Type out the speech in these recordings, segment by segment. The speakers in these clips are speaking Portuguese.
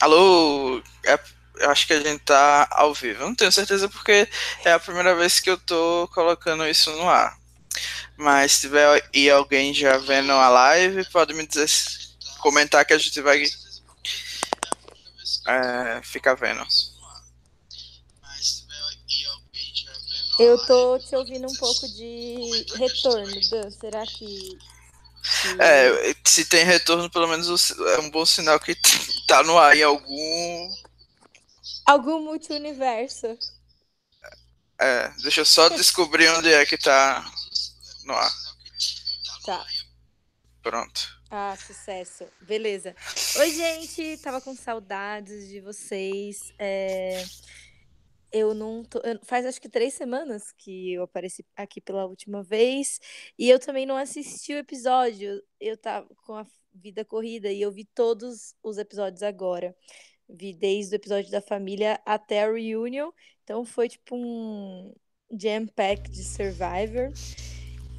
Alô? É, eu acho que a gente tá ao vivo. Eu não tenho certeza porque é a primeira vez que eu tô colocando isso no ar. Mas se tiver e alguém já vendo a live, pode me dizer, comentar que a gente vai é, ficar vendo. Eu tô te ouvindo um pouco de retorno, Dan. Será que é, se tem retorno, pelo menos é um bom sinal que tá no ar em algum. Algum multiverso. É, deixa eu só descobrir onde é que tá no ar. Tá. Pronto. Ah, sucesso. Beleza. Oi, gente. Tava com saudades de vocês. É... Eu não tô. Faz acho que três semanas que eu apareci aqui pela última vez. E eu também não assisti o episódio. Eu tava com a vida corrida e eu vi todos os episódios agora. Vi desde o episódio da família até a reunion. Então foi tipo um jam pack de Survivor.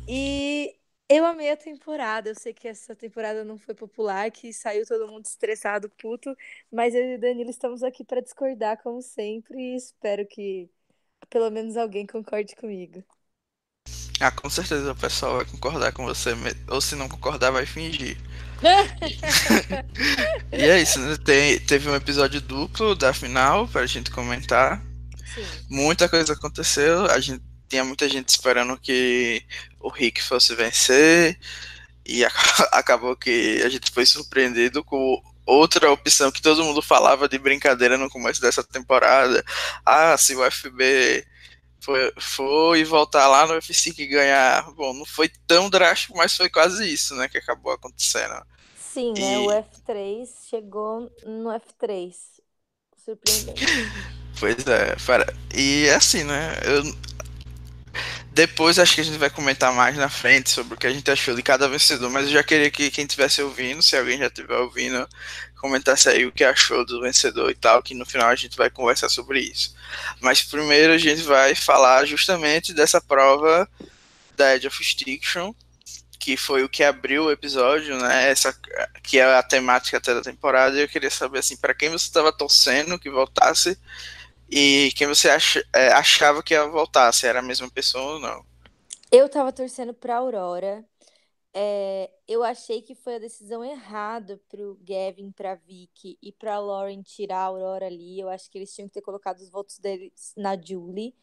E eu amei a temporada. Eu sei que essa temporada não foi popular, que saiu todo mundo estressado, puto. Mas eu e o Danilo estamos aqui para discordar, como sempre. E espero que pelo menos alguém concorde comigo. Ah, com certeza o pessoal vai concordar com você, ou se não concordar, vai fingir. e é isso, né? Tem, teve um episódio duplo da final pra gente comentar. Sim. Muita coisa aconteceu. A gente tinha muita gente esperando que o Rick fosse vencer. E acabou que a gente foi surpreendido com outra opção que todo mundo falava de brincadeira no começo dessa temporada. Ah, se o FB foi, foi voltar lá no UFC que ganhar. Bom, não foi tão drástico, mas foi quase isso, né, que acabou acontecendo. Sim, né? O F3 chegou no F3. Surpreendente. Pois é, para... e é assim, né? Eu... Depois acho que a gente vai comentar mais na frente sobre o que a gente achou de cada vencedor, mas eu já queria que quem estivesse ouvindo, se alguém já estiver ouvindo, comentasse aí o que achou do vencedor e tal, que no final a gente vai conversar sobre isso. Mas primeiro a gente vai falar justamente dessa prova da Edge of Extinction, que foi o que abriu o episódio, né? Essa que é a temática até da temporada. E eu queria saber assim, para quem você estava torcendo que voltasse e quem você ach, é, achava que ia voltar, se era a mesma pessoa ou não. Eu tava torcendo pra Aurora. É, eu achei que foi a decisão errada pro Gavin, pra Vicky e pra Lauren tirar a Aurora ali. Eu acho que eles tinham que ter colocado os votos deles na Julie.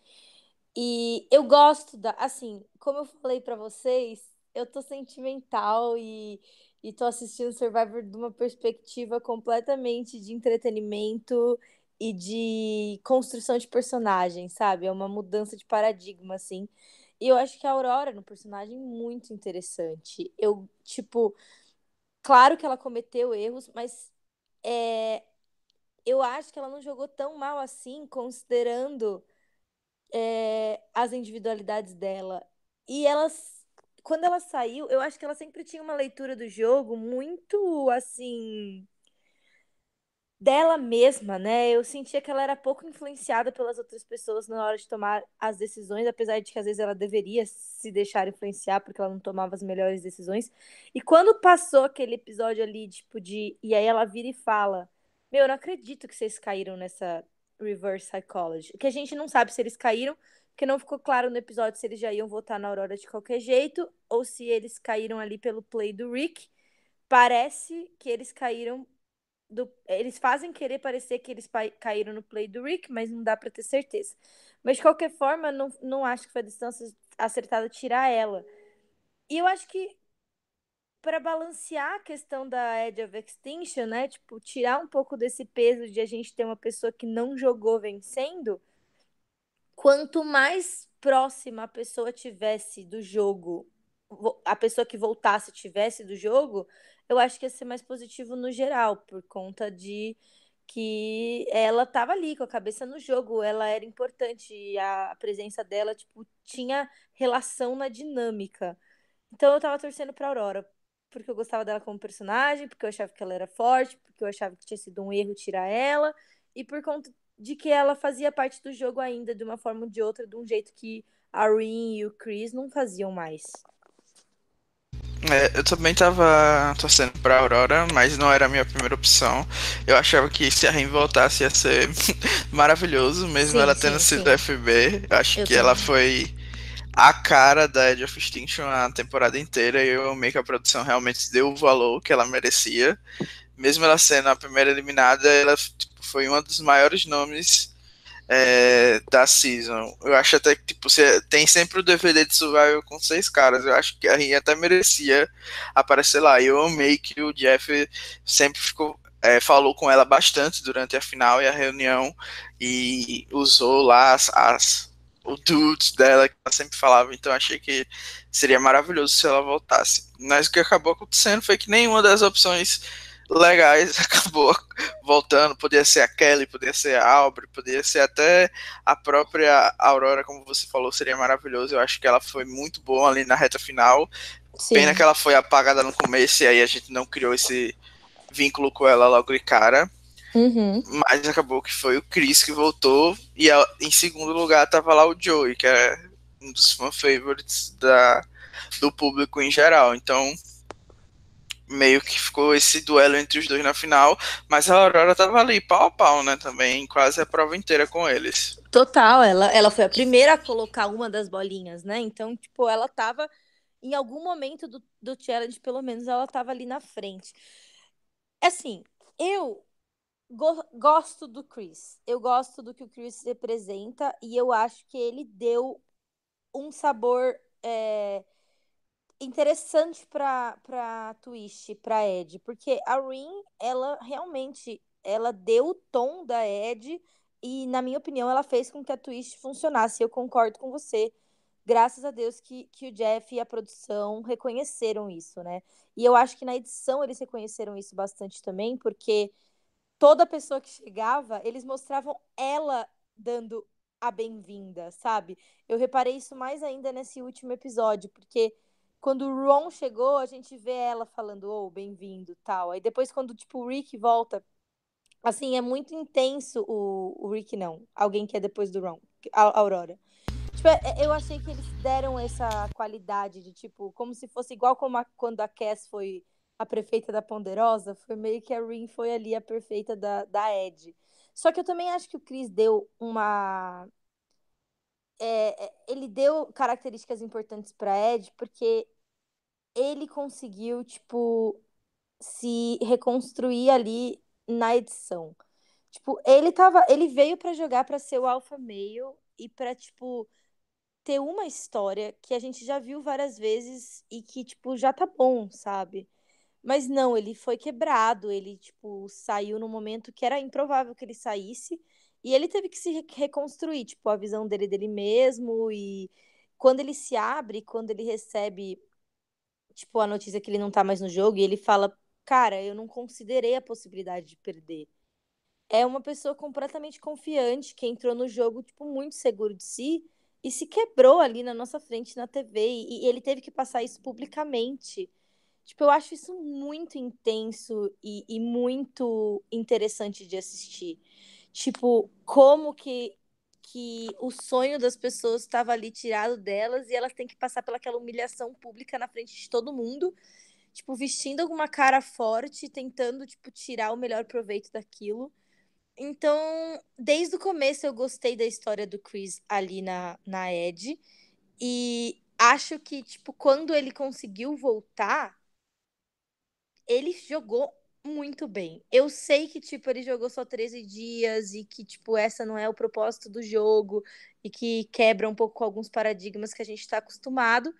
E eu gosto da. Assim, como eu falei para vocês, eu tô sentimental e, e tô assistindo Survivor de uma perspectiva completamente de entretenimento e de construção de personagem, sabe? É uma mudança de paradigma, assim. E eu acho que a Aurora é um personagem muito interessante. Eu, tipo, claro que ela cometeu erros, mas é, eu acho que ela não jogou tão mal assim, considerando é, as individualidades dela. E elas, quando ela saiu, eu acho que ela sempre tinha uma leitura do jogo muito assim dela mesma, né? Eu sentia que ela era pouco influenciada pelas outras pessoas na hora de tomar as decisões, apesar de que às vezes ela deveria se deixar influenciar porque ela não tomava as melhores decisões. E quando passou aquele episódio ali, tipo, de. E aí ela vira e fala: Meu, eu não acredito que vocês caíram nessa reverse psychology. Que a gente não sabe se eles caíram, porque não ficou claro no episódio se eles já iam votar na Aurora de qualquer jeito, ou se eles caíram ali pelo play do Rick. Parece que eles caíram do, eles fazem querer parecer que eles caíram no play do Rick, mas não dá para ter certeza. Mas de qualquer forma, não, não acho que foi a distância acertada tirar ela. E eu acho que para balancear a questão da Edge of Extinction, né? Tipo, tirar um pouco desse peso de a gente ter uma pessoa que não jogou vencendo, quanto mais próxima a pessoa tivesse do jogo, a pessoa que voltasse tivesse do jogo, eu acho que ia ser mais positivo no geral, por conta de que ela estava ali com a cabeça no jogo, ela era importante, e a presença dela, tipo, tinha relação na dinâmica. Então eu tava torcendo pra Aurora, porque eu gostava dela como personagem, porque eu achava que ela era forte, porque eu achava que tinha sido um erro tirar ela, e por conta de que ela fazia parte do jogo ainda, de uma forma ou de outra, de um jeito que a Rin e o Chris não faziam mais. É, eu também tava torcendo pra Aurora, mas não era a minha primeira opção. Eu achava que se a Rain voltasse ia ser maravilhoso, mesmo Sim, ela sim, tendo sim. sido FB. Eu acho Eu que ela também. foi a cara da Edge of Extinction a temporada inteira e eu amei que a produção realmente deu o valor que ela merecia. Mesmo ela sendo a primeira eliminada, ela tipo, foi um dos maiores nomes é, da season. Eu acho até que tipo, você tem sempre o DVD de Survival com seis caras. Eu acho que a Rin até merecia aparecer lá. Eu amei que o Jeff sempre ficou. É, falou com ela bastante durante a final e a reunião e usou lá as, as o dudes dela que ela sempre falava. Então achei que seria maravilhoso se ela voltasse. Mas o que acabou acontecendo foi que nenhuma das opções legais acabou voltando. Podia ser a Kelly, podia ser a Aubrey, podia ser até a própria Aurora, como você falou, seria maravilhoso. Eu acho que ela foi muito boa ali na reta final. Pena Sim. que ela foi apagada no começo e aí a gente não criou esse vínculo com ela logo de cara. Uhum. Mas acabou que foi o Chris que voltou. E em segundo lugar tava lá o Joey, que é um dos fan favorites da, do público em geral. Então, meio que ficou esse duelo entre os dois na final, mas a Aurora tava ali, pau a pau, né, também, quase a prova inteira com eles. Total, ela, ela foi a primeira a colocar uma das bolinhas, né? Então, tipo, ela tava em algum momento do, do challenge, pelo menos ela tava ali na frente. Assim, eu go gosto do Chris. Eu gosto do que o Chris representa e eu acho que ele deu um sabor é, interessante pra, pra Twist, pra Ed, porque a Rin, ela realmente, ela deu o tom da Ed e, na minha opinião, ela fez com que a Twist funcionasse. Eu concordo com você. Graças a Deus que, que o Jeff e a produção reconheceram isso, né? E eu acho que na edição eles reconheceram isso bastante também, porque toda pessoa que chegava, eles mostravam ela dando a bem-vinda, sabe? Eu reparei isso mais ainda nesse último episódio, porque quando o Ron chegou, a gente vê ela falando, oh, bem-vindo, tal. Aí depois, quando, tipo, o Rick volta, assim, é muito intenso o, o Rick, não. Alguém que é depois do Ron, a Aurora. Tipo, eu achei que eles deram essa qualidade de, tipo, como se fosse igual como a, quando a Cass foi a prefeita da Ponderosa, foi meio que a Rin foi ali a perfeita da, da Ed. Só que eu também acho que o Chris deu uma. É, ele deu características importantes para Ed, porque ele conseguiu, tipo, se reconstruir ali na edição. Tipo, ele tava. Ele veio para jogar para ser o alpha male e para tipo, ter uma história que a gente já viu várias vezes e que, tipo, já tá bom, sabe? Mas não, ele foi quebrado, ele, tipo, saiu no momento que era improvável que ele saísse, e ele teve que se reconstruir, tipo, a visão dele dele mesmo, e quando ele se abre, quando ele recebe, tipo, a notícia que ele não tá mais no jogo, e ele fala, cara, eu não considerei a possibilidade de perder. É uma pessoa completamente confiante, que entrou no jogo, tipo, muito seguro de si, e se quebrou ali na nossa frente na TV, e, e ele teve que passar isso publicamente. Tipo, eu acho isso muito intenso e, e, muito interessante de assistir. Tipo, como que, que o sonho das pessoas estava ali tirado delas e elas têm que passar pelaquela humilhação pública na frente de todo mundo, tipo, vestindo alguma cara forte, tentando, tipo, tirar o melhor proveito daquilo. Então, desde o começo eu gostei da história do Chris ali na, na Ed. E acho que, tipo, quando ele conseguiu voltar, ele jogou muito bem. Eu sei que, tipo, ele jogou só 13 dias e que, tipo, essa não é o propósito do jogo e que quebra um pouco alguns paradigmas que a gente tá acostumado,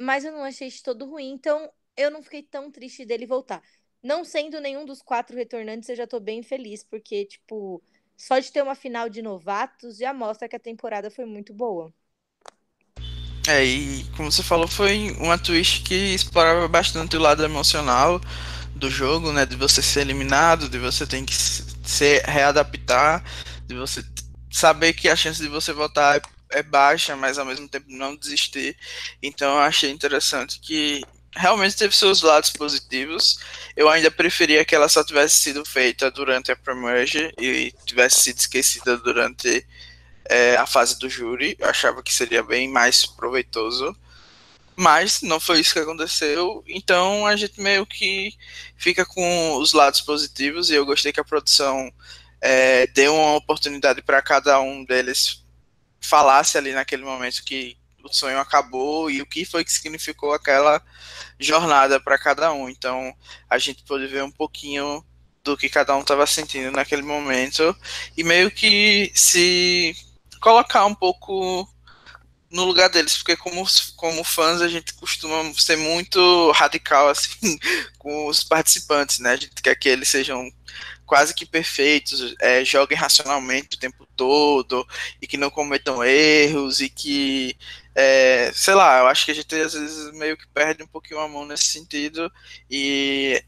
mas eu não achei de todo ruim, então eu não fiquei tão triste dele voltar. Não sendo nenhum dos quatro retornantes, eu já tô bem feliz, porque, tipo, só de ter uma final de novatos já mostra que a temporada foi muito boa. É, e como você falou, foi uma twist que explorava bastante o lado emocional do jogo, né? De você ser eliminado, de você ter que se readaptar, de você saber que a chance de você voltar é, é baixa, mas ao mesmo tempo não desistir. Então eu achei interessante que realmente teve seus lados positivos. Eu ainda preferia que ela só tivesse sido feita durante a Premerge e tivesse sido esquecida durante é, a fase do júri. Eu achava que seria bem mais proveitoso. Mas não foi isso que aconteceu, então a gente meio que fica com os lados positivos e eu gostei que a produção é, deu uma oportunidade para cada um deles falasse ali naquele momento que o sonho acabou e o que foi que significou aquela jornada para cada um. Então a gente pôde ver um pouquinho do que cada um estava sentindo naquele momento e meio que se colocar um pouco no lugar deles, porque como, como fãs a gente costuma ser muito radical assim com os participantes, né? A gente quer que eles sejam quase que perfeitos, é, joguem racionalmente o tempo todo e que não cometam erros e que, é, sei lá, eu acho que a gente às vezes meio que perde um pouquinho a mão nesse sentido e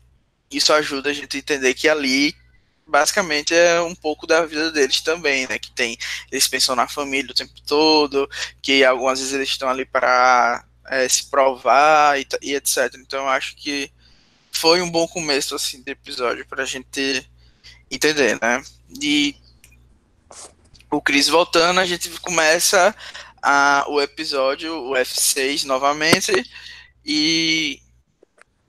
isso ajuda a gente a entender que ali basicamente é um pouco da vida deles também, né? Que tem eles pensam na família o tempo todo, que algumas vezes eles estão ali para é, se provar e, e, etc. Então acho que foi um bom começo assim de episódio para a gente entender, né? E o Chris voltando, a gente começa a, o episódio, o F6 novamente e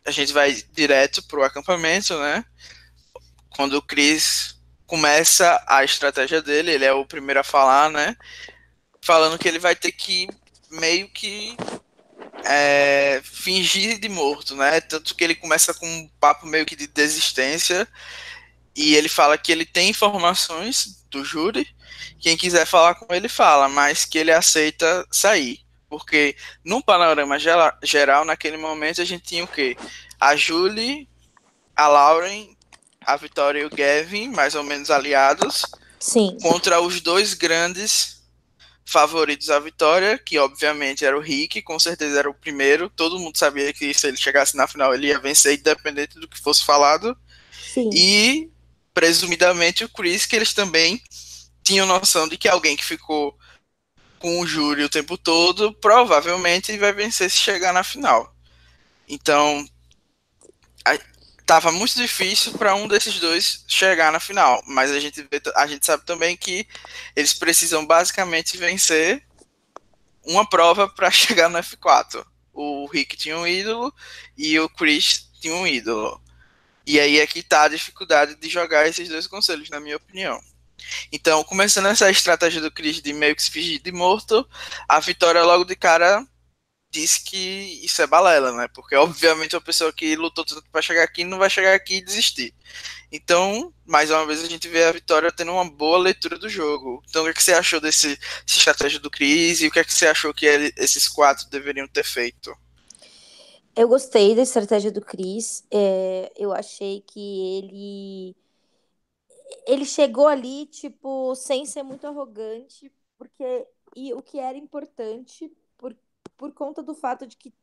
a gente vai direto pro acampamento, né? Quando o Chris começa a estratégia dele, ele é o primeiro a falar, né? Falando que ele vai ter que meio que é, fingir de morto, né? Tanto que ele começa com um papo meio que de desistência e ele fala que ele tem informações do júri, quem quiser falar com ele fala, mas que ele aceita sair. Porque num panorama geral, naquele momento, a gente tinha o quê? A Julie, a Lauren a Vitória e o Gavin, mais ou menos aliados, Sim. contra os dois grandes favoritos à vitória, que obviamente era o Rick, com certeza era o primeiro. Todo mundo sabia que se ele chegasse na final ele ia vencer, independente do que fosse falado. Sim. E presumidamente o Chris, que eles também tinham noção de que alguém que ficou com o júri o tempo todo provavelmente vai vencer se chegar na final. Então, tava muito difícil para um desses dois chegar na final, mas a gente, a gente sabe também que eles precisam basicamente vencer uma prova para chegar no F4. O Rick tinha um ídolo e o Chris tinha um ídolo. E aí é que tá a dificuldade de jogar esses dois conselhos, na minha opinião. Então, começando essa estratégia do Chris de meio que se fingir de morto, a vitória logo de cara disse que isso é balela, né? Porque obviamente a pessoa que lutou tanto para chegar aqui não vai chegar aqui e desistir. Então, mais uma vez a gente vê a Vitória tendo uma boa leitura do jogo. Então, o que, é que você achou desse, estratégia do Cris e o que é que você achou que ele, esses quatro deveriam ter feito? Eu gostei da estratégia do Cris. É, eu achei que ele ele chegou ali tipo sem ser muito arrogante, porque e o que era importante por conta do fato de que,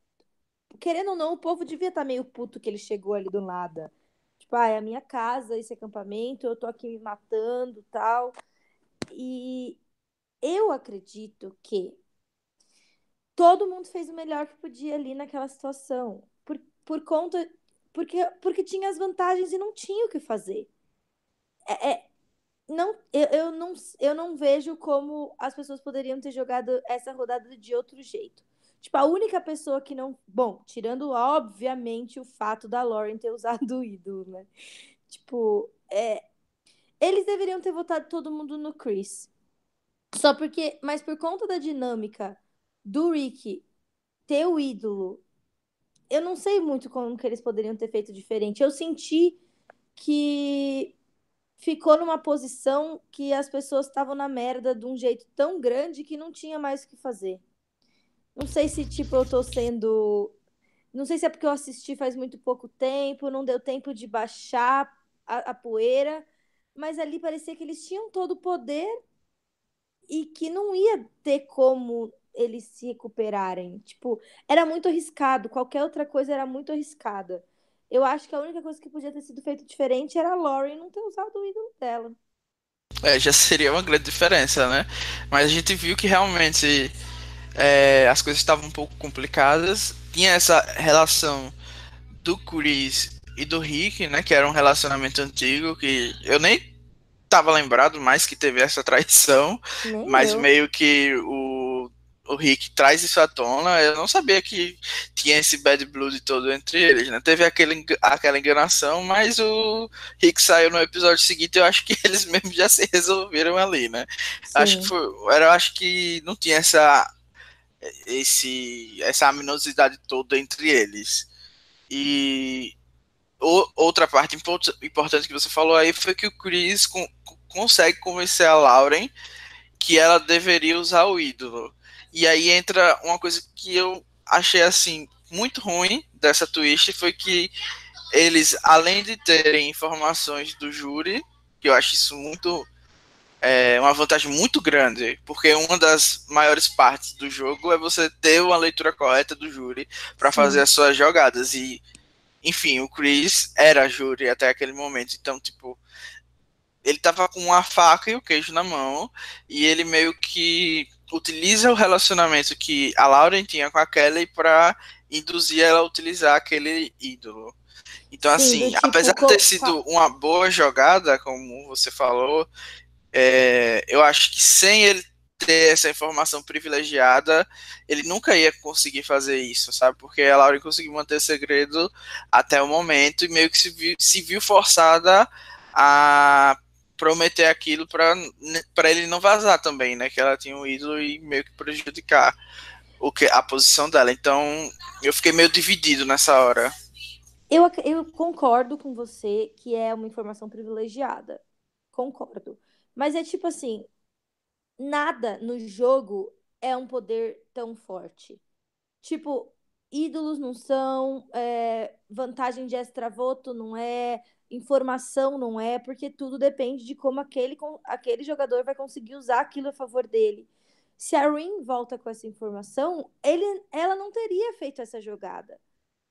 querendo ou não, o povo devia estar tá meio puto que ele chegou ali do nada. Tipo, ah, é a minha casa, esse acampamento, eu tô aqui me matando tal. E eu acredito que todo mundo fez o melhor que podia ali naquela situação. Por, por conta. Porque, porque tinha as vantagens e não tinha o que fazer. É, é, não, eu, eu, não, eu não vejo como as pessoas poderiam ter jogado essa rodada de outro jeito. Tipo, a única pessoa que não. Bom, tirando, obviamente, o fato da Lauren ter usado o ídolo, né? Tipo, é. Eles deveriam ter votado todo mundo no Chris. Só porque. Mas por conta da dinâmica do Rick ter o ídolo, eu não sei muito como que eles poderiam ter feito diferente. Eu senti que ficou numa posição que as pessoas estavam na merda de um jeito tão grande que não tinha mais o que fazer. Não sei se, tipo, eu tô sendo. Não sei se é porque eu assisti faz muito pouco tempo, não deu tempo de baixar a, a poeira, mas ali parecia que eles tinham todo o poder e que não ia ter como eles se recuperarem. Tipo, era muito arriscado, qualquer outra coisa era muito arriscada. Eu acho que a única coisa que podia ter sido feito diferente era a Lauren não ter usado o ídolo dela. É, já seria uma grande diferença, né? Mas a gente viu que realmente é, as coisas estavam um pouco complicadas. Tinha essa relação do Chris e do Rick, né? Que era um relacionamento antigo que eu nem tava lembrado mais que teve essa traição, Nem mas eu. meio que o, o Rick traz isso à tona, eu não sabia que tinha esse bad blood todo entre eles, né? Teve aquele, aquela enganação, mas o Rick saiu no episódio seguinte, eu acho que eles mesmos já se resolveram ali, né? Sim. Acho que foi, eu acho que não tinha essa esse essa aminosidade toda entre eles. E o, outra parte importante que você falou aí foi que o Chris com, consegue convencer a Lauren que ela deveria usar o ídolo. E aí entra uma coisa que eu achei assim muito ruim dessa twist foi que eles, além de terem informações do júri, que eu acho isso muito é uma vantagem muito grande, porque uma das maiores partes do jogo é você ter uma leitura correta do júri para fazer as suas jogadas e enfim, o Chris era júri até aquele momento, então tipo ele tava com uma faca e o queijo na mão e ele meio que utiliza o relacionamento que a Lauren tinha com a Kelly para induzir ela a utilizar aquele ídolo. Então, Sim, assim, tipo, apesar de ter sido uma boa jogada, como você falou, é, eu acho que sem ele ter essa informação privilegiada, ele nunca ia conseguir fazer isso, sabe? Porque a Lauren conseguiu manter segredo até o momento e meio que se viu, se viu forçada a prometer aquilo para ele não vazar também, né? Que ela tinha um ídolo e meio que prejudicar o que a posição dela. Então, eu fiquei meio dividido nessa hora. Eu, eu concordo com você que é uma informação privilegiada. Concordo. Mas é tipo assim, nada no jogo é um poder tão forte. Tipo, ídolos não são, é, vantagem de extravoto não é, informação não é, porque tudo depende de como aquele, aquele jogador vai conseguir usar aquilo a favor dele. Se a Rin volta com essa informação, ele, ela não teria feito essa jogada.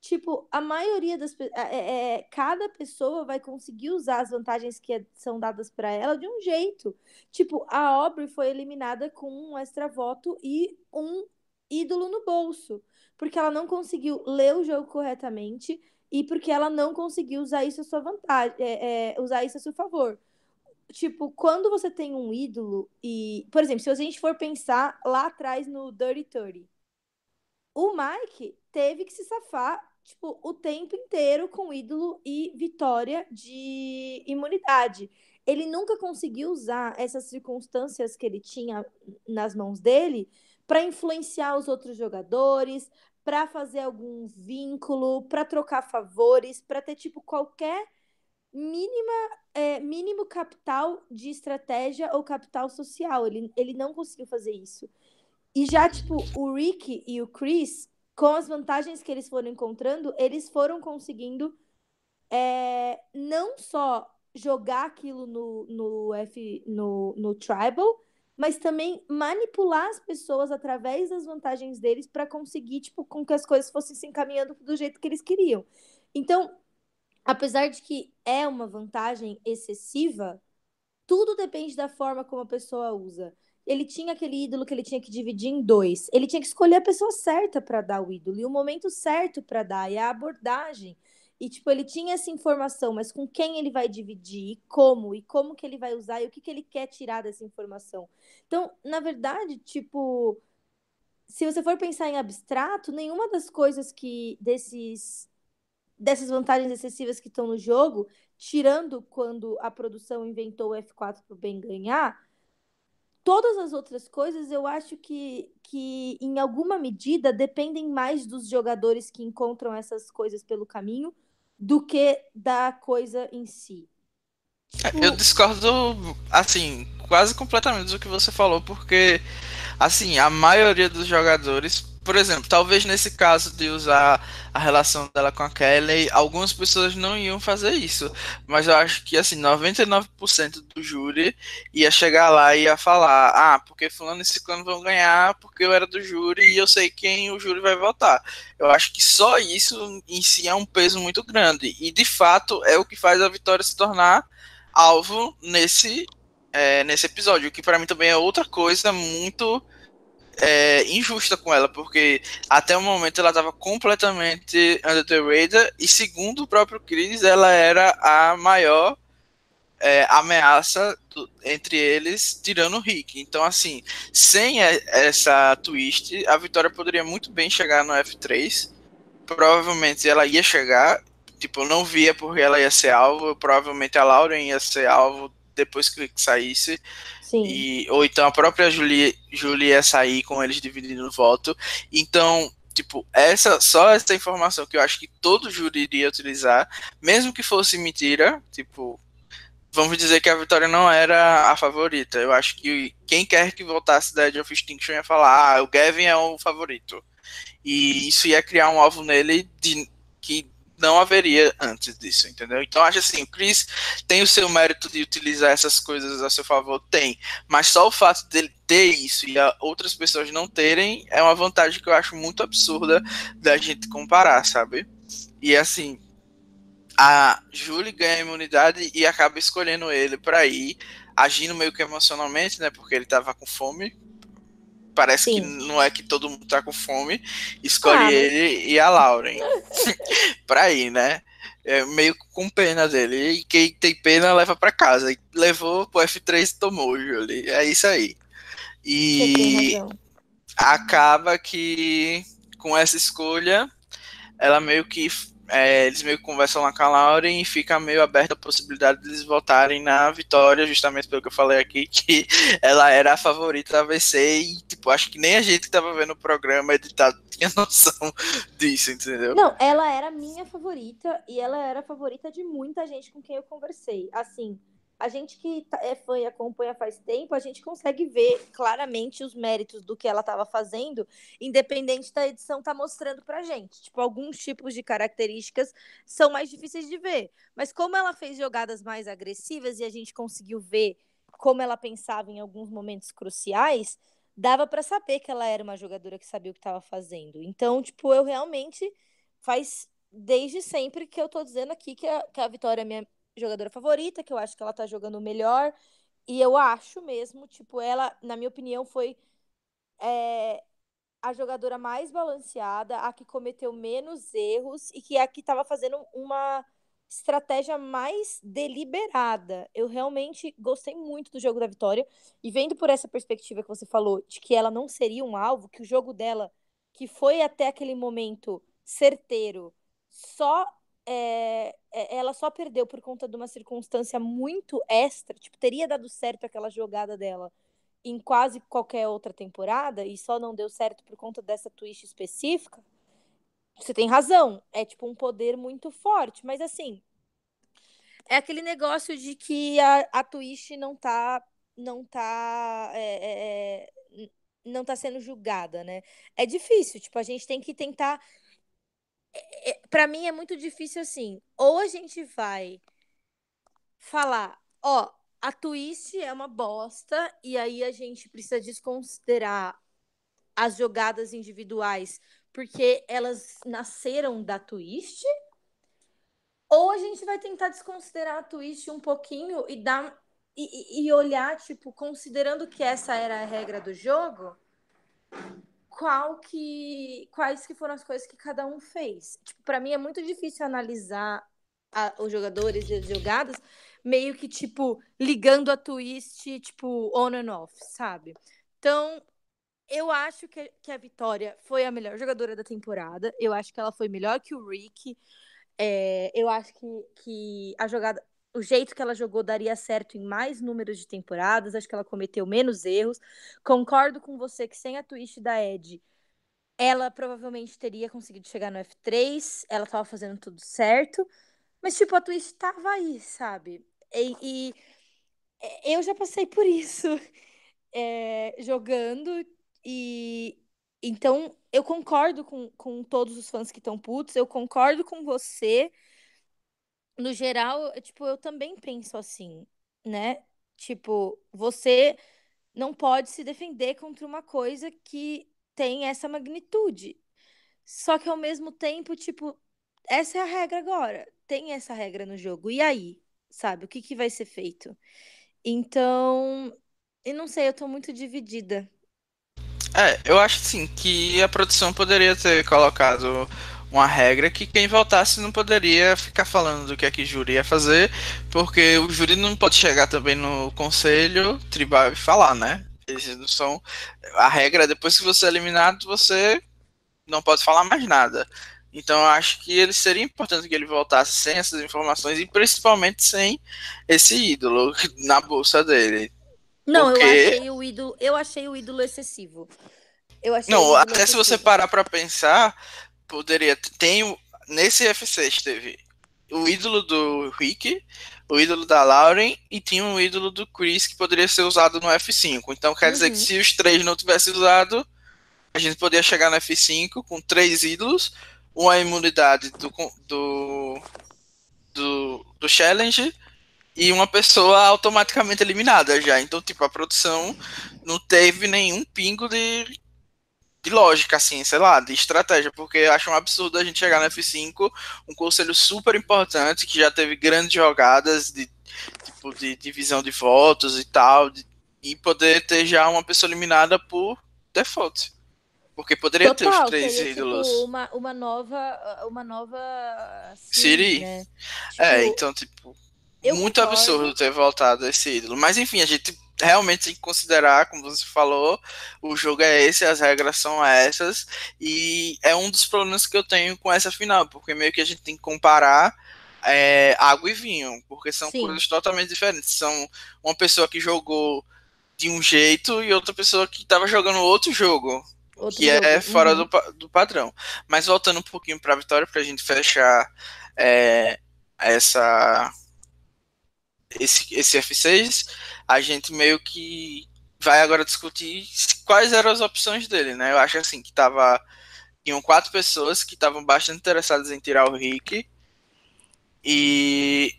Tipo, a maioria das é, é, é, cada pessoa vai conseguir usar as vantagens que é, são dadas para ela de um jeito. Tipo, a Aubrey foi eliminada com um extra voto e um ídolo no bolso, porque ela não conseguiu ler o jogo corretamente e porque ela não conseguiu usar isso a sua vantagem, é, é, usar isso a seu favor. Tipo, quando você tem um ídolo e, por exemplo, se a gente for pensar lá atrás no Dirty 30, o Mike teve que se safar, tipo, o tempo inteiro com ídolo e vitória de imunidade. Ele nunca conseguiu usar essas circunstâncias que ele tinha nas mãos dele para influenciar os outros jogadores, para fazer algum vínculo, para trocar favores, para ter tipo qualquer mínima é, mínimo capital de estratégia ou capital social. Ele, ele não conseguiu fazer isso. E já, tipo, o Rick e o Chris, com as vantagens que eles foram encontrando, eles foram conseguindo é, não só jogar aquilo no, no, F, no, no Tribal, mas também manipular as pessoas através das vantagens deles para conseguir, tipo, com que as coisas fossem se encaminhando do jeito que eles queriam. Então, apesar de que é uma vantagem excessiva, tudo depende da forma como a pessoa usa. Ele tinha aquele ídolo que ele tinha que dividir em dois. Ele tinha que escolher a pessoa certa para dar o ídolo e o momento certo para dar e a abordagem. E, tipo, ele tinha essa informação, mas com quem ele vai dividir, e como, e como que ele vai usar, e o que, que ele quer tirar dessa informação. Então, na verdade, tipo, se você for pensar em abstrato, nenhuma das coisas que desses dessas vantagens excessivas que estão no jogo, tirando quando a produção inventou o F4 para o bem ganhar, todas as outras coisas eu acho que, que em alguma medida dependem mais dos jogadores que encontram essas coisas pelo caminho do que da coisa em si. Tipo... Eu discordo, assim, quase completamente do que você falou, porque, assim, a maioria dos jogadores, por exemplo, talvez nesse caso de usar a relação dela com a Kelly, algumas pessoas não iam fazer isso, mas eu acho que, assim, 99% do júri ia chegar lá e ia falar: ah, porque Fulano e Ciclano vão ganhar porque eu era do júri e eu sei quem o júri vai votar. Eu acho que só isso em si é um peso muito grande, e de fato é o que faz a vitória se tornar alvo nesse, é, nesse episódio, que para mim também é outra coisa muito é, injusta com ela, porque até o momento ela estava completamente under the radar, e segundo o próprio Chris, ela era a maior é, ameaça do, entre eles, tirando o Rick. Então, assim, sem essa twist, a Vitória poderia muito bem chegar no F3. Provavelmente ela ia chegar. Tipo, eu não via porque ela ia ser alvo. Provavelmente a Lauren ia ser alvo depois que o Rick saísse. Sim. E, ou então a própria Julie, Julie ia sair com eles dividindo o voto. Então, tipo, essa só essa informação que eu acho que todo júri iria utilizar, mesmo que fosse mentira, tipo, vamos dizer que a Vitória não era a favorita. Eu acho que quem quer que voltasse da Edge of Extinction ia falar, ah, o Gavin é o favorito. E isso ia criar um alvo nele de, que não haveria antes disso, entendeu? Então acho assim, o Chris tem o seu mérito de utilizar essas coisas a seu favor, tem, mas só o fato dele ter isso e outras pessoas não terem é uma vantagem que eu acho muito absurda da gente comparar, sabe? E assim, a Julie ganha imunidade e acaba escolhendo ele para ir, agindo meio que emocionalmente, né? Porque ele tava com fome, parece Sim. que não é que todo mundo tá com fome, escolhe ah, ele e a Lauren pra ir, né? É meio com pena dele. E quem tem pena leva para casa. Levou pro F3 tomou, Julie. É isso aí. E acaba que com essa escolha, ela meio que é, eles meio que conversam lá com a Lauren e fica meio aberta a possibilidade de eles voltarem na vitória, justamente pelo que eu falei aqui, que ela era a favorita da VC e, tipo, acho que nem a gente que tava vendo o programa editado tinha noção disso, entendeu? Não, ela era minha favorita e ela era a favorita de muita gente com quem eu conversei. Assim, a gente que tá, é fã e acompanha faz tempo, a gente consegue ver claramente os méritos do que ela estava fazendo, independente da edição tá mostrando pra gente. Tipo, alguns tipos de características são mais difíceis de ver, mas como ela fez jogadas mais agressivas e a gente conseguiu ver como ela pensava em alguns momentos cruciais, dava para saber que ela era uma jogadora que sabia o que estava fazendo. Então, tipo, eu realmente faz desde sempre que eu tô dizendo aqui que a, que a Vitória é minha jogadora favorita, que eu acho que ela tá jogando melhor. E eu acho mesmo, tipo, ela, na minha opinião, foi é, a jogadora mais balanceada, a que cometeu menos erros e que é a que estava fazendo uma estratégia mais deliberada. Eu realmente gostei muito do jogo da Vitória e vendo por essa perspectiva que você falou de que ela não seria um alvo, que o jogo dela, que foi até aquele momento certeiro, só é, é, ela só perdeu por conta de uma circunstância muito extra, tipo, teria dado certo aquela jogada dela em quase qualquer outra temporada e só não deu certo por conta dessa twist específica. Você tem razão, é tipo um poder muito forte, mas assim, é aquele negócio de que a, a twist não tá não tá é, é, é não tá sendo julgada, né? É difícil, tipo, a gente tem que tentar é, para mim é muito difícil assim. Ou a gente vai falar, ó, a twist é uma bosta e aí a gente precisa desconsiderar as jogadas individuais porque elas nasceram da twist. Ou a gente vai tentar desconsiderar a twist um pouquinho e dar e, e olhar, tipo, considerando que essa era a regra do jogo, qual que quais que foram as coisas que cada um fez. Tipo, para mim é muito difícil analisar a, os jogadores e as jogadas meio que tipo ligando a twist, tipo on and off, sabe? Então, eu acho que, que a Vitória foi a melhor jogadora da temporada. Eu acho que ela foi melhor que o Rick. É, eu acho que, que a jogada o jeito que ela jogou daria certo em mais números de temporadas, acho que ela cometeu menos erros. Concordo com você que sem a twist da Ed, ela provavelmente teria conseguido chegar no F3, ela tava fazendo tudo certo, mas tipo, a twist tava aí, sabe? E, e eu já passei por isso é, jogando, e então eu concordo com, com todos os fãs que estão putos, eu concordo com você no geral, tipo, eu também penso assim, né? Tipo, você não pode se defender contra uma coisa que tem essa magnitude. Só que ao mesmo tempo, tipo, essa é a regra agora. Tem essa regra no jogo. E aí? Sabe? O que, que vai ser feito? Então, eu não sei, eu tô muito dividida. É, eu acho sim que a produção poderia ter colocado uma regra que quem votasse não poderia ficar falando do que é que o júri ia fazer, porque o júri não pode chegar também no conselho tribal e falar, né? Eles não são. A regra é depois que você é eliminado, você não pode falar mais nada. Então eu acho que ele seria importante que ele voltasse sem essas informações e principalmente sem esse ídolo na bolsa dele. Não, porque... eu achei o ídolo, eu achei o ídolo excessivo. Eu achei não, até excessivo. se você parar para pensar, poderia tem nesse F6 teve o ídolo do Rick, o ídolo da Lauren e tinha um ídolo do Chris que poderia ser usado no F5. Então quer dizer que uhum. se os três não tivessem usado, a gente poderia chegar no F5 com três ídolos, uma imunidade do, do, do, do challenge e uma pessoa automaticamente eliminada já. Então, tipo, a produção não teve nenhum pingo de, de lógica, assim, sei lá, de estratégia, porque eu acho um absurdo a gente chegar no F5, um conselho super importante, que já teve grandes jogadas de, tipo, de divisão de votos e tal, de, e poder ter já uma pessoa eliminada por default. Porque poderia Total, ter os três seria, tipo, ídolos. Tipo, uma, uma nova. Uma nova. Siri. Né? Tipo, é, então, tipo. muito concordo. absurdo ter voltado esse ídolo. Mas enfim, a gente realmente tem que considerar, como você falou, o jogo é esse, as regras são essas, e é um dos problemas que eu tenho com essa final, porque meio que a gente tem que comparar é, água e vinho, porque são Sim. coisas totalmente diferentes. São uma pessoa que jogou de um jeito e outra pessoa que estava jogando outro jogo. Outro que jogo. é fora uhum. do, do padrão. Mas voltando um pouquinho para a vitória, para a gente fechar é, essa esse, esse F6, a gente meio que vai agora discutir quais eram as opções dele, né? Eu acho assim que tava tinham quatro pessoas que estavam bastante interessadas em tirar o Rick e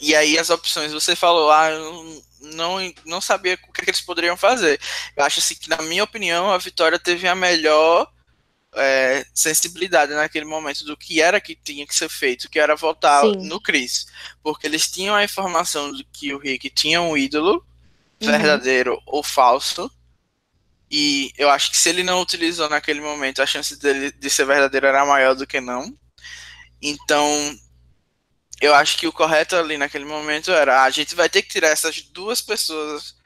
e aí as opções você falou, ah, eu não não sabia o que, que eles poderiam fazer. Eu acho assim que na minha opinião a Vitória teve a melhor é, sensibilidade naquele momento do que era que tinha que ser feito, que era votar Sim. no Chris. Porque eles tinham a informação de que o Rick tinha um ídolo, uhum. verdadeiro ou falso. E eu acho que se ele não utilizou naquele momento, a chance dele de ser verdadeiro era maior do que não. Então, eu acho que o correto ali naquele momento era: a gente vai ter que tirar essas duas pessoas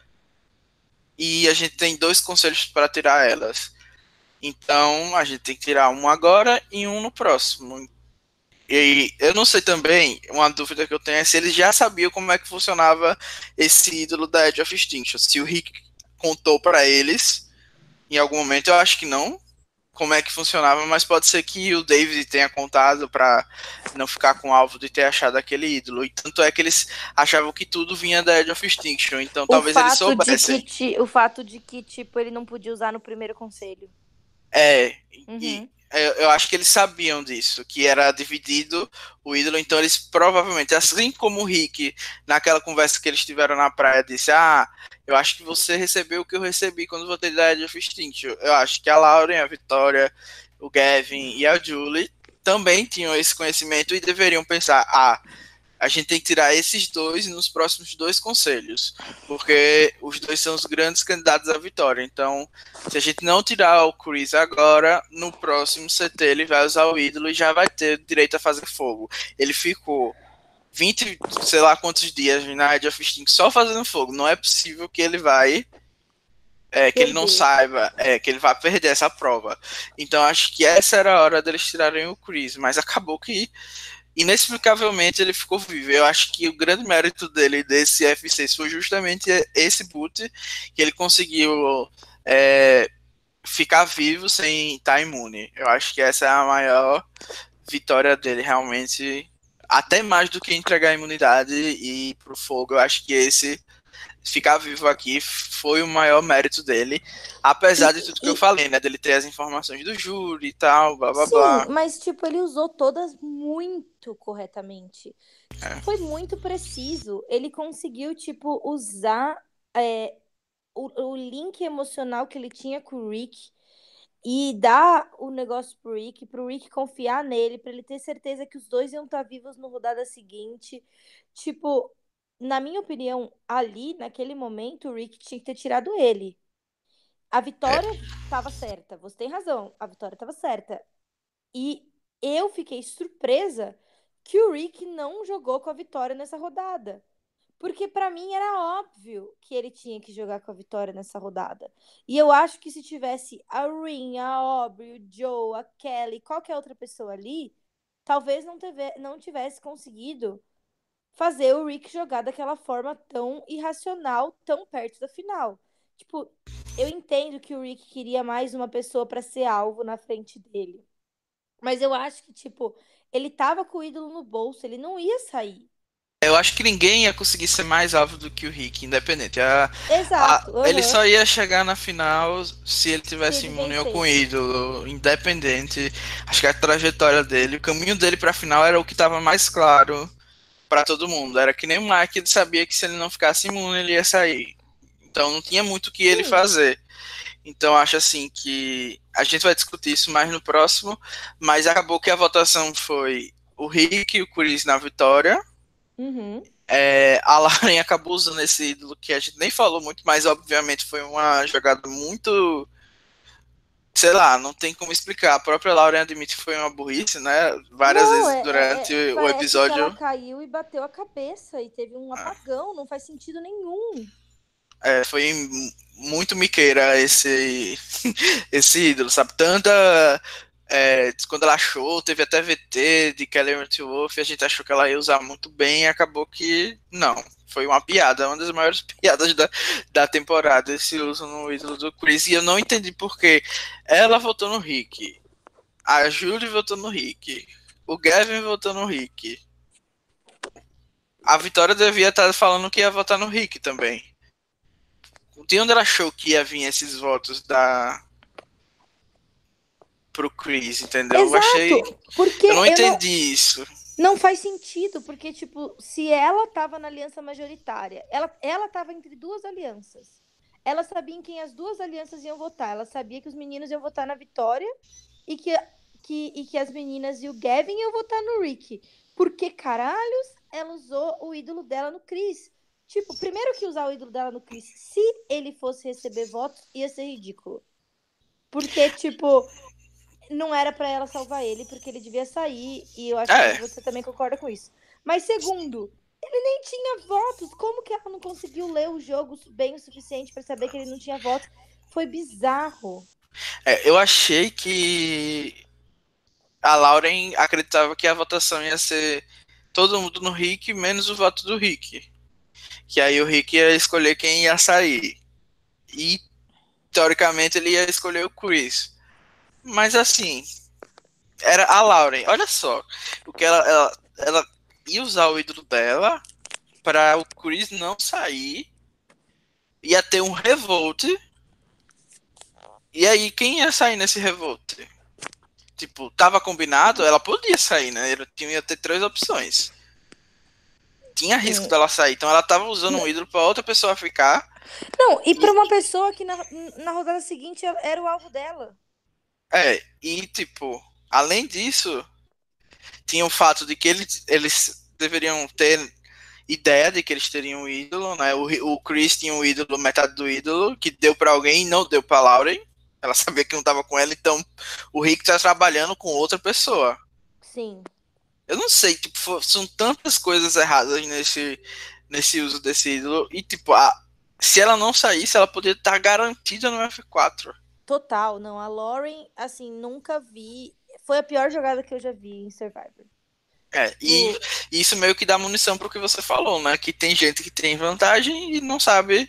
e a gente tem dois conselhos para tirar elas. Então a gente tem que tirar um agora e um no próximo. E eu não sei também, uma dúvida que eu tenho é se eles já sabiam como é que funcionava esse ídolo da Edge of Extinction. Se o Rick contou para eles em algum momento, eu acho que não, como é que funcionava, mas pode ser que o David tenha contado para não ficar com o alvo de ter achado aquele ídolo. E tanto é que eles achavam que tudo vinha da Edge of Extinction, então o talvez eles soubessem. Que, o fato de que tipo ele não podia usar no primeiro conselho. É, uhum. e eu, eu, acho que eles sabiam disso, que era dividido o ídolo, então eles provavelmente, assim como o Rick, naquela conversa que eles tiveram na praia, disse: Ah, eu acho que você recebeu o que eu recebi quando votei da Edge of Extinction. Eu acho que a Lauren, a Vitória, o Gavin e a Julie também tinham esse conhecimento e deveriam pensar: Ah, a gente tem que tirar esses dois nos próximos dois conselhos, porque os dois são os grandes candidatos à vitória. Então, se a gente não tirar o Chris agora, no próximo CT ele vai usar o ídolo e já vai ter direito a fazer fogo. Ele ficou 20, sei lá quantos dias na Edge of Extinction só fazendo fogo. Não é possível que ele vai é, que ele não saiba, é, que ele vai perder essa prova. Então acho que essa era a hora deles tirarem o Chris, mas acabou que inexplicavelmente ele ficou vivo. Eu acho que o grande mérito dele desse F6 foi justamente esse boot que ele conseguiu é, ficar vivo sem estar imune. Eu acho que essa é a maior vitória dele realmente, até mais do que entregar a imunidade e ir pro fogo. Eu acho que esse ficar vivo aqui foi o maior mérito dele, apesar e, de tudo e, que eu falei, né? Dele ter as informações do júri e tal, blá blá sim, blá. Mas, tipo, ele usou todas muito corretamente. É. Foi muito preciso. Ele conseguiu, tipo, usar é, o, o link emocional que ele tinha com o Rick e dar o negócio pro Rick, pro Rick confiar nele, para ele ter certeza que os dois iam estar vivos no rodada seguinte. Tipo, na minha opinião, ali, naquele momento, o Rick tinha que ter tirado ele. A vitória estava é. certa. Você tem razão. A vitória estava certa. E eu fiquei surpresa que o Rick não jogou com a vitória nessa rodada. Porque para mim era óbvio que ele tinha que jogar com a vitória nessa rodada. E eu acho que se tivesse a Rin, a Aubrey, o Joe, a Kelly, qualquer outra pessoa ali, talvez não, teve, não tivesse conseguido fazer o Rick jogar daquela forma tão irracional, tão perto da final. Tipo, eu entendo que o Rick queria mais uma pessoa para ser alvo na frente dele. Mas eu acho que, tipo, ele tava com o ídolo no bolso, ele não ia sair. Eu acho que ninguém ia conseguir ser mais alvo do que o Rick, independente. A, Exato. a, uhum. Ele só ia chegar na final se ele tivesse imune ou com ídolo, independente. Acho que a trajetória dele, o caminho dele pra final era o que tava mais claro para todo mundo. Era que nem o Mike, ele sabia que se ele não ficasse imune, ele ia sair. Então não tinha muito o que ele fazer. Então acho assim que a gente vai discutir isso mais no próximo, mas acabou que a votação foi o Rick e o Chris na vitória Uhum. É, a Lauren acabou usando esse ídolo que a gente nem falou muito, mas obviamente foi uma jogada muito. Sei lá, não tem como explicar. A própria Lauren admite que foi uma burrice, né? Várias não, vezes é, durante é, o episódio. ela caiu e bateu a cabeça e teve um apagão, não faz sentido nenhum. É, foi muito miqueira esse, esse ídolo, sabe? Tanta é, quando ela achou, teve até VT de Kelly Wolf, a gente achou que ela ia usar muito bem e acabou que não. Foi uma piada, uma das maiores piadas da, da temporada, esse uso no ídolo do Chris. E eu não entendi porque ela votou no Rick, a Julie votou no Rick, o Gavin votou no Rick. A Vitória devia estar falando que ia votar no Rick também. De onde ela achou que ia vir esses votos da, pro Chris, entendeu? Exato, eu achei. Porque eu não eu entendi não... isso. Não faz sentido, porque, tipo, se ela tava na aliança majoritária, ela, ela tava entre duas alianças. Ela sabia em quem as duas alianças iam votar. Ela sabia que os meninos iam votar na Vitória e que, que, e que as meninas e o Gavin iam votar no Rick. Por que caralhos ela usou o ídolo dela no Chris? Tipo, primeiro que usar o ídolo dela no Chris, se ele fosse receber votos, ia ser ridículo. Porque, tipo, não era para ela salvar ele, porque ele devia sair, e eu acho é. que você também concorda com isso. Mas segundo, ele nem tinha votos. Como que ela não conseguiu ler o jogo bem o suficiente para saber que ele não tinha votos? Foi bizarro. É, eu achei que a Lauren acreditava que a votação ia ser todo mundo no Rick, menos o voto do Rick. Que aí o Rick ia escolher quem ia sair. E teoricamente ele ia escolher o Chris. Mas assim, era a Lauren. Olha só, o que ela, ela, ela ia usar o ídolo dela para o Chris não sair. Ia ter um revolt. E aí, quem ia sair nesse revolt? Tipo, tava combinado, ela podia sair, né? Ela tinha ter três opções. Tinha risco dela sair. Então ela tava usando um ídolo para outra pessoa ficar. Não, e para uma pessoa que na, na rodada seguinte era o alvo dela. É, e tipo, além disso, tinha o fato de que eles, eles deveriam ter ideia de que eles teriam um ídolo, né? O, o Chris tinha um ídolo, metade do ídolo, que deu para alguém e não deu pra Lauren. Ela sabia que não tava com ela, então o Rick tá trabalhando com outra pessoa. Sim. Eu não sei, tipo, são tantas coisas erradas nesse, nesse uso desse ídolo. E, tipo, a, se ela não saísse, ela poderia estar garantida no F4. Total, não. A Lauren, assim, nunca vi. Foi a pior jogada que eu já vi em Survivor. É, e, e isso meio que dá munição pro que você falou, né? Que tem gente que tem vantagem e não sabe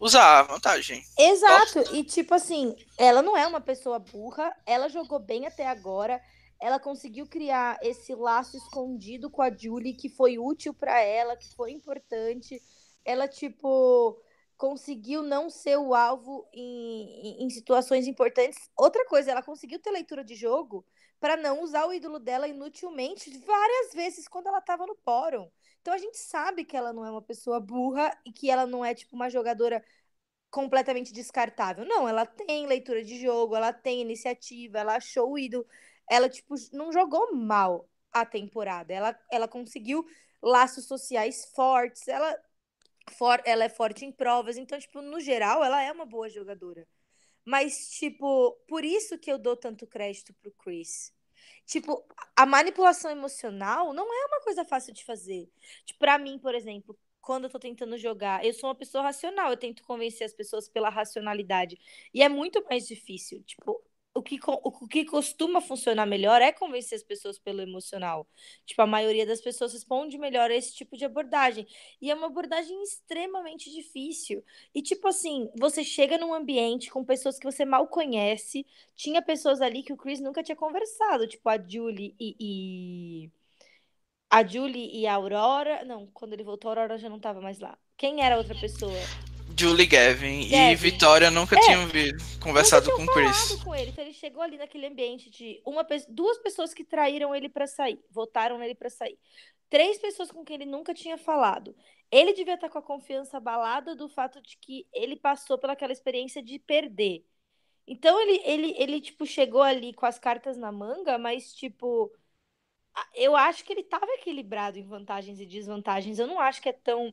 usar a vantagem. Exato, e tipo assim, ela não é uma pessoa burra, ela jogou bem até agora, ela conseguiu criar esse laço escondido com a Julie que foi útil para ela, que foi importante. Ela, tipo, conseguiu não ser o alvo em, em, situações importantes. Outra coisa, ela conseguiu ter leitura de jogo para não usar o ídolo dela inutilmente várias vezes quando ela estava no fórum. Então a gente sabe que ela não é uma pessoa burra e que ela não é tipo uma jogadora completamente descartável. Não, ela tem leitura de jogo, ela tem iniciativa, ela achou o ídolo, ela tipo não jogou mal a temporada. Ela ela conseguiu laços sociais fortes, ela for, ela é forte em provas, então, tipo, no geral, ela é uma boa jogadora. Mas, tipo, por isso que eu dou tanto crédito pro Chris. Tipo, a manipulação emocional não é uma coisa fácil de fazer. Tipo, pra mim, por exemplo, quando eu tô tentando jogar, eu sou uma pessoa racional, eu tento convencer as pessoas pela racionalidade. E é muito mais difícil. Tipo, o que, o que costuma funcionar melhor é convencer as pessoas pelo emocional. Tipo, a maioria das pessoas responde melhor a esse tipo de abordagem. E é uma abordagem extremamente difícil. E, tipo assim, você chega num ambiente com pessoas que você mal conhece. Tinha pessoas ali que o Chris nunca tinha conversado, tipo a Julie e... e... A Julie e a Aurora. Não, quando ele voltou, a Aurora já não estava mais lá. Quem era a outra pessoa? Julie Gavin, Gavin. e Vitória nunca é, tinham conversado com o Chris. Com ele. Então ele chegou ali naquele ambiente de uma duas pessoas que traíram ele para sair, votaram nele para sair. Três pessoas com quem ele nunca tinha falado. Ele devia estar com a confiança abalada do fato de que ele passou pelaquela experiência de perder. Então ele, ele, ele tipo chegou ali com as cartas na manga, mas tipo eu acho que ele estava equilibrado em vantagens e desvantagens. Eu não acho que é tão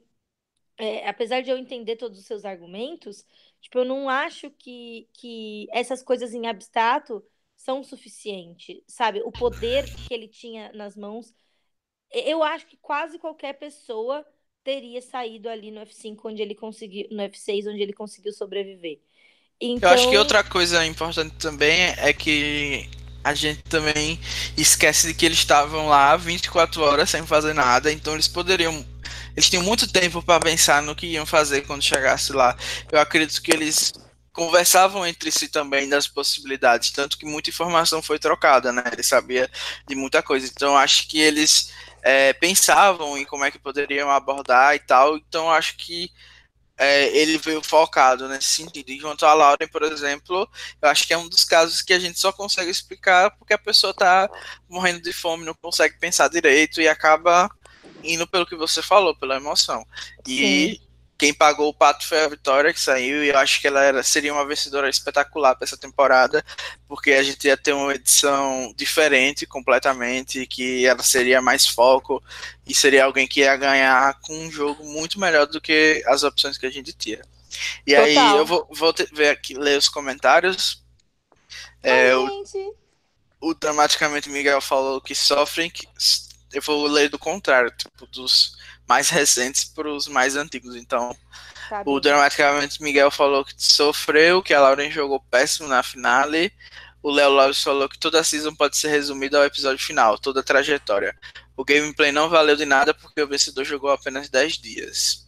é, apesar de eu entender todos os seus argumentos, tipo, eu não acho que, que essas coisas em abstrato são suficientes, sabe? O poder que ele tinha nas mãos, eu acho que quase qualquer pessoa teria saído ali no F5 onde ele conseguiu, no F6 onde ele conseguiu sobreviver. Então... Eu acho que então outra coisa importante também é que a gente também esquece de que eles estavam lá 24 horas sem fazer nada, então eles poderiam eles tinham muito tempo para pensar no que iam fazer quando chegasse lá. Eu acredito que eles conversavam entre si também das possibilidades, tanto que muita informação foi trocada, né? Ele sabia de muita coisa. Então acho que eles é, pensavam em como é que poderiam abordar e tal. Então acho que é, ele veio focado nesse sentido. Enquanto a Lauren, por exemplo, eu acho que é um dos casos que a gente só consegue explicar porque a pessoa está morrendo de fome, não consegue pensar direito e acaba indo pelo que você falou, pela emoção. E Sim. quem pagou o pato foi a Vitória, que saiu, e eu acho que ela era, seria uma vencedora espetacular para essa temporada, porque a gente ia ter uma edição diferente completamente, que ela seria mais foco, e seria alguém que ia ganhar com um jogo muito melhor do que as opções que a gente tinha. E Total. aí eu vou, vou ter, ver aqui, ler os comentários. É, o, o Dramaticamente Miguel falou que sofrem, que eu vou ler do contrário, tipo, dos mais recentes para os mais antigos. Então, tá o Dramaticamente Miguel falou que sofreu, que a Lauren jogou péssimo na finale. O Léo Lopes falou que toda a season pode ser resumida ao episódio final, toda a trajetória. O gameplay não valeu de nada porque o vencedor jogou apenas 10 dias.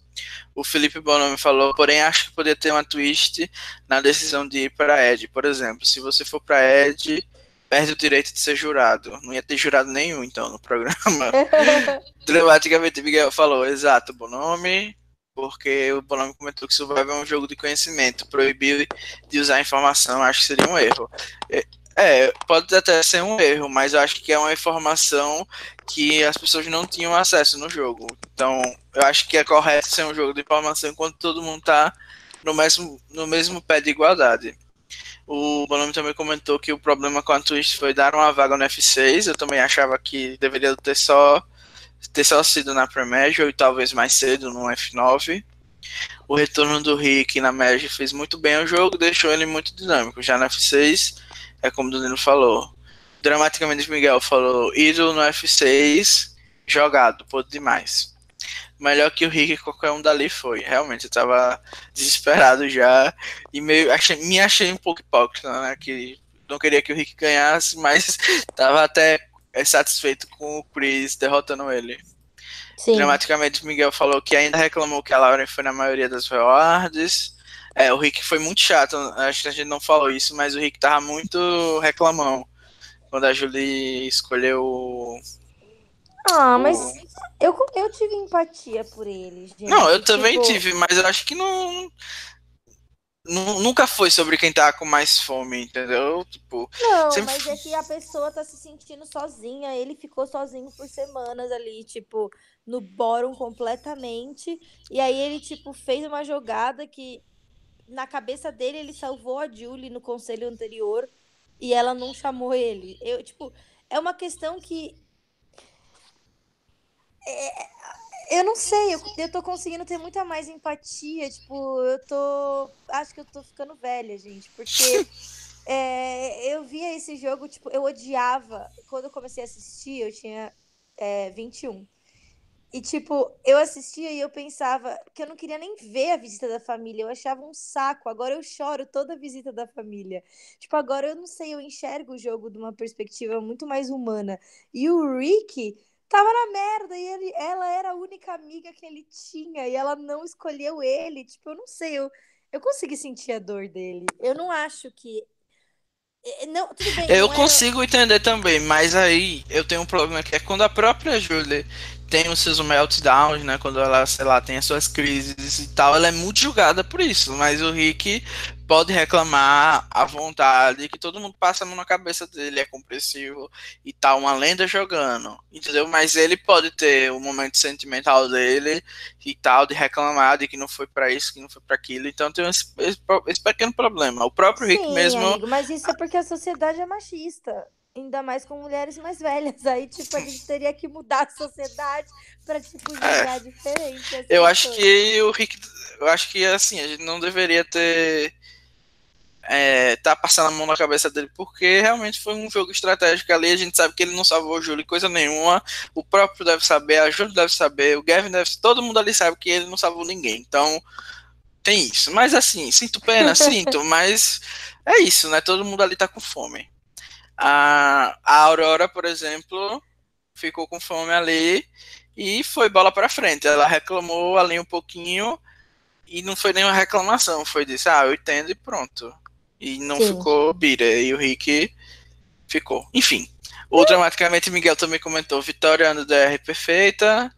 O Felipe Bonomi falou, porém acho que poderia ter uma twist na decisão de ir para Ed. Por exemplo, se você for para Ed, perde o direito de ser jurado. Não ia ter jurado nenhum, então, no programa. Dramaticamente, Miguel falou, exato, Bonomi, porque o Bonomi comentou que Survival é um jogo de conhecimento. Proibir de usar informação, acho que seria um erro. É, é, pode até ser um erro, mas eu acho que é uma informação que as pessoas não tinham acesso no jogo. Então, eu acho que é correto ser um jogo de informação enquanto todo mundo tá no mesmo, no mesmo pé de igualdade. O Bonami também comentou que o problema com a Twitch foi dar uma vaga no F6. Eu também achava que deveria ter só ter só sido na Pre-Major e talvez mais cedo no F9. O retorno do Rick na Major fez muito bem o jogo, deixou ele muito dinâmico. Já no F6, é como o Danilo falou. Dramaticamente Miguel falou, ídolo no F6, jogado, pôde demais melhor que o Rick qualquer um dali foi. Realmente, eu tava desesperado já e meio achei, me achei um pouco hipócrita, né? Que não queria que o Rick ganhasse, mas tava até satisfeito com o Chris derrotando ele. Sim. Dramaticamente, Miguel falou que ainda reclamou que a Lauren foi na maioria das rewards. É, o Rick foi muito chato, acho que a gente não falou isso, mas o Rick tava muito reclamão quando a Julie escolheu ah, mas eu, eu tive empatia por ele, gente. Não, eu também tipo... tive, mas eu acho que não, Nunca foi sobre quem tá com mais fome, entendeu? Tipo, não, sempre... mas é que a pessoa tá se sentindo sozinha. Ele ficou sozinho por semanas ali, tipo, no bórum completamente. E aí ele, tipo, fez uma jogada que, na cabeça dele, ele salvou a Julie no conselho anterior e ela não chamou ele. Eu, tipo, é uma questão que é, eu não sei, eu, eu tô conseguindo ter muita mais empatia. Tipo, eu tô. Acho que eu tô ficando velha, gente. Porque É, eu via esse jogo, tipo, eu odiava. Quando eu comecei a assistir, eu tinha é, 21. E, tipo, eu assistia e eu pensava que eu não queria nem ver a visita da família. Eu achava um saco. Agora eu choro toda a visita da família. Tipo, agora eu não sei, eu enxergo o jogo de uma perspectiva muito mais humana. E o Rick tava na merda e ele, ela era a única amiga que ele tinha e ela não escolheu ele. Tipo, eu não sei, eu, eu consegui sentir a dor dele. Eu não acho que não, tudo bem, eu não consigo é... entender também, mas aí eu tenho um problema que é quando a própria Julie tem os seus meltdowns, né? Quando ela, sei lá, tem as suas crises e tal, ela é muito julgada por isso. Mas o Rick pode reclamar à vontade, que todo mundo passa a mão na cabeça dele, é compreensivo e tal, uma lenda jogando, entendeu? Mas ele pode ter o um momento sentimental dele e tal, de reclamar de que não foi para isso, que não foi para aquilo. Então tem esse, esse, esse, pequeno problema. O próprio Rick Sim, mesmo. Amigo, mas isso é porque a sociedade é machista ainda mais com mulheres mais velhas. Aí, tipo, a gente teria que mudar a sociedade para tipo, julgar é. diferente. Assim, eu acho que o Rick. Eu acho que assim, a gente não deveria ter. É, tá passando a mão na cabeça dele, porque realmente foi um jogo estratégico ali. A gente sabe que ele não salvou o Júlio coisa nenhuma. O próprio deve saber, a Júlio deve saber, o Gavin deve Todo mundo ali sabe que ele não salvou ninguém. Então, tem isso. Mas assim, sinto pena, sinto, mas é isso, né? Todo mundo ali tá com fome. A, a Aurora, por exemplo, ficou com fome ali e foi bola para frente. Ela reclamou ali um pouquinho e não foi nenhuma reclamação, foi disso, ah, eu entendo e pronto. E não Sim. ficou bira. E o Rick ficou. Enfim. O dramaticamente Miguel também comentou: Vitória ano DR perfeita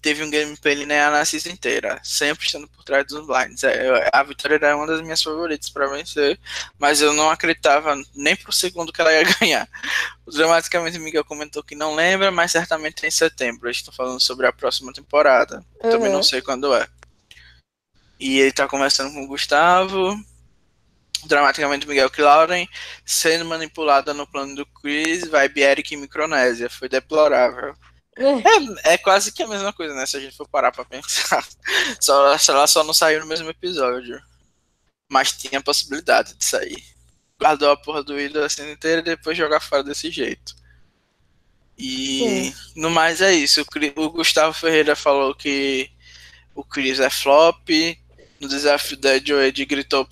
teve um gameplay linear na season inteira, sempre estando por trás dos blinds. É, a Vitória era uma das minhas favoritas para vencer, mas eu não acreditava nem pro segundo que ela ia ganhar. Dramaticamente, Miguel comentou que não lembra, mas certamente em setembro. Estou falando sobre a próxima temporada. Uhum. Também não sei quando é. E ele tá conversando com o Gustavo. Dramaticamente, Miguel Clauren sendo manipulada no plano do Chris, vai Eric e Micronésia. Foi deplorável. É, é quase que a mesma coisa, né? Se a gente for parar pra pensar. Só, ela só não saiu no mesmo episódio. Mas tinha a possibilidade de sair. Guardou a porra do ídolo assim inteira e depois jogar fora desse jeito. E Sim. no mais é isso. O, o Gustavo Ferreira falou que o Chris é flop. No desafio da Joed gritou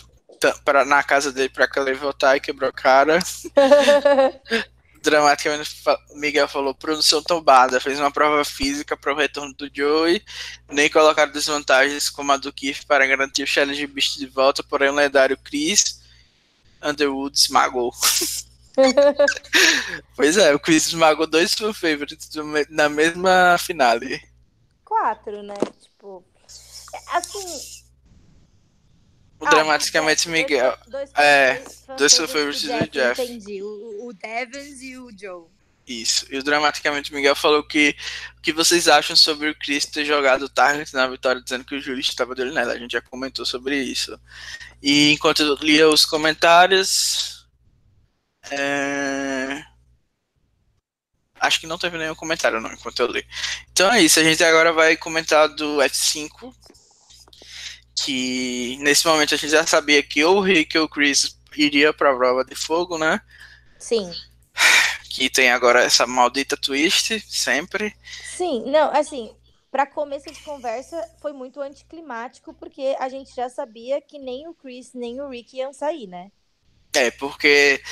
pra, na casa dele pra que ele voltar e quebrou a cara. dramaticamente Miguel falou produção tombada, fez uma prova física para o retorno do Joey, nem colocaram desvantagens como a do Keith para garantir o challenge Beast de volta, porém o lendário Chris Underwood esmagou. pois é, o Chris esmagou dois favorites na mesma finale. Quatro, né? Tipo, assim, o ah, dramaticamente Miguel. Dois, é, dois favoritos do Jeff. Jeff. Entendi. O, o Devens e o Joe. Isso. E o dramaticamente Miguel falou que o que vocês acham sobre o Chris ter jogado o Target na vitória, dizendo que o Júlio estava dele nela. A gente já comentou sobre isso. E enquanto eu lia os comentários. É... Acho que não teve nenhum comentário, não, enquanto eu li. Então é isso. A gente agora vai comentar do F5, que nesse momento a gente já sabia que ou o Rick ou o Chris iria para a prova de fogo, né? Sim. Que tem agora essa maldita twist, sempre. Sim, não, assim, para começo de conversa foi muito anticlimático, porque a gente já sabia que nem o Chris nem o Rick iam sair, né? É, porque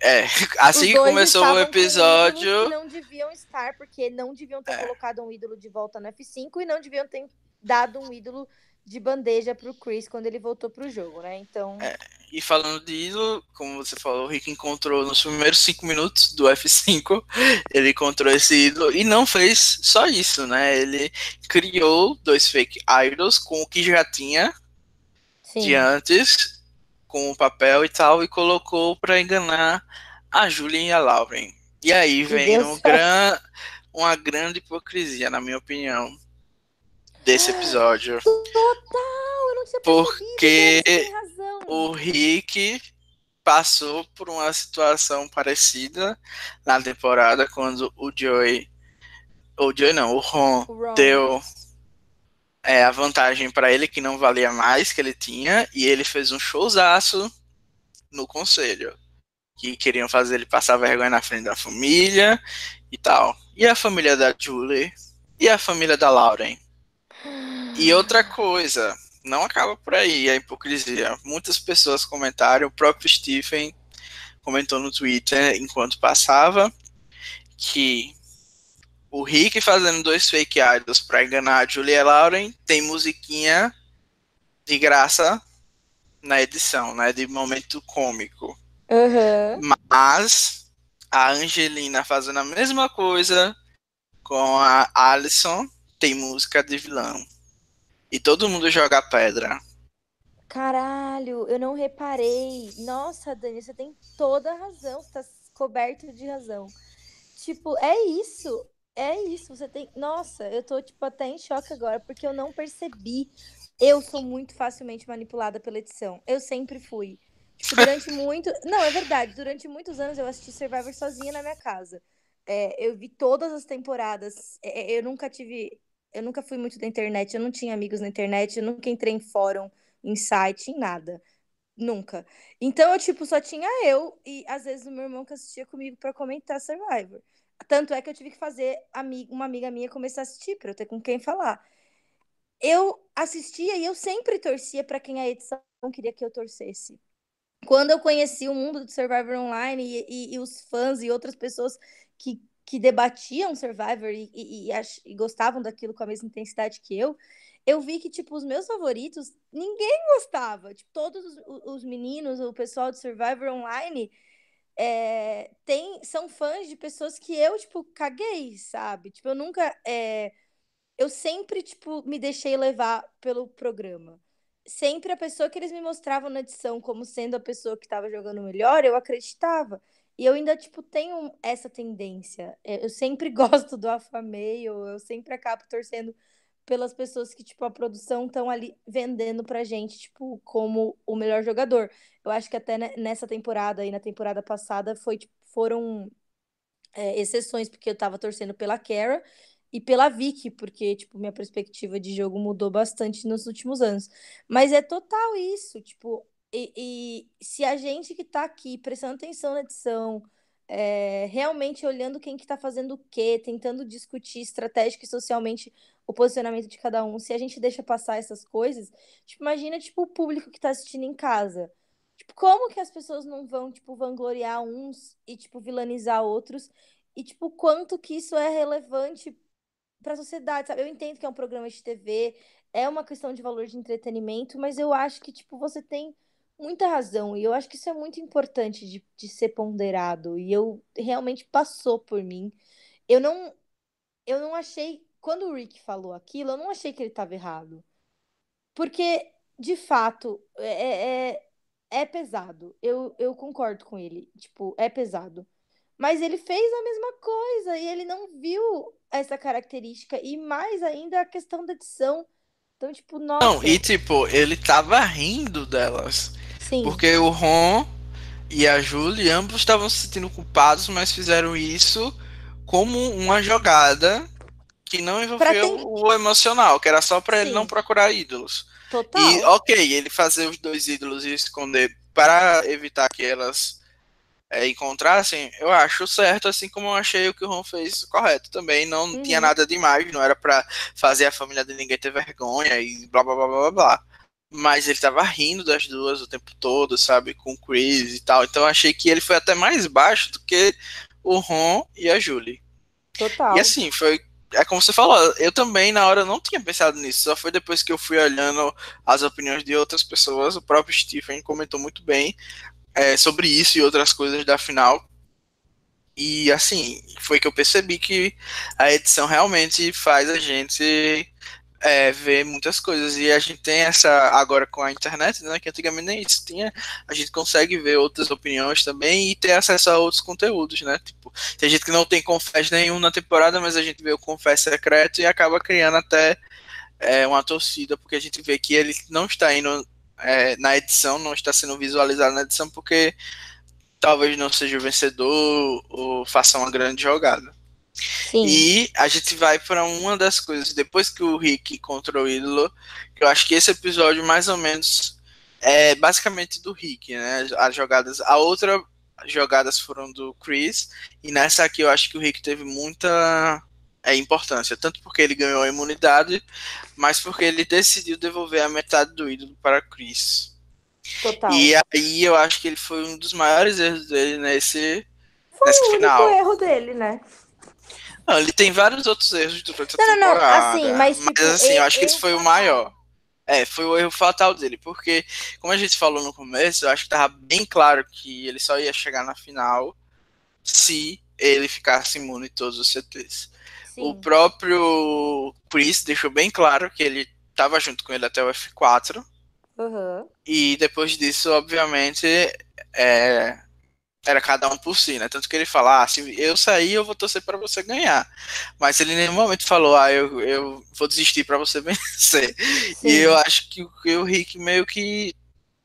é, assim que começou o episódio. Não deviam estar, porque não deviam ter é. colocado um ídolo de volta no F5 e não deviam ter dado um ídolo de bandeja pro Chris quando ele voltou pro jogo, né? Então. É, e falando de ídolo, como você falou, o Rick encontrou nos primeiros cinco minutos do F5, ele encontrou esse ídolo e não fez só isso, né? Ele criou dois fake idols com o que já tinha Sim. de antes, com o papel e tal, e colocou para enganar a Julia e a Lauren. E aí vem um gran, uma grande hipocrisia, na minha opinião desse episódio. Total, eu não tinha Porque o Rick passou por uma situação parecida na temporada quando o Joey, o Joey não, o Ron, o Ron. deu é, a vantagem para ele que não valia mais que ele tinha e ele fez um showzaço no conselho. que queriam fazer ele passar vergonha na frente da família e tal. E a família da Julie e a família da Lauren. E outra coisa, não acaba por aí a hipocrisia. Muitas pessoas comentaram, o próprio Stephen comentou no Twitter enquanto passava que o Rick fazendo dois fake idols para enganar a Julia Lauren tem musiquinha de graça na edição, né? De momento cômico. Uhum. Mas a Angelina fazendo a mesma coisa com a Alison tem música de vilão. E todo mundo joga pedra. Caralho, eu não reparei. Nossa, Dani, você tem toda a razão. Você tá coberto de razão. Tipo, é isso. É isso. Você tem. Nossa, eu tô, tipo, até em choque agora, porque eu não percebi. Eu sou muito facilmente manipulada pela edição. Eu sempre fui. Tipo, durante muito. Não, é verdade. Durante muitos anos eu assisti Survivor sozinha na minha casa. É, eu vi todas as temporadas. É, eu nunca tive. Eu nunca fui muito da internet, eu não tinha amigos na internet, eu nunca entrei em fórum, em site, em nada. Nunca. Então, eu, tipo, só tinha eu e às vezes o meu irmão que assistia comigo para comentar Survivor. Tanto é que eu tive que fazer uma amiga minha começar a assistir para eu ter com quem falar. Eu assistia e eu sempre torcia para quem a edição queria que eu torcesse. Quando eu conheci o mundo do Survivor Online e, e, e os fãs e outras pessoas que, que debatiam Survivor e, e, e, gostavam daquilo com a mesma intensidade que eu, eu vi que, tipo, os meus favoritos, ninguém gostava. Tipo, todos os, os meninos, o pessoal do Survivor Online, é, tem, são fãs de pessoas que eu, tipo, caguei, sabe? Tipo, eu nunca... É, eu sempre, tipo, me deixei levar pelo programa. Sempre a pessoa que eles me mostravam na edição como sendo a pessoa que estava jogando melhor, eu acreditava. E eu ainda, tipo, tenho essa tendência. É, eu sempre gosto do Male, eu sempre acabo torcendo pelas pessoas que, tipo, a produção estão ali vendendo pra gente, tipo, como o melhor jogador. Eu acho que até nessa temporada e na temporada passada foi, tipo, foram é, exceções, porque eu tava torcendo pela Kara e pela Vicky, porque, tipo, minha perspectiva de jogo mudou bastante nos últimos anos. Mas é total isso, tipo, e, e se a gente que tá aqui prestando atenção na edição, é, realmente olhando quem que tá fazendo o quê, tentando discutir estratégico e socialmente o posicionamento de cada um, se a gente deixa passar essas coisas, tipo, imagina, tipo, o público que tá assistindo em casa. Tipo, como que as pessoas não vão, tipo, vangloriar uns e, tipo, vilanizar outros? E, tipo, quanto que isso é relevante para a sociedade, sabe? Eu entendo que é um programa de TV, é uma questão de valor de entretenimento, mas eu acho que, tipo, você tem muita razão. E eu acho que isso é muito importante de, de ser ponderado. E eu realmente passou por mim. Eu não, eu não achei. Quando o Rick falou aquilo, eu não achei que ele estava errado. Porque, de fato, é, é, é pesado. Eu, eu concordo com ele. Tipo, é pesado. Mas ele fez a mesma coisa e ele não viu essa característica. E mais ainda a questão da edição. Então, tipo, nossa. Não, e tipo, ele tava rindo delas. Sim. Porque o Ron e a Julie ambos estavam se sentindo culpados, mas fizeram isso como uma jogada que não envolvia o emocional, que era só para ele não procurar ídolos. Total. E ok, ele fazer os dois ídolos e esconder para evitar que elas é, encontrassem, eu acho certo, assim como eu achei o que o Ron fez correto também. Não uhum. tinha nada demais, não era para fazer a família de ninguém ter vergonha e blá blá blá blá blá mas ele tava rindo das duas o tempo todo, sabe, com o Chris e tal. Então eu achei que ele foi até mais baixo do que o Ron e a Julie. Total. E assim, foi. É como você falou, eu também na hora não tinha pensado nisso, só foi depois que eu fui olhando as opiniões de outras pessoas. O próprio Stephen comentou muito bem é, sobre isso e outras coisas da final. E assim, foi que eu percebi que a edição realmente faz a gente é, ver muitas coisas. E a gente tem essa, agora com a internet, né, que antigamente nem isso tinha, a gente consegue ver outras opiniões também e ter acesso a outros conteúdos, né? Tipo, tem gente que não tem confess nenhum na temporada, mas a gente vê o confess secreto e acaba criando até é, uma torcida, porque a gente vê que ele não está indo é, na edição, não está sendo visualizado na edição, porque talvez não seja o vencedor ou faça uma grande jogada. Sim. E a gente vai para uma das coisas, depois que o Rick encontrou o ídolo, que eu acho que esse episódio mais ou menos é basicamente do Rick, né? As jogadas. A outra jogadas foram do Chris, e nessa aqui eu acho que o Rick teve muita é, importância, tanto porque ele ganhou a imunidade, mas porque ele decidiu devolver a metade do ídolo para Chris. Total. E aí eu acho que ele foi um dos maiores erros dele nesse, foi nesse final. Foi o erro dele, né? Não, ele tem vários outros erros durante a não, temporada. Não, não, assim, mas, tipo, mas assim, eu acho que esse foi o maior. É, foi o erro fatal dele, porque, como a gente falou no começo, eu acho que tava bem claro que ele só ia chegar na final se ele ficasse imune em todos os CTs. Sim. O próprio Chris deixou bem claro que ele tava junto com ele até o F4. Uhum. E depois disso, obviamente, é, era cada um por si, né? Tanto que ele fala, ah, se eu sair, eu vou torcer para você ganhar. Mas ele em nenhum momento falou, ah, eu, eu vou desistir para você vencer. Sim. E eu acho que, que o Rick meio que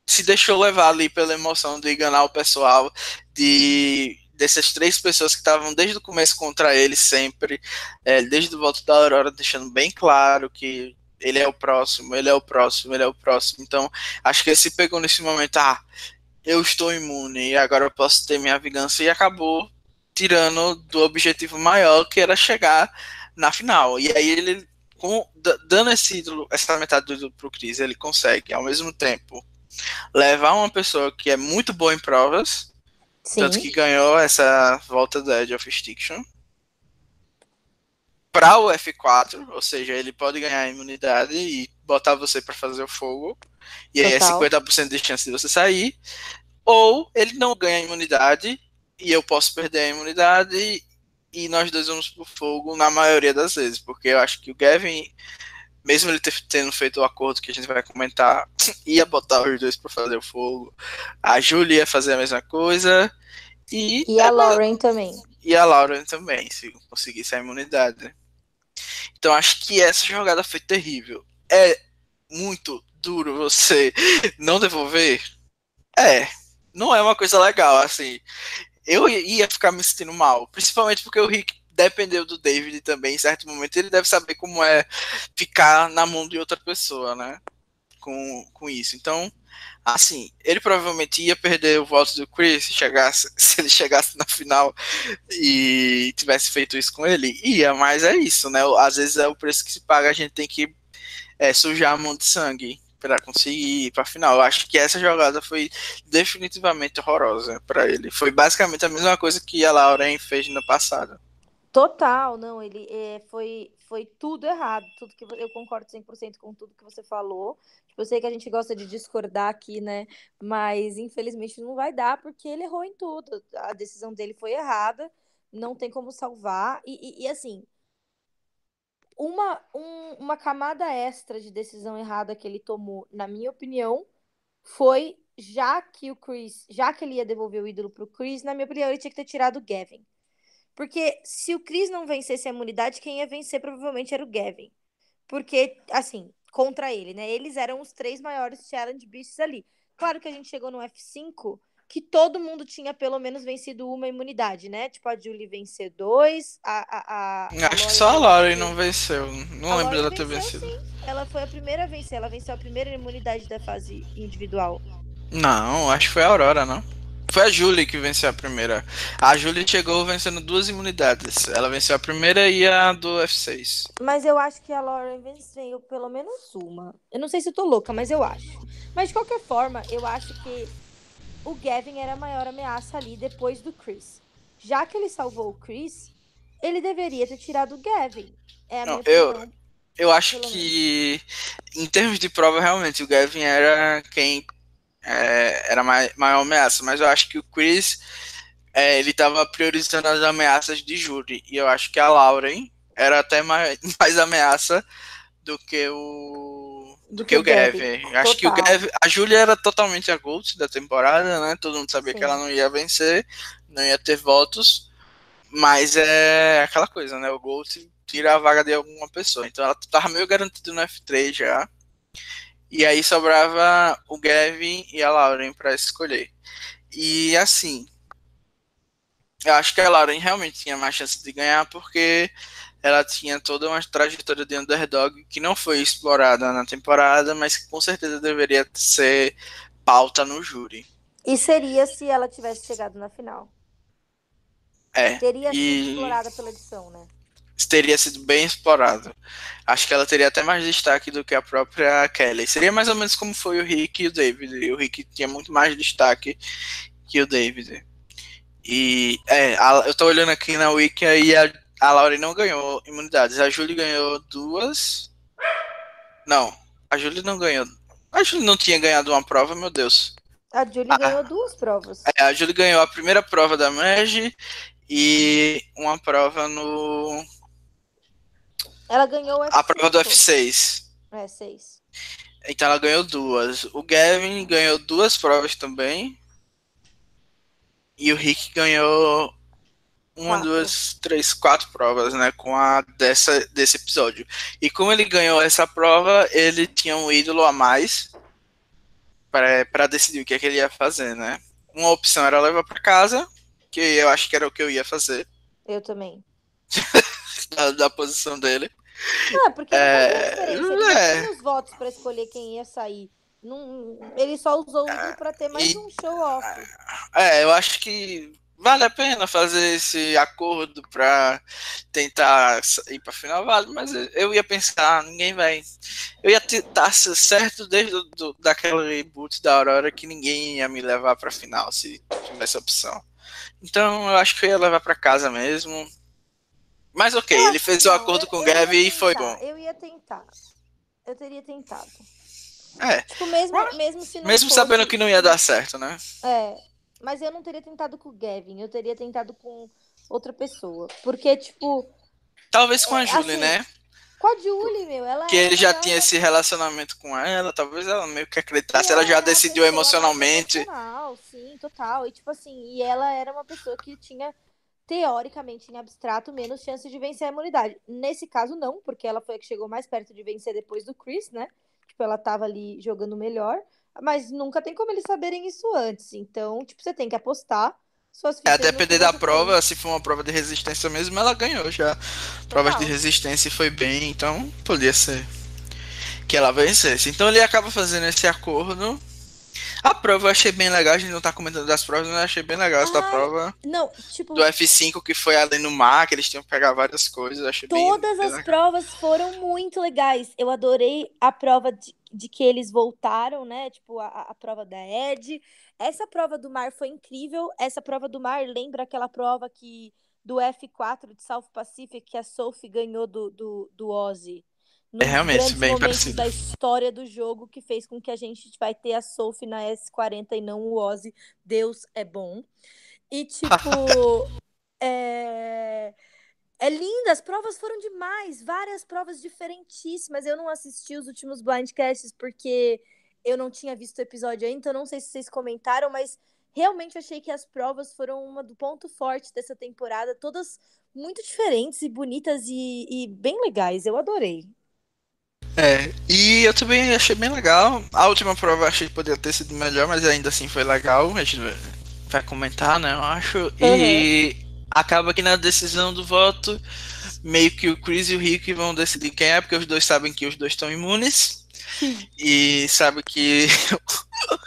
se deixou levar ali pela emoção de enganar o pessoal, de dessas três pessoas que estavam desde o começo contra ele sempre, é, desde o voto da Aurora, deixando bem claro que ele é o próximo, ele é o próximo, ele é o próximo. Então, acho que ele se pegou nesse momento, ah, eu estou imune e agora eu posso ter minha vingança e acabou tirando do objetivo maior que era chegar na final. E aí ele com, dando esse ídolo, essa metade do ídolo pro Chris, ele consegue ao mesmo tempo levar uma pessoa que é muito boa em provas, Sim. tanto que ganhou essa volta da Edge of Extinction para o F4, ou seja, ele pode ganhar a imunidade e botar você para fazer o fogo. E aí é Total. é 50% de chance de você sair. Ou ele não ganha a imunidade e eu posso perder a imunidade e nós dois vamos pro fogo na maioria das vezes. Porque eu acho que o Gavin, mesmo ele tendo feito o acordo que a gente vai comentar, ia botar os dois para fazer o fogo. A Julia ia fazer a mesma coisa. E, e a Lauren também. E a Lauren também, se conseguisse a imunidade. Então acho que essa jogada foi terrível. É muito duro você não devolver. É, não é uma coisa legal, assim. Eu ia ficar me sentindo mal, principalmente porque o Rick dependeu do David também, em certo momento ele deve saber como é ficar na mão de outra pessoa, né? Com, com isso. Então, assim, ele provavelmente ia perder o voto do Chris se, chegasse, se ele chegasse na final e tivesse feito isso com ele. Ia, mas é isso, né? Às vezes é o preço que se paga, a gente tem que é, sujar a mão de sangue para conseguir ir para final. Eu acho que essa jogada foi definitivamente horrorosa para ele. Foi basicamente a mesma coisa que a Lauren fez no passado. Total, não, ele é, foi, foi tudo errado, tudo que eu concordo 100% com tudo que você falou. Tipo, eu sei que a gente gosta de discordar aqui, né? Mas infelizmente não vai dar porque ele errou em tudo. A decisão dele foi errada, não tem como salvar. E, e, e assim, uma, um, uma camada extra de decisão errada que ele tomou, na minha opinião, foi já que o Chris, já que ele ia devolver o ídolo pro Chris, na minha opinião, ele tinha que ter tirado o Gavin. Porque se o Chris não vencesse a imunidade, quem ia vencer provavelmente era o Gavin. Porque, assim, contra ele, né? Eles eram os três maiores challenge beasts ali. Claro que a gente chegou no F5 que todo mundo tinha pelo menos vencido uma imunidade, né? Tipo, a Julie vencer dois, a. a, a Acho que só a Lauren não venceu. Não a lembro dela ter vencido. Sim. Ela foi a primeira a vencer, ela venceu a primeira imunidade da fase individual. Não, acho que foi a Aurora, não. Foi a Julie que venceu a primeira. A Julie chegou vencendo duas imunidades. Ela venceu a primeira e a do F6. Mas eu acho que a Lauren venceu pelo menos uma. Eu não sei se eu tô louca, mas eu acho. Mas de qualquer forma, eu acho que o Gavin era a maior ameaça ali depois do Chris. Já que ele salvou o Chris, ele deveria ter tirado o Gavin. É a não, minha eu, opinião. Eu acho que, em termos de prova, realmente, o Gavin era quem é, era mais, maior ameaça, mas eu acho que o Chris é, ele estava priorizando as ameaças de júri, e eu acho que a Lauren era até mais, mais ameaça do que o do que, que o Gavin. Acho que o Gavin, a Julia era totalmente a Gold da temporada, né? Todo mundo sabia Sim. que ela não ia vencer, não ia ter votos, mas é aquela coisa, né? O Gold tira a vaga de alguma pessoa, então ela tava meio garantida no F3 já. E aí sobrava o Gavin e a Lauren para escolher. E assim, eu acho que a Lauren realmente tinha mais chance de ganhar porque ela tinha toda uma trajetória de underdog que não foi explorada na temporada, mas que com certeza deveria ser pauta no júri. E seria se ela tivesse chegado na final. É. Teria sido E explorada pela edição, né? teria sido bem explorado. Acho que ela teria até mais destaque do que a própria Kelly. Seria mais ou menos como foi o Rick e o David. E o Rick tinha muito mais destaque que o David. E é, a- eu tô olhando aqui na Wiki e a, a Lauren não ganhou imunidades. A Julie ganhou duas. Não, a Julie não ganhou. A Julie não tinha ganhado uma prova, meu Deus. A Julie Ah. ganhou duas provas. É, a Julie ganhou a primeira prova da Merge e uma prova no. Ela ganhou A prova do F5. F6. É, seis. Então ela ganhou duas. O Gavin ganhou duas provas também. E o Rick ganhou uma, Quatro. duas, três, quatro provas, né? Com a dessa, desse episódio. E como ele ganhou essa prova, ele tinha um ídolo a mais para decidir o que, é que ele ia fazer, né? Uma opção era levar para casa, que eu acho que era o que eu ia fazer, Eu também. da, da posição dele. Ah, porque É, não fazia diferença. Ele é. não tinha os votos pra escolher quem ia sair. Não, ele só usou isso pra ter mais e- um show off. É, eu acho que vale a pena fazer esse acordo pra tentar ir pra final, vale, mas eu ia pensar, ninguém vai. Eu ia estar certo desde do, daquela reboot da Aurora que ninguém ia me levar pra final se tivesse opção. Então eu acho que eu ia levar pra casa mesmo. Mas ok, Eu ele fez o não, acordo eu- com o Gavi e foi bom. Eu ia tentar. Eu teria tentado. É, Tipo, mesmo, mesmo se não mesmo fosse- sabendo que não ia dar certo, né? É, mas eu não teria tentado com o Gavin, eu teria tentado com outra pessoa. Porque, tipo, Talvez com a É, Julie, assim, né? com a Julie, meu, ela que ele já tinha esse relacionamento com ela, talvez ela meio que acreditasse, E ela já decidiu emocionalmente. emocional, sim, total. E tipo assim, e ela era uma pessoa que tinha, teoricamente, em abstrato, menos chance de vencer a imunidade. Nesse caso, não, porque ela foi a que chegou mais perto de vencer depois do Chris, né? Tipo, ela tava ali jogando melhor. Mas nunca tem como eles saberem isso antes. Então, tipo, você tem que apostar suas É, fichas a no que depender da prova, se for uma prova de resistência mesmo, ela ganhou já. Provas de resistência e foi bem, então podia ser que ela vencesse. Então ele acaba fazendo esse acordo. A prova eu achei bem legal, a gente não tá comentando das provas, mas eu achei bem legal essa prova. Não, tipo, do F5 que foi ali no mar, que eles tinham que pegar várias coisas, achei bem, Todas bem as legal. provas foram muito legais. Eu adorei a prova de, de que eles voltaram, né? Tipo, a, a prova da Ed. Essa prova do mar foi incrível. Essa prova do mar lembra aquela prova que do F4 de South Pacific que a Sophie ganhou do, do, do Ozzy. Num É realmente bem parecido. da história do jogo que fez com que a gente vai ter a Sophie na S40 e não o Ozzy. Deus é bom. E tipo, é... É linda, as provas foram demais, várias provas diferentíssimas. Eu não assisti os últimos blindcasts porque eu não tinha visto o episódio ainda, então não sei se vocês comentaram, mas realmente achei que as provas foram uma do ponto forte dessa temporada, todas muito diferentes e bonitas e, e bem legais. Eu adorei. É, e eu também achei bem legal. A última prova eu achei que poderia ter sido melhor, mas ainda assim foi legal. A gente vai- vai comentar, né? Eu acho. E acaba que na decisão do voto, meio que o Chris e o Rick vão decidir quem é, porque os dois sabem que os dois estão imunes. E sabe que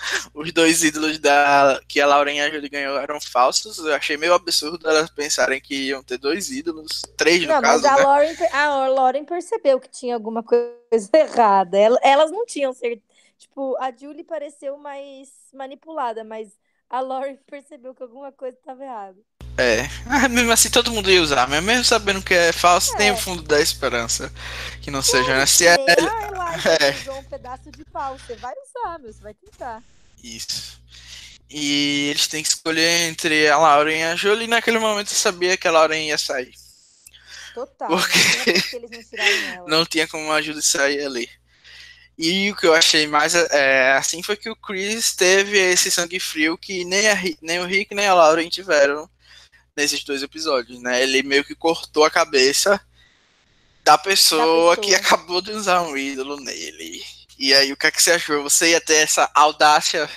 os dois ídolos da que a Lauren e a Julie ganhou eram falsos. Eu achei meio absurdo elas pensarem que iam ter dois ídolos, três no Não, caso, mas a né? Lauren, a Lauren percebeu que tinha alguma coisa errada. Ela- Elas não tinham certeza. Tipo, a Julie pareceu mais manipulada, mas a Lauren percebeu que alguma coisa estava errada. É, mesmo assim todo mundo ia usar, mas mesmo sabendo que é falso, tem É. o fundo da esperança que não seja, né? Se é É. usou um pedaço de pau. Você vai usar, meu, você vai tentar. isso. E eles têm que escolher entre a Lauren e a Julie, e naquele momento eu sabia que a Lauren ia sair. Total. Por Não tinha não como a Julie sair ali. E o que eu achei mais é, assim foi que o Chris teve esse sangue frio que nem, a, nem o Rick nem a Lauren tiveram nesses dois episódios, né? Ele meio que cortou a cabeça da pessoa, Da pessoa. que acabou de usar um ídolo nele. E aí, o que é que você achou? Você ia ter essa audácia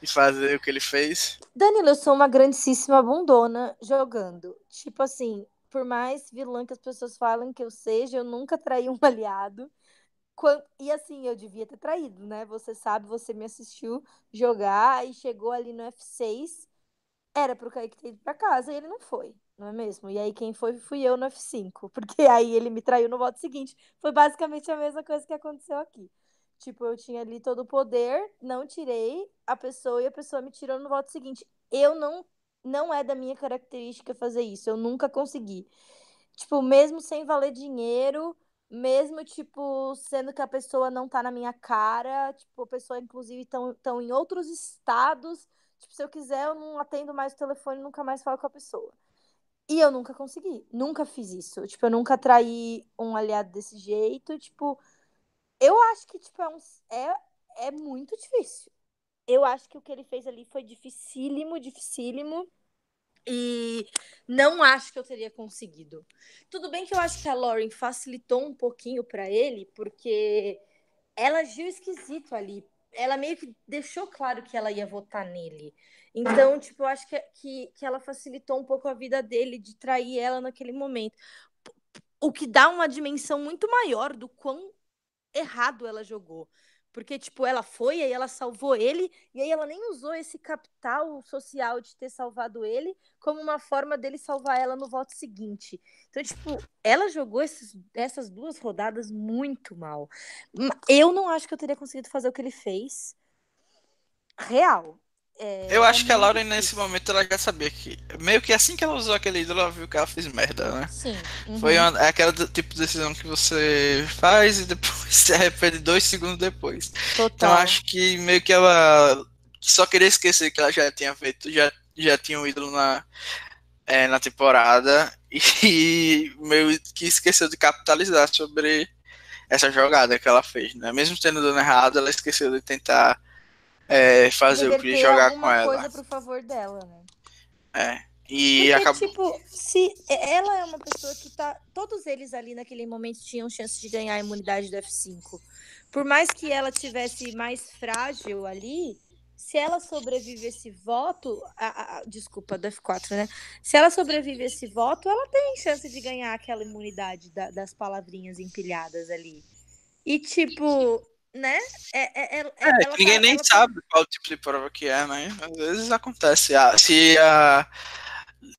de fazer o que ele fez? Danilo, eu sou uma grandíssima bundona jogando. Tipo assim, por mais vilã que as pessoas falam que eu seja, eu nunca traí um aliado. E assim, eu devia ter traído, né? Você sabe, você me assistiu jogar e chegou ali no F6. Era pro Kaique ter ido pra casa e ele não foi, não é mesmo? E aí quem foi fui eu no F5, porque aí ele me traiu no voto seguinte. Foi basicamente a mesma coisa que aconteceu aqui. Tipo, eu tinha ali todo o poder, não tirei a pessoa e a pessoa me tirou no voto seguinte. Eu não não é da minha característica fazer isso, eu nunca consegui. Tipo, mesmo sem valer dinheiro, mesmo, tipo, sendo que a pessoa não tá na minha cara, tipo, a pessoa, inclusive, estão tão em outros estados. Tipo, se eu quiser, eu não atendo mais o telefone, nunca mais falo com a pessoa. E eu nunca consegui, nunca fiz isso. Tipo, eu nunca traí um aliado desse jeito. Tipo, eu acho que, tipo, é, um, é, é muito difícil. Eu acho que o que ele fez ali foi dificílimo, dificílimo. E não acho que eu teria conseguido. Tudo bem que eu acho que a Lauren facilitou um pouquinho para ele, porque ela agiu esquisito ali. Ela meio que deixou claro que ela ia votar nele. Então, tipo, eu acho que, que, que ela facilitou um pouco a vida dele de trair ela naquele momento. O que dá uma dimensão muito maior do quão errado ela jogou. Porque, tipo, ela foi, aí ela salvou ele, e aí ela nem usou esse capital social de ter salvado ele como uma forma dele salvar ela no voto seguinte. Então, tipo, ela jogou esses, essas duas rodadas muito mal. Eu não acho que eu teria conseguido fazer o que ele fez. Real. É, eu acho é que a Laura, nesse momento, ela já sabia que. Meio que assim que ela usou aquele ídolo, ela viu que ela fez merda, né? Sim. Uhum. Foi uma, é aquela tipo de decisão que você faz e depois se arrepende dois segundos depois. Total. Então acho que meio que ela só queria esquecer que ela já tinha feito, já, já tinha um ídolo na, é, na temporada e meio que esqueceu de capitalizar sobre essa jogada que ela fez, né? Mesmo tendo dando errado, ela esqueceu de tentar é, fazer o Chris jogar com ela. coisa pro favor dela, né? É. E Porque, acabou. tipo, se ela é uma pessoa que tá. Todos eles ali naquele momento tinham chance de ganhar a imunidade do F5. Por mais que ela tivesse mais frágil ali, se ela sobrevive esse voto. A, a, desculpa, do F4, né? Se ela sobrevive esse voto, ela tem chance de ganhar aquela imunidade da, das palavrinhas empilhadas ali. E, tipo, né? É, é, é, é ninguém tá, nem sabe tá... qual tipo de prova que é, né? Às vezes acontece. Ah, se a,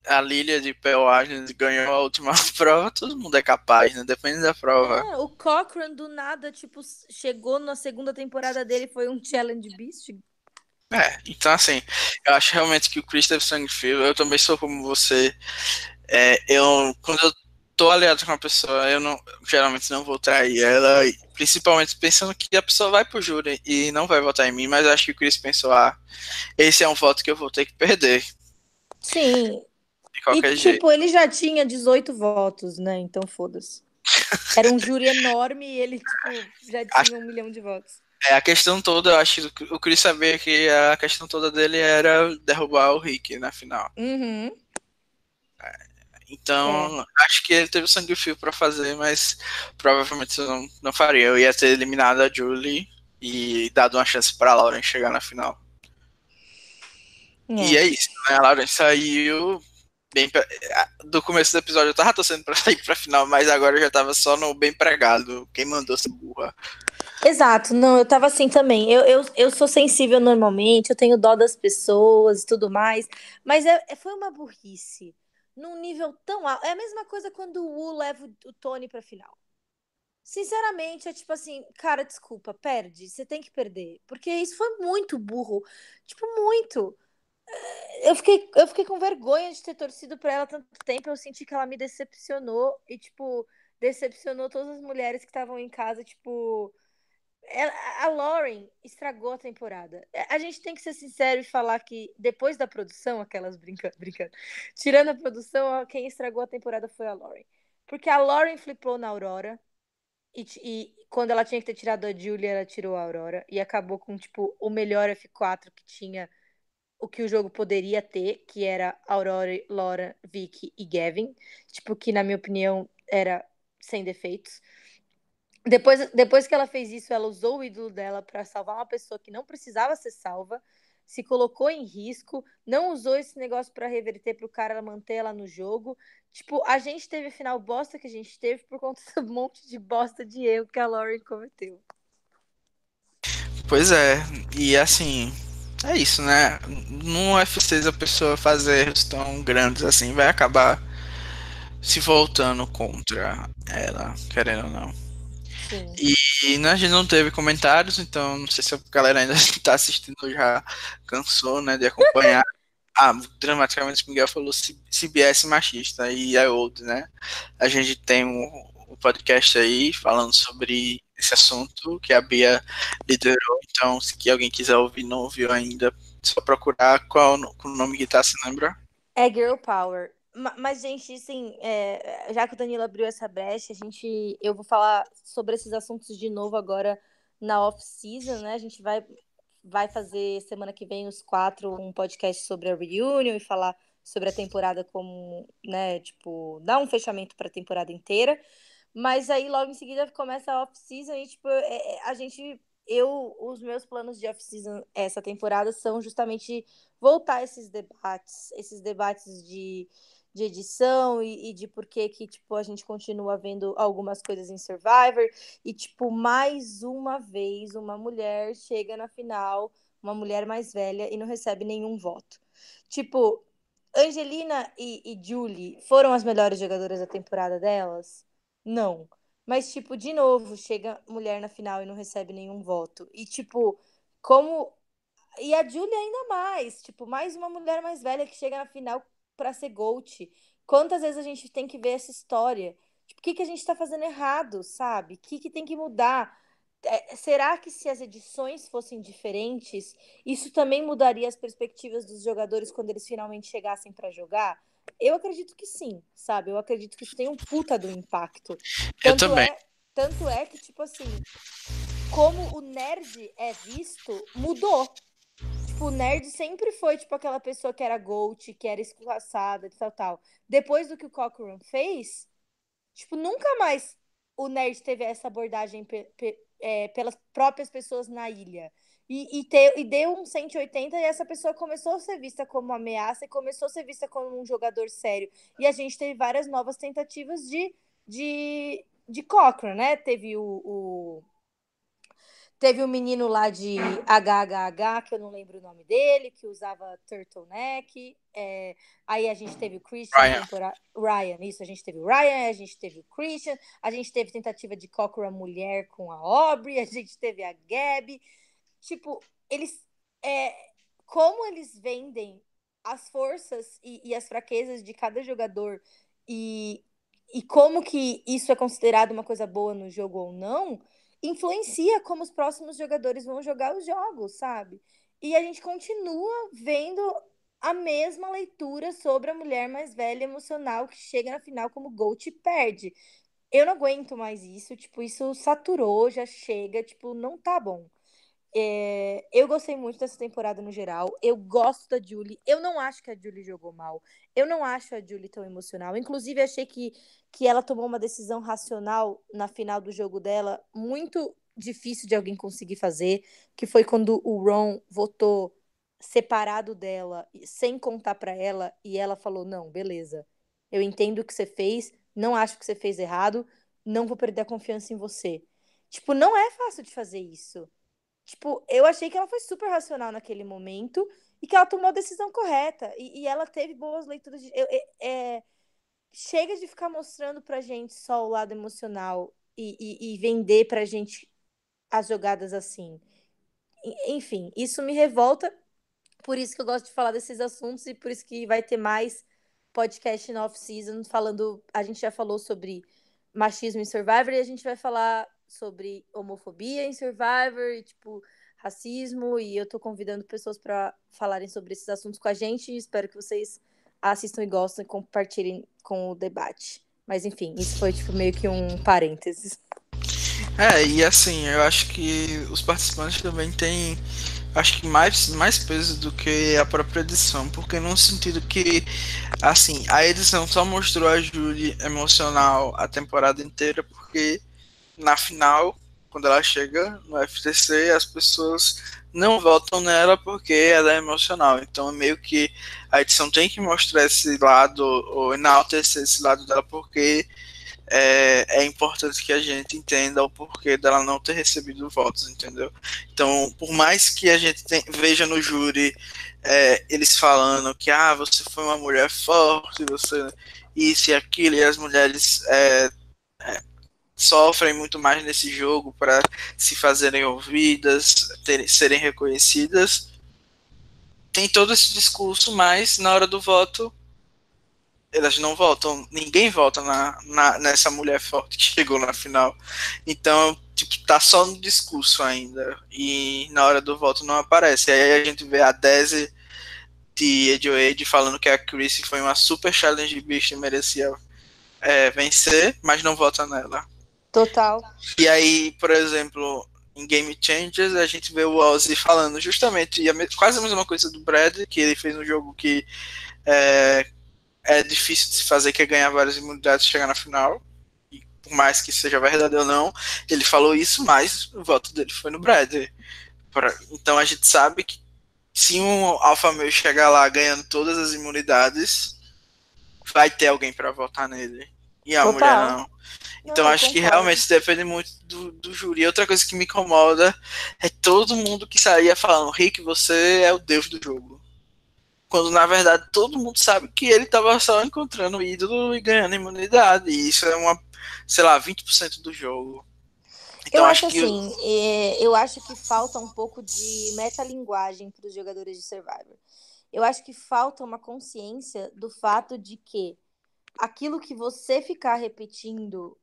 a Lilia de Pelagem ganhou a última prova, todo mundo é capaz, né? Depende da prova. É, o Cochrane do nada, tipo, chegou na segunda temporada dele, foi um Challenge Beast. É, então assim, eu acho realmente que o Christopher Sangfield, eu também sou como você. É, eu, quando eu tô aliado com uma pessoa, eu não, geralmente não vou trair ela, principalmente pensando que a pessoa vai pro júri e não vai votar em mim, mas acho que o Chris pensou, ah, esse é um voto que eu vou ter que perder. Sim. De qualquer e, jeito. tipo, ele já tinha 18 votos, né? Então foda-se. Era um júri enorme e ele, tipo, já tinha um milhão de votos. É, a questão toda, eu acho que o Chris sabia que a questão toda dele era derrubar o Rick na final. Uhum. Então, é. acho que ele teve sangue fio para fazer, mas provavelmente eu não, não faria. Eu ia ter eliminado a Julie e dado uma chance para a Lauren chegar na final. É. E é isso, né? A Lauren saiu bem pra... do começo do episódio eu tava torcendo para sair para final, mas agora eu já tava só no bem pregado. Quem mandou essa burra? Exato, não, eu tava assim também. Eu, eu, eu sou sensível normalmente, eu tenho dó das pessoas e tudo mais, mas é, é foi uma burrice num nível tão alto. É a mesma coisa quando o Wu leva o Tony pra final. Sinceramente, é tipo assim, cara, desculpa, perde, você tem que perder. Porque isso foi muito burro. Tipo, muito. Eu fiquei, eu fiquei com vergonha de ter torcido pra ela tanto tempo. Eu senti que ela me decepcionou e, tipo, decepcionou todas as mulheres que estavam em casa, tipo a Lauren estragou a temporada. É, a gente tem que ser sincero e falar que depois da produção, aquelas brincando, brincando, tirando a produção, quem estragou a temporada foi a Lauren. Porque a Lauren flipou na Aurora e, e quando ela tinha que ter tirado a Julia, ela tirou a Aurora e acabou com tipo o melhor F4 que tinha o que o jogo poderia ter, que era Aurora, Laura, Vicky e Gavin, tipo que na minha opinião era sem defeitos. Depois, depois que ela fez isso, ela usou o ídolo dela para salvar uma pessoa que não precisava ser salva. se colocou em risco, não usou esse negócio para reverter para o cara manter ela no jogo. Tipo, a gente teve a final bosta que a gente teve por conta do monte de bosta de erro que a Lauren cometeu. Pois é, e assim, é isso, né? No UFC a pessoa fazer erros tão grandes assim vai acabar se voltando contra ela, querendo ou não. Sim. E né, a gente não teve comentários, então não sei se a galera ainda está assistindo já cansou, né, de acompanhar. ah, dramaticamente o Miguel falou CBS machista e é old, né? A gente tem um, um podcast aí falando sobre esse assunto que a Bia liderou. Então, se alguém quiser ouvir, não ouviu ainda, só procurar qual o nome que tá, se lembra? É Girl Power. Mas, gente, assim, é, já que o Danilo abriu essa brecha, a gente, eu vou falar sobre esses assuntos de novo agora na off-season, né? A gente vai, vai fazer semana que vem os quatro um podcast sobre a reunion e falar sobre a temporada como, né, tipo, dar um fechamento para a temporada inteira. Mas aí logo em seguida começa a off-season e, tipo, é, é, a gente. Eu, os meus planos de off-season essa temporada são justamente voltar esses debates, esses debates de, de edição e, e, de por que que, tipo, a gente continua vendo algumas coisas em Survivor e, tipo, mais uma vez uma mulher chega na final, uma mulher mais velha e não recebe nenhum voto. Tipo, Angelina e, e Julie foram as melhores jogadoras da temporada delas? Não. Mas, tipo, de novo, chega mulher na final e não recebe nenhum voto. E, tipo, como. E a Julia ainda mais. Tipo, mais uma mulher mais velha que chega na final pra ser GOAT. Quantas vezes a gente tem que ver essa história? Tipo, o que, que a gente tá fazendo errado, sabe? O que, que tem que mudar? É, será que se as edições fossem diferentes, isso também mudaria as perspectivas dos jogadores quando eles finalmente chegassem para jogar? Eu acredito que sim, sabe? Eu acredito que isso tem um puta do impacto. Tanto eu também. É, tanto é que, tipo assim, como o nerd é visto, mudou. Tipo, o nerd sempre foi, tipo, aquela pessoa que era GOAT, que era escorraçada, tal, tal. Depois do que o Cochran fez, tipo, nunca mais o nerd teve essa abordagem pe pe é, pelas próprias pessoas na ilha e, e, te, e deu um 180 e essa pessoa começou a ser vista como ameaça e começou a ser vista como um jogador sério. E a gente teve várias novas tentativas de, de, de Cochrane, né? Teve o, o Teve um menino lá de HHH, que eu não lembro o nome dele, que usava turtleneck. É, aí a gente teve o Christian. Ryan. Tempora... Ryan, isso. A gente teve o Ryan, a gente teve o Christian. A gente teve tentativa de Cochrane mulher com a Aubrey. A gente teve a Gabby tipo, eles. É, como eles vendem as forças e, e, as fraquezas de cada jogador e, e como que isso é considerado uma coisa boa no jogo ou não, influencia como os próximos jogadores vão jogar os jogos, sabe? E a gente continua vendo a mesma leitura sobre a mulher mais velha emocional que chega na final como Gold e perde. Eu não aguento mais isso, tipo, isso saturou, já chega, tipo, não tá bom. É, eu gostei muito dessa temporada no geral. Eu gosto da Julie. Eu não acho que a Julie jogou mal. Eu não acho a Julie tão emocional. Inclusive, achei que, que ela tomou uma decisão racional na final do jogo dela, muito difícil de alguém conseguir fazer, que foi quando o Ron votou separado dela, sem contar para ela, e ela falou: "Não, beleza. Eu entendo o que você fez, não acho que você fez errado, não vou perder a confiança em você". Tipo, não é fácil de fazer isso. Tipo, eu achei que ela foi super racional naquele momento e que ela tomou a decisão correta. E, e ela teve boas leituras. De, eu, é, chega de ficar mostrando pra gente só o lado emocional e, e, e vender pra gente as jogadas assim. Enfim, isso me revolta. Por isso que eu gosto de falar desses assuntos e por isso que vai ter mais podcast no off-season falando. A gente já falou sobre machismo em Survivor e a gente vai falar sobre homofobia em Survivor e, tipo, racismo. E eu tô convidando pessoas para falarem sobre esses assuntos com a gente. Espero que vocês assistam e gostem e compartilhem com o debate. Mas, enfim, isso foi, tipo, meio que um parênteses. É, e assim, eu acho que os participantes também têm acho que mais, mais peso do que a própria edição, porque no sentido que assim, a edição só mostrou a Julie emocional a temporada inteira porque na final quando ela chega no FTC, as pessoas não votam nela porque ela é emocional. Então, meio que a edição tem que mostrar esse lado, ou enaltecer esse lado dela, porque é, é, importante que a gente entenda o porquê dela não ter recebido votos, entendeu? Então, por mais que a gente tem, veja no júri é, eles falando que ah, você foi uma mulher forte, você isso e aquilo, e as mulheres é, é sofrem muito mais nesse jogo para se fazerem ouvidas, serem reconhecidas. Tem todo esse discurso, mas na hora do voto elas não votam, ninguém vota na, na, nessa mulher forte que chegou na final. Então, tipo, tá só no discurso ainda. E na hora do voto não aparece. Aí a gente vê a Daisy de Edward falando que a Chris foi uma super challenge beast e merecia é, vencer, mas não vota nela. Total. E aí, por exemplo, em Game Changers, a gente vê o Ozzy falando justamente a, quase a mesma coisa do Brad, que ele fez um jogo que é, é difícil de se fazer, que é ganhar várias imunidades e chegar na final. E por mais que seja verdade ou não, ele falou isso, mas o voto dele foi no Brad. Então a gente sabe que se um Alpha Male chegar lá ganhando todas as imunidades, vai ter alguém para votar nele. E a Total. mulher não. Então não, acho que realmente depende muito do, do júri. Outra coisa que me incomoda é todo mundo que saía falando, Rick, você é o deus do jogo. Quando na verdade todo mundo sabe que ele estava só encontrando ídolo e ganhando imunidade. E isso é uma, sei lá, 20% do jogo. Então, eu acho, acho assim, eu... É, eu acho que falta um pouco de metalinguagem para os jogadores de Survivor. Eu acho que falta uma consciência do fato de que aquilo que você ficar repetindo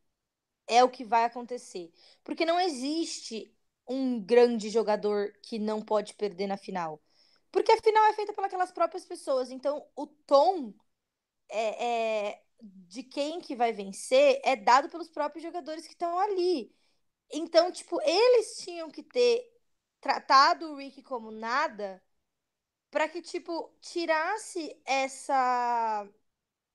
é o que vai acontecer. Porque não existe um grande jogador que não pode perder na final. Porque a final é feita pelas próprias pessoas. Então, o tom é, é, de quem que vai vencer é dado pelos próprios jogadores que estão ali. Então, tipo, eles tinham que ter tratado o Rick como nada para que, tipo, tirasse essa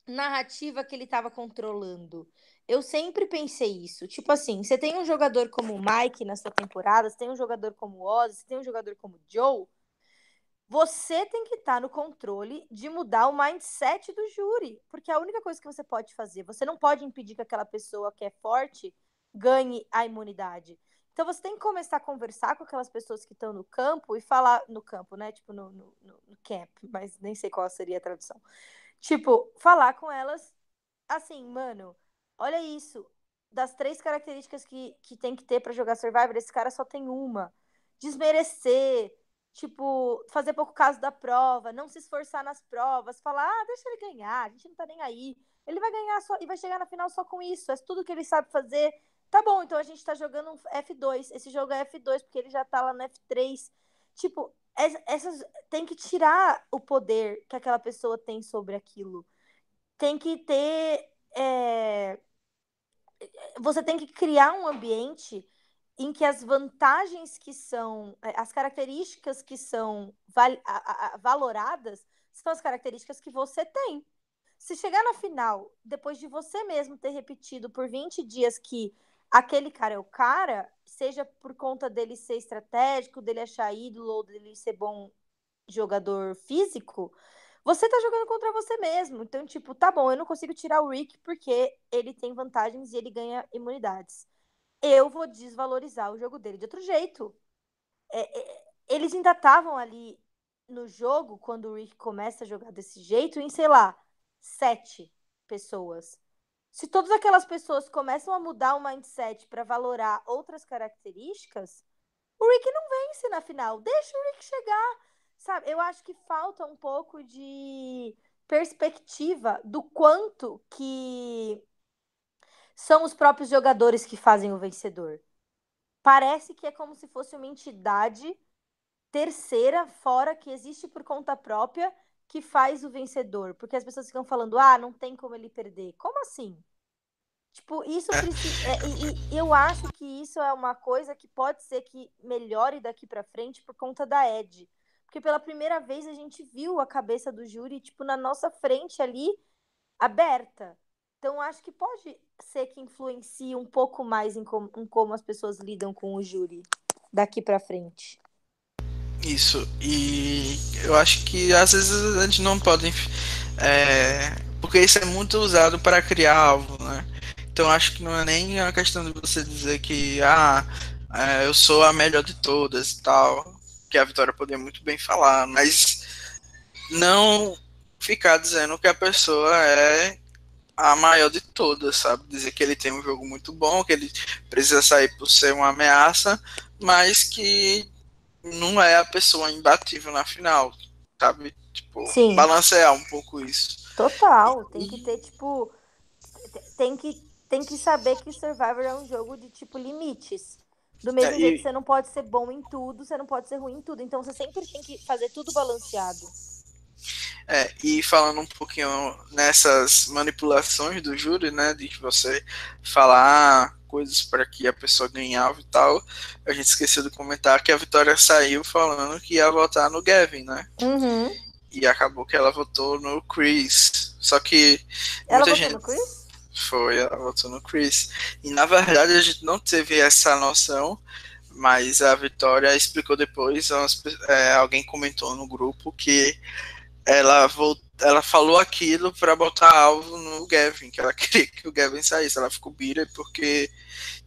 narrativa que ele estava controlando. Eu sempre pensei isso. Tipo assim, você tem um jogador como o Mike na sua temporada, você tem um jogador como o Oz, você tem um jogador como o Joe. Você tem que estar tá no controle de mudar o mindset do júri. Porque é a única coisa que você pode fazer. Você não pode impedir que aquela pessoa que é forte ganhe a imunidade. Então você tem que começar a conversar com aquelas pessoas que estão no campo e falar no campo, né? Tipo no, no, no camp, mas nem sei qual seria a tradução. Tipo, falar com elas assim, mano, olha isso. Das três características que, que tem que ter para jogar Survivor, esse cara só tem uma. Desmerecer, tipo, fazer pouco caso da prova, não se esforçar nas provas, falar, ah, deixa ele ganhar, a gente não tá nem aí. Ele vai ganhar só e vai chegar na final só com isso, é tudo que ele sabe fazer. Tá bom, então a gente tá jogando um F2. Esse jogo é F2, porque ele já tá lá no F3. Tipo, essas tem que tirar o poder que aquela pessoa tem sobre aquilo. Tem que ter. É... Você tem que criar um ambiente em que as vantagens que são, é, as características que são val valoradas são as características que você tem. Se chegar na final, depois de você mesmo ter repetido por 20 dias que aquele cara é o cara, seja por conta dele ser estratégico, dele achar ídolo ou dele ser bom jogador físico, você tá jogando contra você mesmo. Então, tipo, tá bom, eu não consigo tirar o Rick porque ele tem vantagens e ele ganha imunidades. Eu vou desvalorizar o jogo dele de outro jeito. É, é, eles ainda estavam ali no jogo quando o Rick começa a jogar desse jeito em, sei lá, sete pessoas. Se todas aquelas pessoas começam a mudar o mindset para valorar outras características, o Rick não vence na final. Deixa o Rick chegar. Sabe? Eu acho que falta um pouco de perspectiva do quanto que são os próprios jogadores que fazem o vencedor. Parece que é como se fosse uma entidade terceira fora que existe por conta própria que faz o vencedor? Porque as pessoas ficam falando, ah, não tem como ele perder. Como assim? Tipo, isso precisa. É, e, e, eu acho que isso é uma coisa que pode ser que melhore daqui para frente por conta da Ed. Porque pela primeira vez a gente viu a cabeça do júri, tipo, na nossa frente ali, aberta. Então acho que pode ser que influencie um pouco mais em como, em como as pessoas lidam com o júri daqui para frente. Isso, e eu acho que às vezes a gente não pode. É, porque isso é muito usado para criar alvo, né? Então acho que não é nem a questão de você dizer que ah, é, eu sou a melhor de todas e tal, que a Vitória poderia muito bem falar, mas não ficar dizendo que a pessoa é a maior de todas, sabe? Dizer que ele tem um jogo muito bom, que ele precisa sair por ser uma ameaça, mas que não é a pessoa imbatível na final, sabe? Tipo, Sim. balancear um pouco isso. Total, tem que ter, tipo. Tem que, tem que saber que Survivor é um jogo de, tipo, limites. Do mesmo é, jeito que você não pode ser bom em tudo, você não pode ser ruim em tudo. Então você sempre tem que fazer tudo balanceado. É, e falando um pouquinho nessas manipulações do júri, né, de você falar coisas para que a pessoa ganhava e tal, a gente esqueceu de comentar que a Vitória saiu falando que ia votar no Gavin, né? Uhum. E acabou que ela votou no Chris. Só que ela muita gente. No Chris? Foi, ela votou no Chris. E na verdade a gente não teve essa noção, mas a Vitória explicou depois, é, alguém comentou no grupo que ela voltou, ela falou aquilo para botar alvo no Gavin, que ela queria que o Gavin saísse. Ela ficou bira porque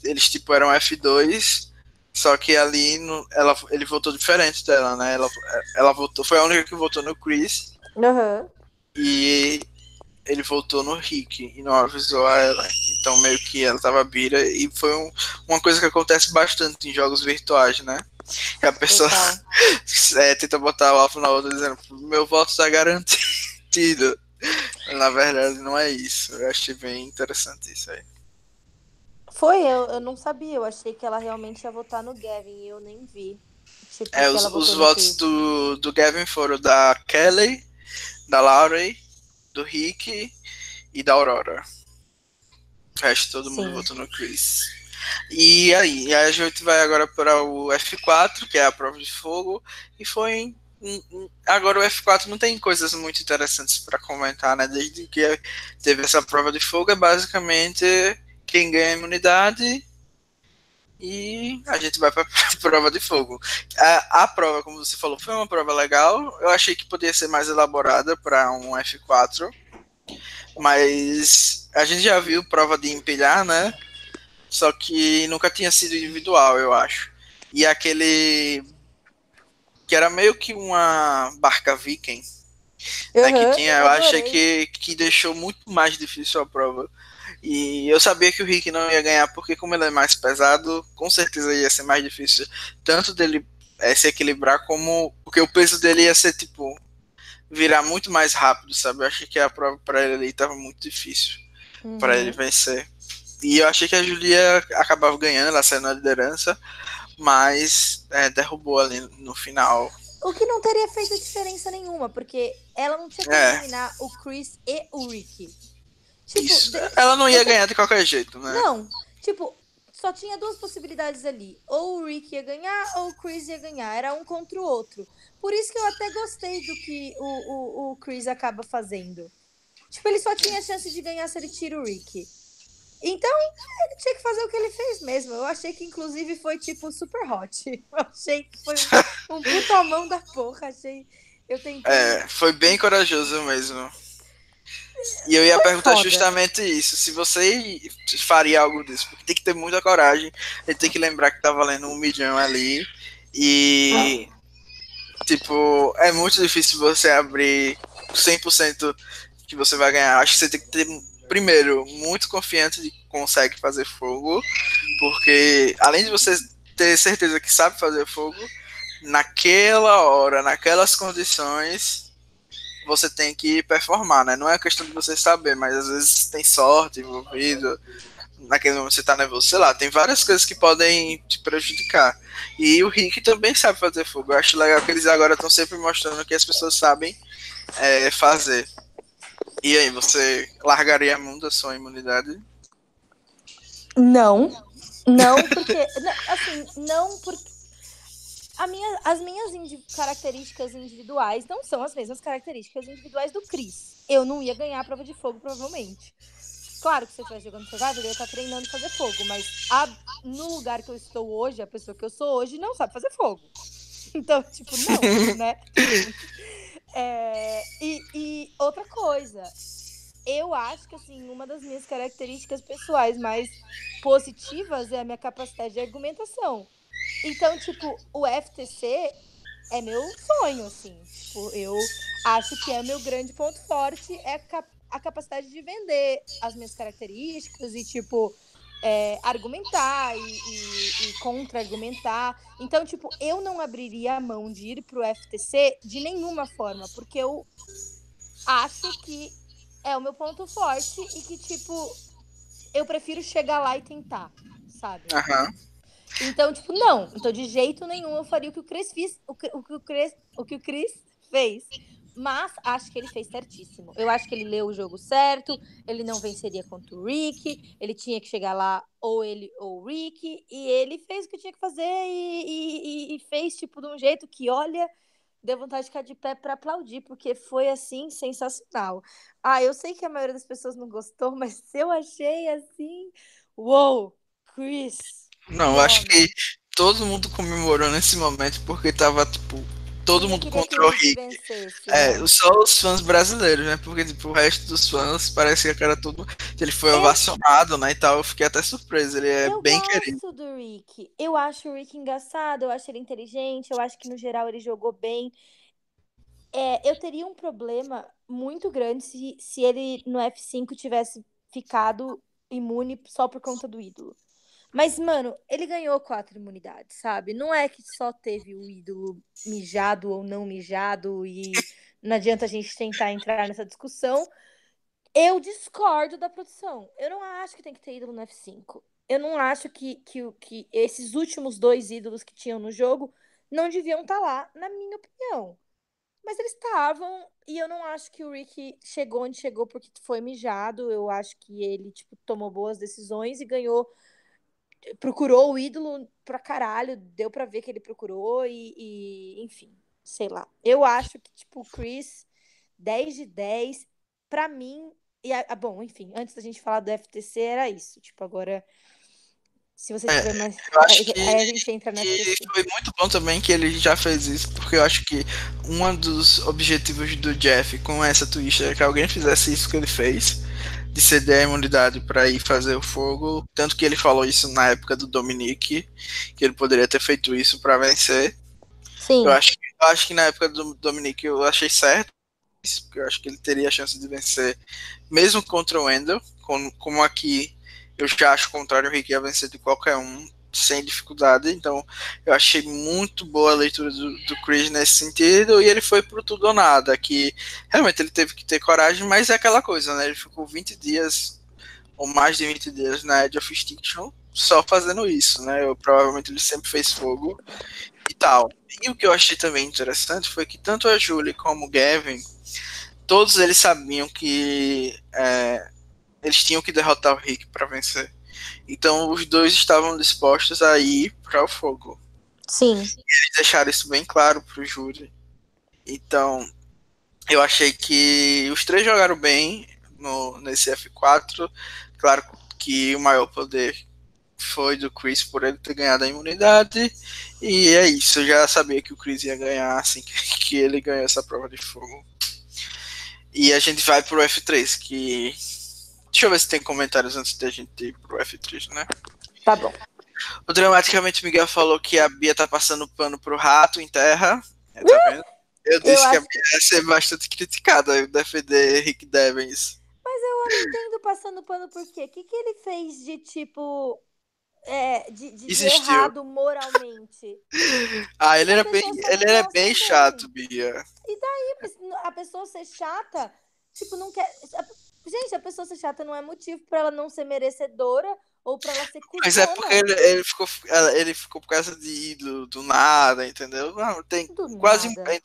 eles tipo eram F2, só que ali no, ela, ele votou diferente dela, né? Ela, ela votou, foi a única que votou no Chris. Uhum. E ele votou no Rick e não avisou a ela. Então meio que ela tava bira e foi um, uma coisa que acontece bastante em jogos virtuais, né? E a pessoa é, tenta botar o alvo na outra dizendo, meu voto está garantido. Na verdade, não é isso. Eu achei bem interessante isso aí. Foi, eu, eu não sabia. Eu achei que ela realmente ia votar no Gavin e eu nem vi. Tipo, é, os, os votos do, do Gavin foram da Kelly, da Laurie, do Rick e da Aurora. O resto todo Sim. mundo votou no Chris. E aí, a gente vai agora para o F4, que é a prova de fogo, e foi agora o F4 não tem coisas muito interessantes para comentar, né? Desde que teve essa prova de fogo, é basicamente quem ganha imunidade e a gente vai para a prova de fogo. A, a, prova, como você falou, foi uma prova legal. Eu achei que poderia ser mais elaborada para um F4, mas a gente já viu prova de empilhar, né? Só que nunca tinha sido individual, eu acho. E aquele. que era meio que uma barca viking. Uhum, né, que tinha, eu, eu achei que, que deixou muito mais difícil a prova. E eu sabia que o Rick não ia ganhar, porque como ele é mais pesado, com certeza ia ser mais difícil. Tanto dele é, se equilibrar, como. Porque o peso dele ia ser tipo. virar muito mais rápido, sabe? Eu achei que a prova para ele ali estava muito difícil. Uhum. para ele vencer. E eu achei que a Julia acabava ganhando, ela saiu na liderança, mas é, derrubou ali no final. O que não teria feito diferença nenhuma, porque ela não tinha que é. eliminar o Chris e o Ricky. Tipo, Isso. Ela não ia ganhar de qualquer jeito, né? Não. Tipo, só tinha duas possibilidades ali. Ou o Rick ia ganhar, ou o Chris ia ganhar. Era um contra o outro. Por isso que eu até gostei do que o, o, o Chris acaba fazendo. Tipo, ele só tinha chance de ganhar se ele tira o Rick. Então, ele tinha que fazer o que ele fez mesmo. Eu achei que, inclusive, foi, tipo, super hot. Eu achei que foi um, puta mão da porra. Achei. Eu tentei. É, foi bem corajoso mesmo. E eu ia foi perguntar foda. justamente isso. Se você faria algo disso. Porque tem que ter muita coragem. Ele tem que lembrar que tá valendo um milhão ali. E. Tipo, é muito difícil você abrir 100% que você vai ganhar. Acho que você tem que ter primeiro, muito confiante de que consegue fazer fogo, porque além de você ter certeza que sabe fazer fogo, naquela hora, naquelas condições, você tem que performar, né? Não é questão de você saber, mas às vezes tem sorte envolvido, naquele momento você tá nervoso, sei lá, tem várias coisas que podem te prejudicar. E o Rick também sabe fazer fogo. Eu acho legal que eles agora estão sempre mostrando que as pessoas sabem é, fazer. E aí, você largaria a mão da sua imunidade? Não. Não, porque. assim, não porque. Minha, as minhas indi características individuais não são as mesmas características individuais do Chris. Eu não ia ganhar a prova de fogo, provavelmente. Claro que se eu estivesse jogando Survivor, eu ia estar treinando fazer fogo, mas a, no lugar que eu estou hoje, a pessoa que eu sou hoje não sabe fazer fogo. Então, tipo, não, né? É, e, e outra coisa, eu acho que assim, uma das minhas características pessoais mais positivas é a minha capacidade de argumentação. Então, tipo, o FTC é meu sonho, assim. Tipo, eu acho que é meu grande ponto forte é a capacidade de vender as minhas características e, tipo, é, argumentar e, e, e contra-argumentar. Então, tipo, eu não abriria a mão de ir pro FTC de nenhuma forma, porque eu acho que é o meu ponto forte e que, tipo, eu prefiro chegar lá e tentar, sabe? Aham. Então, tipo, não. Então, de jeito nenhum eu faria o que o Chris fez, o que o, Chris, o, que o Chris fez. Mas acho que ele fez certíssimo. Eu acho que ele leu o jogo certo, ele não venceria contra o Rick, ele tinha que chegar lá, ou ele ou o Rick, e ele fez o que tinha que fazer e, e, e fez, tipo, de um jeito que, olha, deu vontade de ficar de pé para aplaudir, porque foi assim sensacional. Ah, eu sei que a maioria das pessoas não gostou, mas eu achei assim, uou, Chris. Não, eu acho que todo mundo comemorou nesse momento porque tava tipo todo mundo contra o Rick. é, né? só os fãs brasileiros, né? Porque tipo, o resto dos fãs parecia que era tudo. Ele foi ovacionado, né? E tal. Eu fiquei até surpreso. Ele é eu bem querido. Eu gosto do Rick. Eu acho o Rick engraçado, eu acho ele inteligente, eu acho que no geral ele jogou bem. É, eu teria um problema muito grande se, se ele no F5 tivesse ficado imune só por conta do ídolo. Mas, mano, ele ganhou quatro imunidades, sabe? Não é que só teve o ídolo mijado ou não mijado e não adianta a gente tentar entrar nessa discussão. Eu discordo da produção. Eu não acho que tem que ter ídolo no F5. Eu não acho que, que, que esses últimos dois ídolos que tinham no jogo não deviam estar tá lá, na minha opinião. Mas eles estavam, e eu não acho que o Rick chegou onde chegou porque foi mijado. Eu acho que ele, tipo, tomou boas decisões e ganhou procurou o ídolo pra caralho, deu pra ver que ele procurou e, e enfim, sei lá. Eu acho que, tipo, o Chris, 10 de 10, pra mim, e a, bom, enfim, antes da gente falar do FTC era isso, tipo, agora se você tiver é, mais. Aí, que, aí, a gente entra na Foi muito bom também que ele já fez isso, porque eu acho que um dos objetivos do Jeff com essa twist é que alguém fizesse isso que ele fez de ceder a imunidade para ir fazer o fogo. Tanto que ele falou isso na época do Dominique, que ele poderia ter feito isso para vencer. Sim. Eu acho, eu acho que na época do Dominique eu achei certo, porque eu acho que ele teria a chance de vencer, mesmo contra o Wendell, como, como aqui eu já acho o contrário, o Rick ia vencer de qualquer um sem dificuldade. Então, eu achei muito boa a leitura do, do Chris nesse sentido. E ele foi pro tudo ou nada. Que realmente ele teve que ter coragem, mas é aquela coisa, né? Ele ficou 20 dias, ou mais de 20 dias, na Edge of Extinction só fazendo isso, né? Eu, provavelmente ele sempre fez fogo e tal. E o que eu achei também interessante foi que tanto a Julie como o Gavin, todos eles sabiam que é, eles tinham que derrotar o Rick para vencer. Então os dois estavam dispostos a ir para o fogo. Sim. E eles deixaram isso bem claro pro júri. Então, eu achei que os três jogaram bem no, nesse F4. Claro que o maior poder foi do Chris por ele ter ganhado a imunidade. E é isso, eu já sabia que o Chris ia ganhar assim que, que ele ganhou essa prova de fogo. E a gente vai pro F3, que Deixa eu ver se tem comentários antes da gente ir pro F3, né? Tá bom. O Dramaticamente Miguel falou que a Bia tá passando pano pro rato em terra. É, tá vendo? Eu disse eu que a Bia ia ser bastante criticada, eu defender Rick Devens. Mas eu não entendo passando pano por quê? O que, que ele fez de tipo. É, de, de, de errado moralmente. ah, ele era bem, ele era bem chato, Bia. E daí, a pessoa ser chata, tipo, não quer. Gente, a pessoa ser chata não é motivo para ela não ser merecedora ou pra ela ser cuzona. Mas é porque ele, ele ficou, ele ficou por causa de do, do nada, entendeu? Não, tem Do quase nada. bem,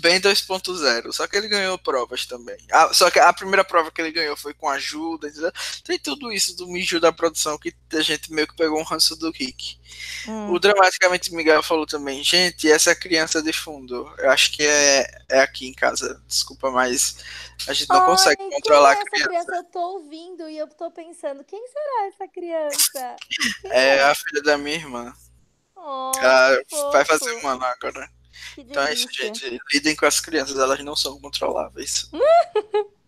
bem 2.0. Só que ele ganhou provas também. Ah, só que a primeira prova que ele ganhou foi com ajuda, entendeu? Tem tudo isso do mijo da produção que a gente meio que pegou um ranço do Rick. Hum. O Dramaticamente Miguel falou também, gente, essa criança de fundo, eu acho que é, é aqui em casa, desculpa, mas a gente não Ai, consegue controlar é a criança. criança? Eu tô ouvindo e eu tô pensando, quem será essa criança? Quem É a filha da minha irmã. Oh, Ela vai fazer um ano agora. Que Então é isso, gente. Lidem com as crianças, elas não são controláveis.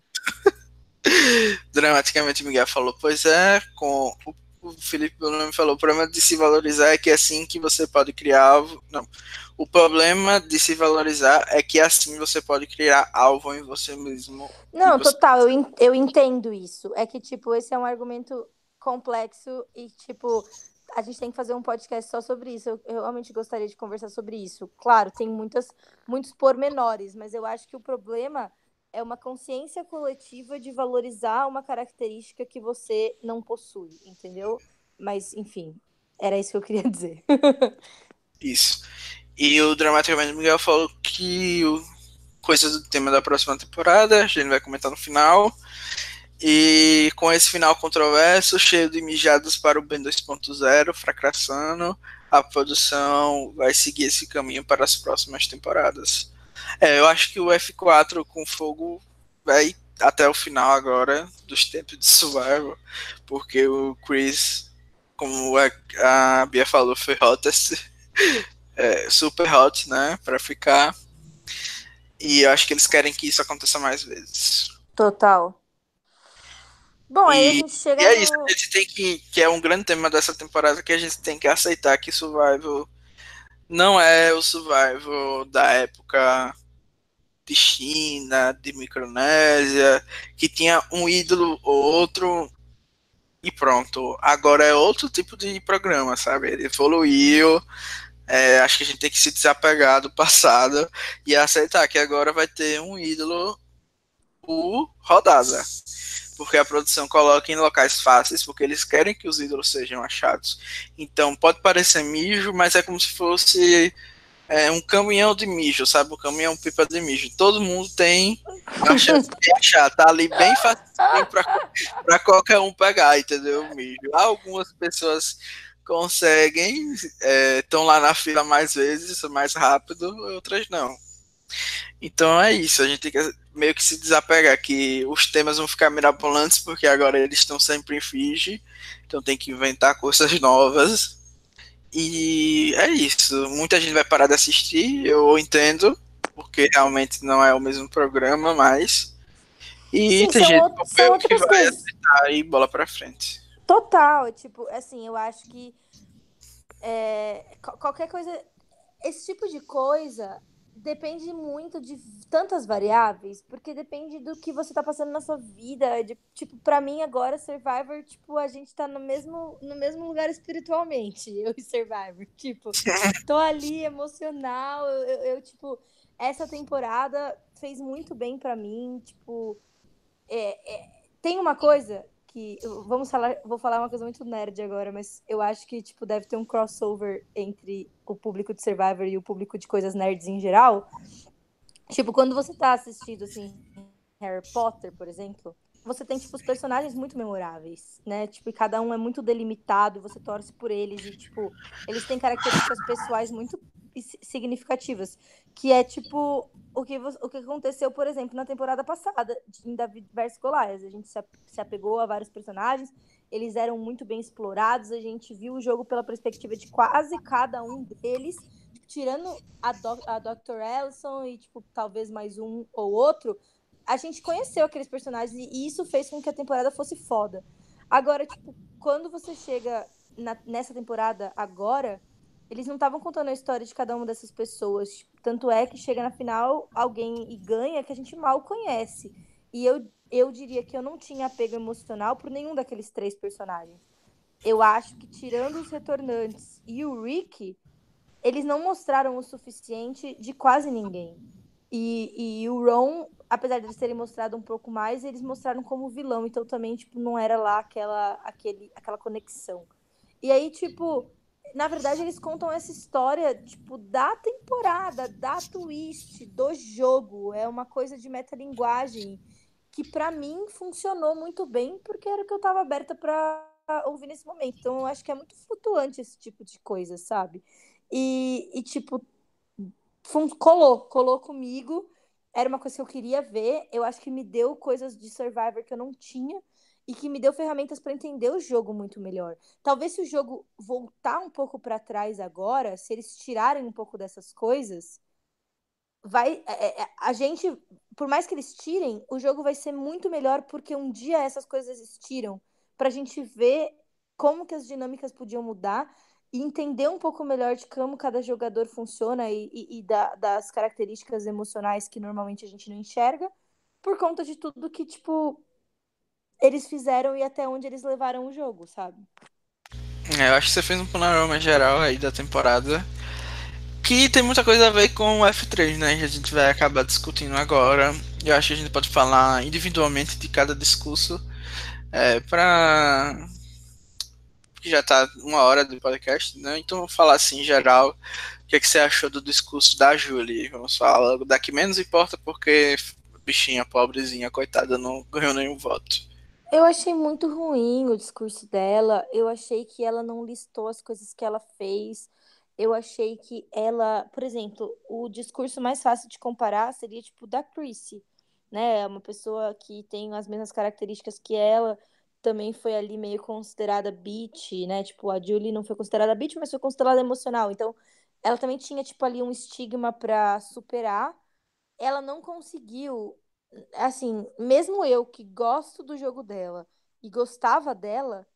Dramaticamente Miguel falou, pois é, com o, o Felipe Bonami falou, o problema de se valorizar é que é assim que você pode criar alvo. Não. O problema de se valorizar é que assim você pode criar alvo em você mesmo. Não, você- total, eu, eu entendo isso. É que, tipo, esse é um argumento complexo e, tipo, a gente tem que fazer um podcast só sobre isso. Eu, eu realmente gostaria de conversar sobre isso. Claro, tem muitas, muitos pormenores, mas eu acho que o problema é uma consciência coletiva de valorizar uma característica que você não possui, entendeu? Mas, enfim, era isso que eu queria dizer. Isso. E o Dramaticamente Miguel falou que o coisa do tema da próxima temporada, a gente vai comentar no final. E com esse final controverso, cheio de mijadas para o Ben 2.0, fracassando, a produção vai seguir esse caminho para as próximas temporadas. É, eu acho que o F4 com fogo vai até o final agora dos tempos de Survival, porque o Chris, como a, a Bia falou, foi hottest, é, super hot, né, para ficar. E eu acho que eles querem que isso aconteça mais vezes. Total. Bom, aí a E- gente chega E é no... isso, a gente tem que, que é um grande tema dessa temporada, que a gente tem que aceitar que Survival não é o Survival da época de China, de Micronésia, que tinha um ídolo ou outro e pronto. Agora é outro tipo de programa, sabe? Ele evoluiu. é, acho que a gente tem que se desapegar do passado e aceitar que agora vai ter um ídolo por rodada porque a produção coloca em locais fáceis, porque eles querem que os ídolos sejam achados. Então pode parecer mijo, mas é como se fosse é, um caminhão de mijo, sabe? Um caminhão pipa de mijo. Todo mundo tem a chance de achar, tá ali bem fácil para qualquer um pegar, entendeu? O mijo. Algumas pessoas conseguem, estão lá na fila mais vezes, mais rápido, outras não. Então é isso, a gente tem que meio que se desapegar, que os temas vão ficar mirabolantes, porque agora eles estão sempre em Fiji, então tem que inventar coisas novas. E é isso, muita gente vai parar de assistir, eu entendo, porque realmente não é o mesmo programa, mas. E Sim, tem gente out- que vai coisas. aceitar e bola pra frente. Total, tipo, assim, eu acho que é, qual- qualquer coisa, esse tipo de coisa depende muito de tantas variáveis, porque depende do que você tá passando na sua vida, de, tipo, pra mim agora Survivor, tipo, a gente tá no mesmo, no mesmo lugar espiritualmente, eu e Survivor, tipo, tô ali emocional, eu, eu- eu, tipo, essa temporada fez muito bem pra mim, tipo, é- é- tem uma coisa que vamos falar, vou falar uma coisa muito nerd agora, mas eu acho que tipo deve ter um crossover entre o público de Survivor e o público de coisas nerds em geral. Tipo, quando você tá assistindo assim Harry Potter, por exemplo, você tem tipo os personagens muito memoráveis, né? Tipo, e cada um é muito delimitado, você torce por eles e tipo, eles têm características pessoais muito significativas, que é tipo o que, o que aconteceu, por exemplo, na temporada passada em David vs Goliath. A gente se, ap- se apegou a vários personagens, eles eram muito bem explorados, a gente viu o jogo pela perspectiva de quase cada um deles, tirando a, Doc- a Dr. Ellison e, tipo, talvez mais um ou outro, a gente conheceu aqueles personagens e isso fez com que a temporada fosse foda. Agora, tipo, quando você chega na- nessa temporada agora, eles não estavam contando a história de cada uma dessas pessoas. Tanto é que chega na final alguém e ganha que a gente mal conhece. E eu, eu diria que eu não tinha apego emocional por nenhum daqueles três personagens. Eu acho que, tirando os retornantes e o Rick, eles não mostraram o suficiente de quase ninguém. E, e o Ron, apesar de eles terem mostrado um pouco mais, eles mostraram como vilão, então também, tipo, não era lá aquela, aquele, aquela conexão. E aí, tipo, na verdade, eles contam essa história, tipo, da temporada, da twist, do jogo. É uma coisa de metalinguagem que, para mim, funcionou muito bem, porque era o que eu tava aberta para ouvir nesse momento. Então, eu acho que é muito flutuante esse tipo de coisa, sabe? E, e tipo, colou, colou comigo era uma coisa que eu queria ver. Eu acho que me deu coisas de Survivor que eu não tinha e que me deu ferramentas para entender o jogo muito melhor. Talvez se o jogo voltar um pouco para trás agora, se eles tirarem um pouco dessas coisas, vai é, é, é, a gente, por mais que eles tirem, o jogo vai ser muito melhor porque um dia essas coisas existiram para a gente ver como que as dinâmicas podiam mudar e entender um pouco melhor de como cada jogador funciona e, e, e da, das características emocionais que normalmente a gente não enxerga, por conta de tudo que, tipo, eles fizeram e até onde eles levaram o jogo, sabe? É, eu acho que você fez um panorama geral aí da temporada que tem muita coisa a ver com o F3, né? Que a gente vai acabar discutindo agora. Eu acho que a gente pode falar individualmente de cada discurso é, que já está uma hora do podcast, né? Então vou falar assim em geral. O que, é que você achou do discurso da Julie? Vamos falar da que menos importa, porque bichinha pobrezinha, coitada, não ganhou nenhum voto. Eu achei muito ruim o discurso dela. Eu achei que ela não listou as coisas que ela fez. Eu achei que ela, por exemplo, o discurso mais fácil de comparar seria tipo da Chrissy, né? É uma pessoa que tem as mesmas características que ela, também foi ali meio considerada beat, né? Tipo, a Julie não foi considerada beat, mas foi considerada emocional. Então, ela também tinha, tipo, ali um estigma para superar. Ela não conseguiu, assim, mesmo eu que gosto do jogo dela e gostava dela,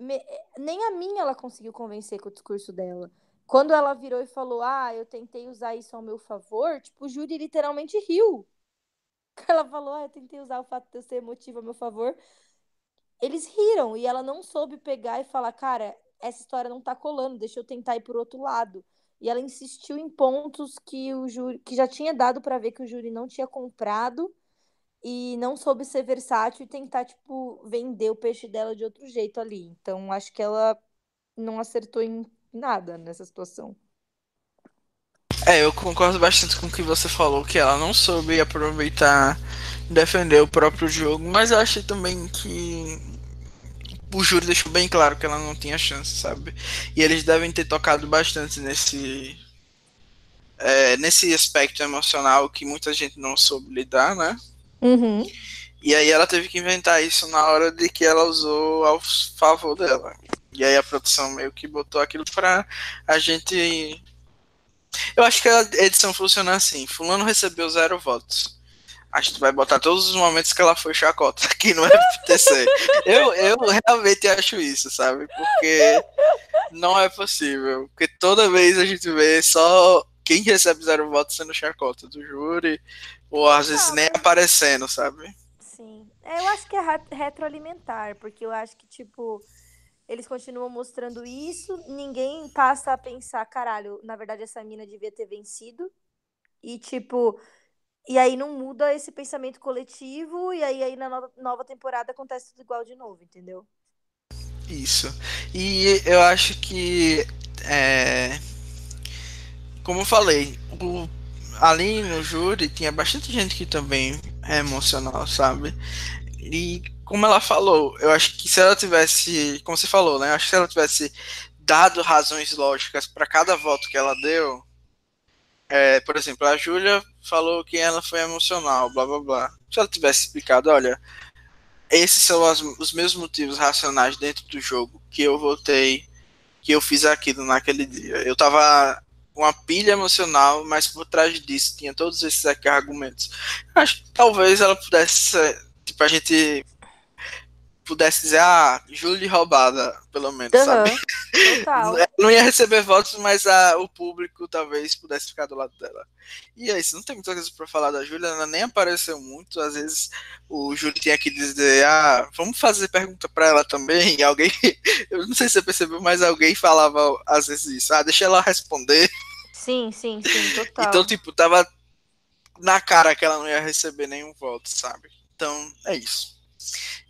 me... nem a mim ela conseguiu convencer com o discurso dela. Quando ela virou e falou, ah, eu tentei usar isso ao meu favor, tipo, o Júri literalmente riu. Ela falou, ah, eu tentei usar o fato de eu ser emotiva a meu favor eles riram e ela não soube pegar e falar, cara, essa história não tá colando, deixa eu tentar ir por outro lado. E ela insistiu em pontos que o júri, que já tinha dado para ver que o júri não tinha comprado e não soube ser versátil e tentar tipo vender o peixe dela de outro jeito ali. Então acho que ela não acertou em nada nessa situação. É, eu concordo bastante com o que você falou, que ela não soube aproveitar, defender o próprio jogo, mas eu achei também que o júri deixou bem claro que ela não tinha chance, sabe? E eles devem ter tocado bastante nesse é, nesse aspecto emocional que muita gente não soube lidar, né? Uhum. E aí ela teve que inventar isso na hora de que ela usou ao favor dela. E aí a produção meio que botou aquilo pra a gente eu acho que a edição funciona assim: Fulano recebeu zero votos. A gente vai botar todos os momentos que ela foi chacota aqui no FTC. eu, eu realmente acho isso, sabe? Porque não é possível. Porque toda vez a gente vê só quem recebe zero votos sendo chacota do júri, ou às vezes nem aparecendo, sabe? Sim. É, eu acho que é retroalimentar, porque eu acho que, tipo, eles continuam mostrando isso, ninguém passa a pensar, caralho, na verdade essa mina devia ter vencido. E tipo, e aí não muda esse pensamento coletivo, e aí, aí na nova, temporada acontece tudo igual de novo, entendeu? Isso. E eu acho que é, como eu falei, o, ali no júri tinha bastante gente que também é emocional, sabe? E como ela falou, eu acho que se ela tivesse, como você falou, né? Acho que se ela tivesse dado razões lógicas para cada voto que ela deu, é, por exemplo, a Júlia falou que ela foi emocional, blá blá blá. Se ela tivesse explicado, olha, esses são as, os meus motivos racionais dentro do jogo que eu votei, que eu fiz aquilo naquele dia. Eu tava uma pilha emocional, mas por trás disso tinha todos esses aqui argumentos. Acho que talvez ela pudesse, tipo, a gente pudesse dizer, ah, Julie roubada, pelo menos, uhum, sabe? Total. Não ia receber votos, mas a, o público talvez pudesse ficar do lado dela. E é isso, não tem muita coisa pra falar da Júlia, ela nem apareceu muito, às vezes o Júlio tinha que dizer, ah, vamos fazer pergunta pra ela também, e alguém, eu não sei se você percebeu, mas alguém falava às vezes isso, ah, deixa ela responder. Sim, sim, sim, total. Então, tipo, tava na cara que ela não ia receber nenhum voto, sabe? Então, é isso.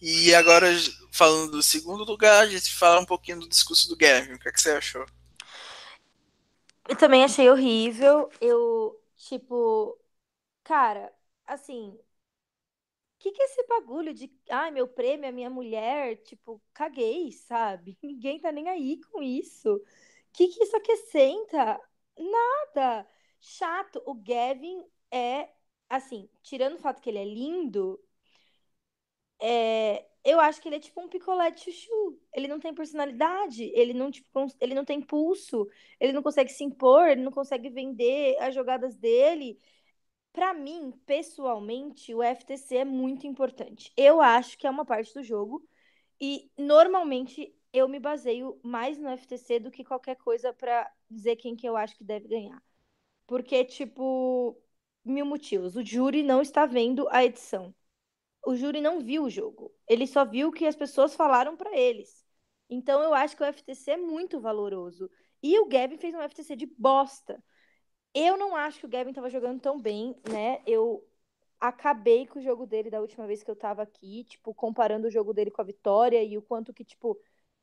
E agora, falando do segundo lugar, a gente fala um pouquinho do discurso do Gavin. O que, é que você achou? Eu também achei horrível. Eu, tipo, cara, assim, que que é esse bagulho de, ai, meu prêmio é minha mulher? Tipo, caguei, sabe? Ninguém tá nem aí com isso. Que que isso acrescenta? Nada. Chato. O Gavin é, assim, tirando o fato que ele é lindo, é, eu acho que ele é tipo um picolé de chuchu. Ele não tem personalidade, ele não, tipo, ele não tem pulso, ele não consegue se impor, ele não consegue vender as jogadas dele. Para mim, pessoalmente, o FTC é muito importante. Eu acho que é uma parte do jogo e normalmente eu me baseio mais no FTC do que qualquer coisa para dizer quem que eu acho que deve ganhar. Porque, tipo, mil motivos. O júri não está vendo a edição. O júri não viu o jogo. Ele só viu o que as pessoas falaram para eles. Então eu acho que o FTC é muito valoroso. E o Gavin fez um FTC de bosta. Eu não acho que o Gavin estava jogando tão bem, né? Eu acabei com o jogo dele da última vez que eu tava aqui, tipo, comparando o jogo dele com a Vitória e o quanto que, tipo,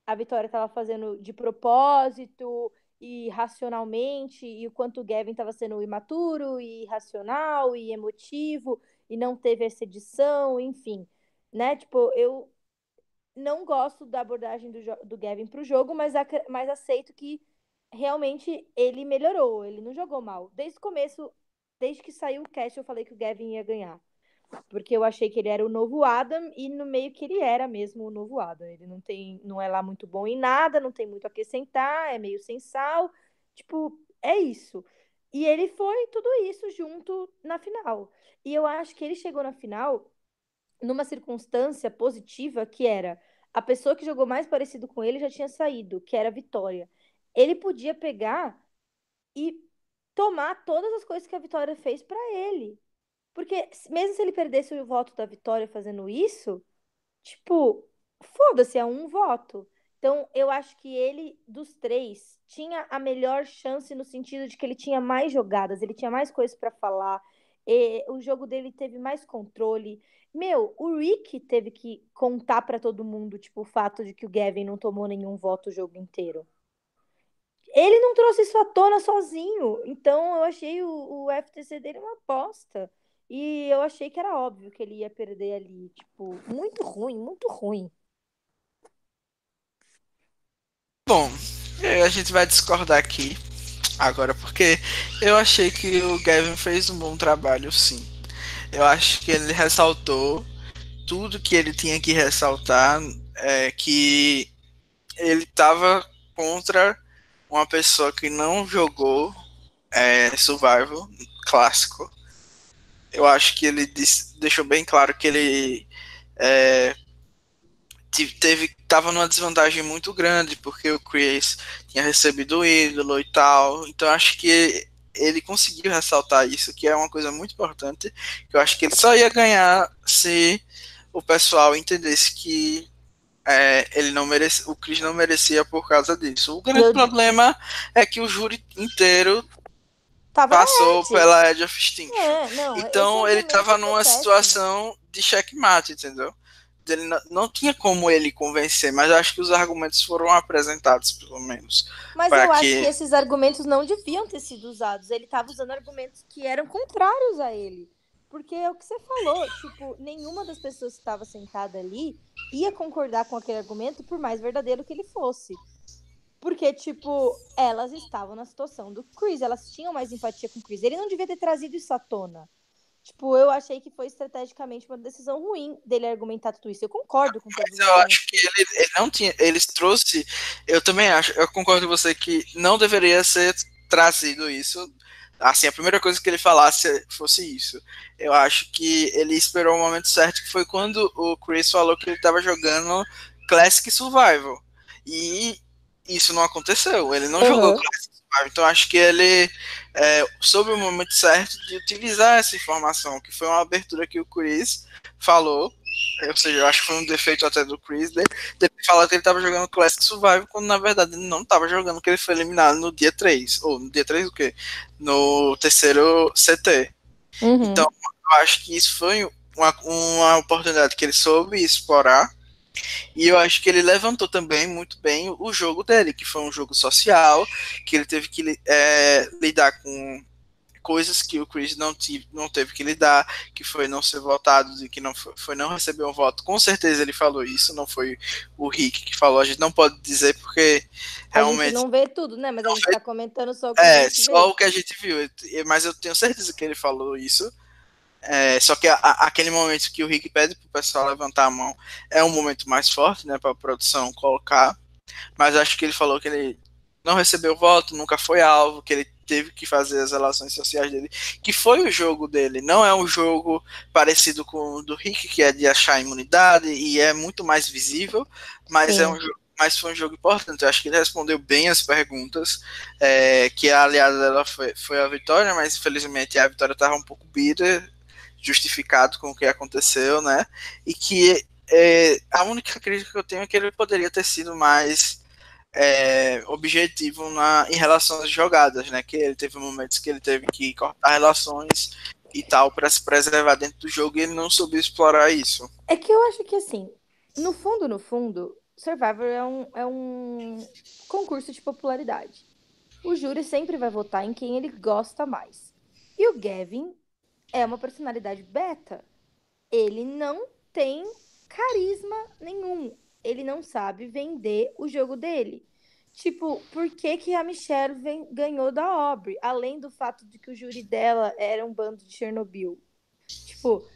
a Vitória tava fazendo de propósito e racionalmente, e o quanto o Gavin tava sendo imaturo e irracional e emotivo e não teve essa edição, enfim, né? Tipo, eu não gosto da abordagem do, do Gavin pro jogo, mas, mas aceito que realmente ele melhorou, ele não jogou mal. Desde o começo, desde que saiu o cast, eu falei que o Gavin ia ganhar. Porque eu achei que ele era o novo Adam e no meio que ele era mesmo o novo Adam. Ele não tem, não é lá muito bom em nada, não tem muito a acrescentar, é meio sem sal. Tipo, é isso. E ele foi tudo isso junto na final. E eu acho que ele chegou na final numa circunstância positiva que era a pessoa que jogou mais parecido com ele já tinha saído, que era a Vitória ele podia pegar e tomar todas as coisas que a Vitória fez para ele. Porque mesmo se ele perdesse o voto da Vitória fazendo isso, tipo, foda-se, é um voto. Então, eu acho que ele, dos três, tinha a melhor chance no sentido de que ele tinha mais jogadas, ele tinha mais coisas para falar, o jogo dele teve mais controle. Meu, o Rick teve que contar para todo mundo, tipo, o fato de que o Gavin não tomou nenhum voto o jogo inteiro ele não trouxe isso à tona sozinho. Então eu achei o, o FTC dele uma aposta. E eu achei que era óbvio que ele ia perder ali. Tipo, muito ruim, muito ruim. Bom, a gente vai discordar aqui agora, porque eu achei que o Gavin fez um bom trabalho, sim. Eu acho que ele ressaltou tudo que ele tinha que ressaltar, é, que ele estava contra uma pessoa que não jogou é, Survival clássico. Eu acho que ele disse, deixou bem claro que ele é, teve estava numa desvantagem muito grande porque o Chris tinha recebido o ídolo e tal. Então acho que ele conseguiu ressaltar isso, que é uma coisa muito importante. Que eu acho que ele só ia ganhar se o pessoal entendesse que é, ele não merece, o Chris não merecia por causa disso. O grande Eu... problema é que o júri inteiro tava passou pela Edge of Extinction. É, não, então ele estava numa situação de checkmate, entendeu? Ele não, não, tinha como ele convencer, mas eu acho que os argumentos foram apresentados, pelo menos. Mas eu que... acho que esses argumentos não deviam ter sido usados. Ele estava usando argumentos que eram contrários a ele. Porque é o que você falou, tipo, nenhuma das pessoas que estava sentada ali ia concordar com aquele argumento, por mais verdadeiro que ele fosse. Porque, tipo, elas estavam na situação do Chris, elas tinham mais empatia com o Chris. Ele não devia ter trazido isso à tona. Tipo, eu achei que foi estrategicamente uma decisão ruim dele argumentar tudo isso. Eu concordo com Mas eu acho que ele, ele, não tinha. Eles trouxe. Eu também acho. Eu concordo com você que não deveria ser trazido isso assim, a primeira coisa que ele falasse fosse isso. Eu acho que ele esperou o momento certo, que foi quando o Chris falou que ele estava jogando Classic Survival. E isso não aconteceu. Ele não uhum. jogou Classic. Então acho que ele é, soube o momento certo de utilizar essa informação, que foi uma abertura que o Chris falou ou seja, eu acho que foi um defeito até do Chris dele, dele falar que ele estava jogando Classic Survival, quando na verdade ele não estava jogando, que ele foi eliminado no dia 3. Ou no dia 3 o quê? No terceiro CT. Uhum. Então, eu acho que isso foi uma, uma oportunidade que ele soube explorar. E eu acho que ele levantou também muito bem o jogo dele, que foi um jogo social, que ele teve que é, lidar com coisas que o Chris não, tive, não teve que lidar, que foi não ser votado e que não foi, foi, não receber um voto. Com certeza ele falou isso, não foi o Rick que falou. A gente não pode dizer porque realmente. A gente não vê tudo, né? Mas a gente vê... tá comentando só o que é, a gente só vê. o que a gente viu. Mas eu tenho certeza que ele falou isso. É, só que a, aquele momento que o Rick pede pro pessoal levantar a mão é um momento mais forte, né, pra produção colocar. Mas acho que ele falou que ele não recebeu voto, nunca foi alvo, que ele teve que fazer as relações sociais dele, que foi o jogo dele. Não é um jogo parecido com o do Rick, que é de achar imunidade e é muito mais visível, mas Sim. é um mas foi um jogo importante. Eu acho que ele respondeu bem as perguntas. É, que a aliada dela foi, foi a vitória, mas infelizmente a vitória estava um pouco bitter, justificado com o que aconteceu, né? E que é, a única crítica que eu tenho é que ele poderia ter sido mais é, objetivo na, em relação às jogadas, né? Que ele teve momentos que ele teve que cortar relações e tal para se preservar dentro do jogo e ele não soube explorar isso. É que eu acho que assim, no fundo, no fundo, Survivor é um, é um concurso de popularidade. O júri sempre vai votar em quem ele gosta mais. E o Gavin é uma personalidade beta. Ele não tem carisma nenhum. Ele não sabe vender o jogo dele. Tipo, por que, que a Michelle vem, ganhou da Aubrey? Além do fato de que o júri dela era um bando de Chernobyl. Tipo,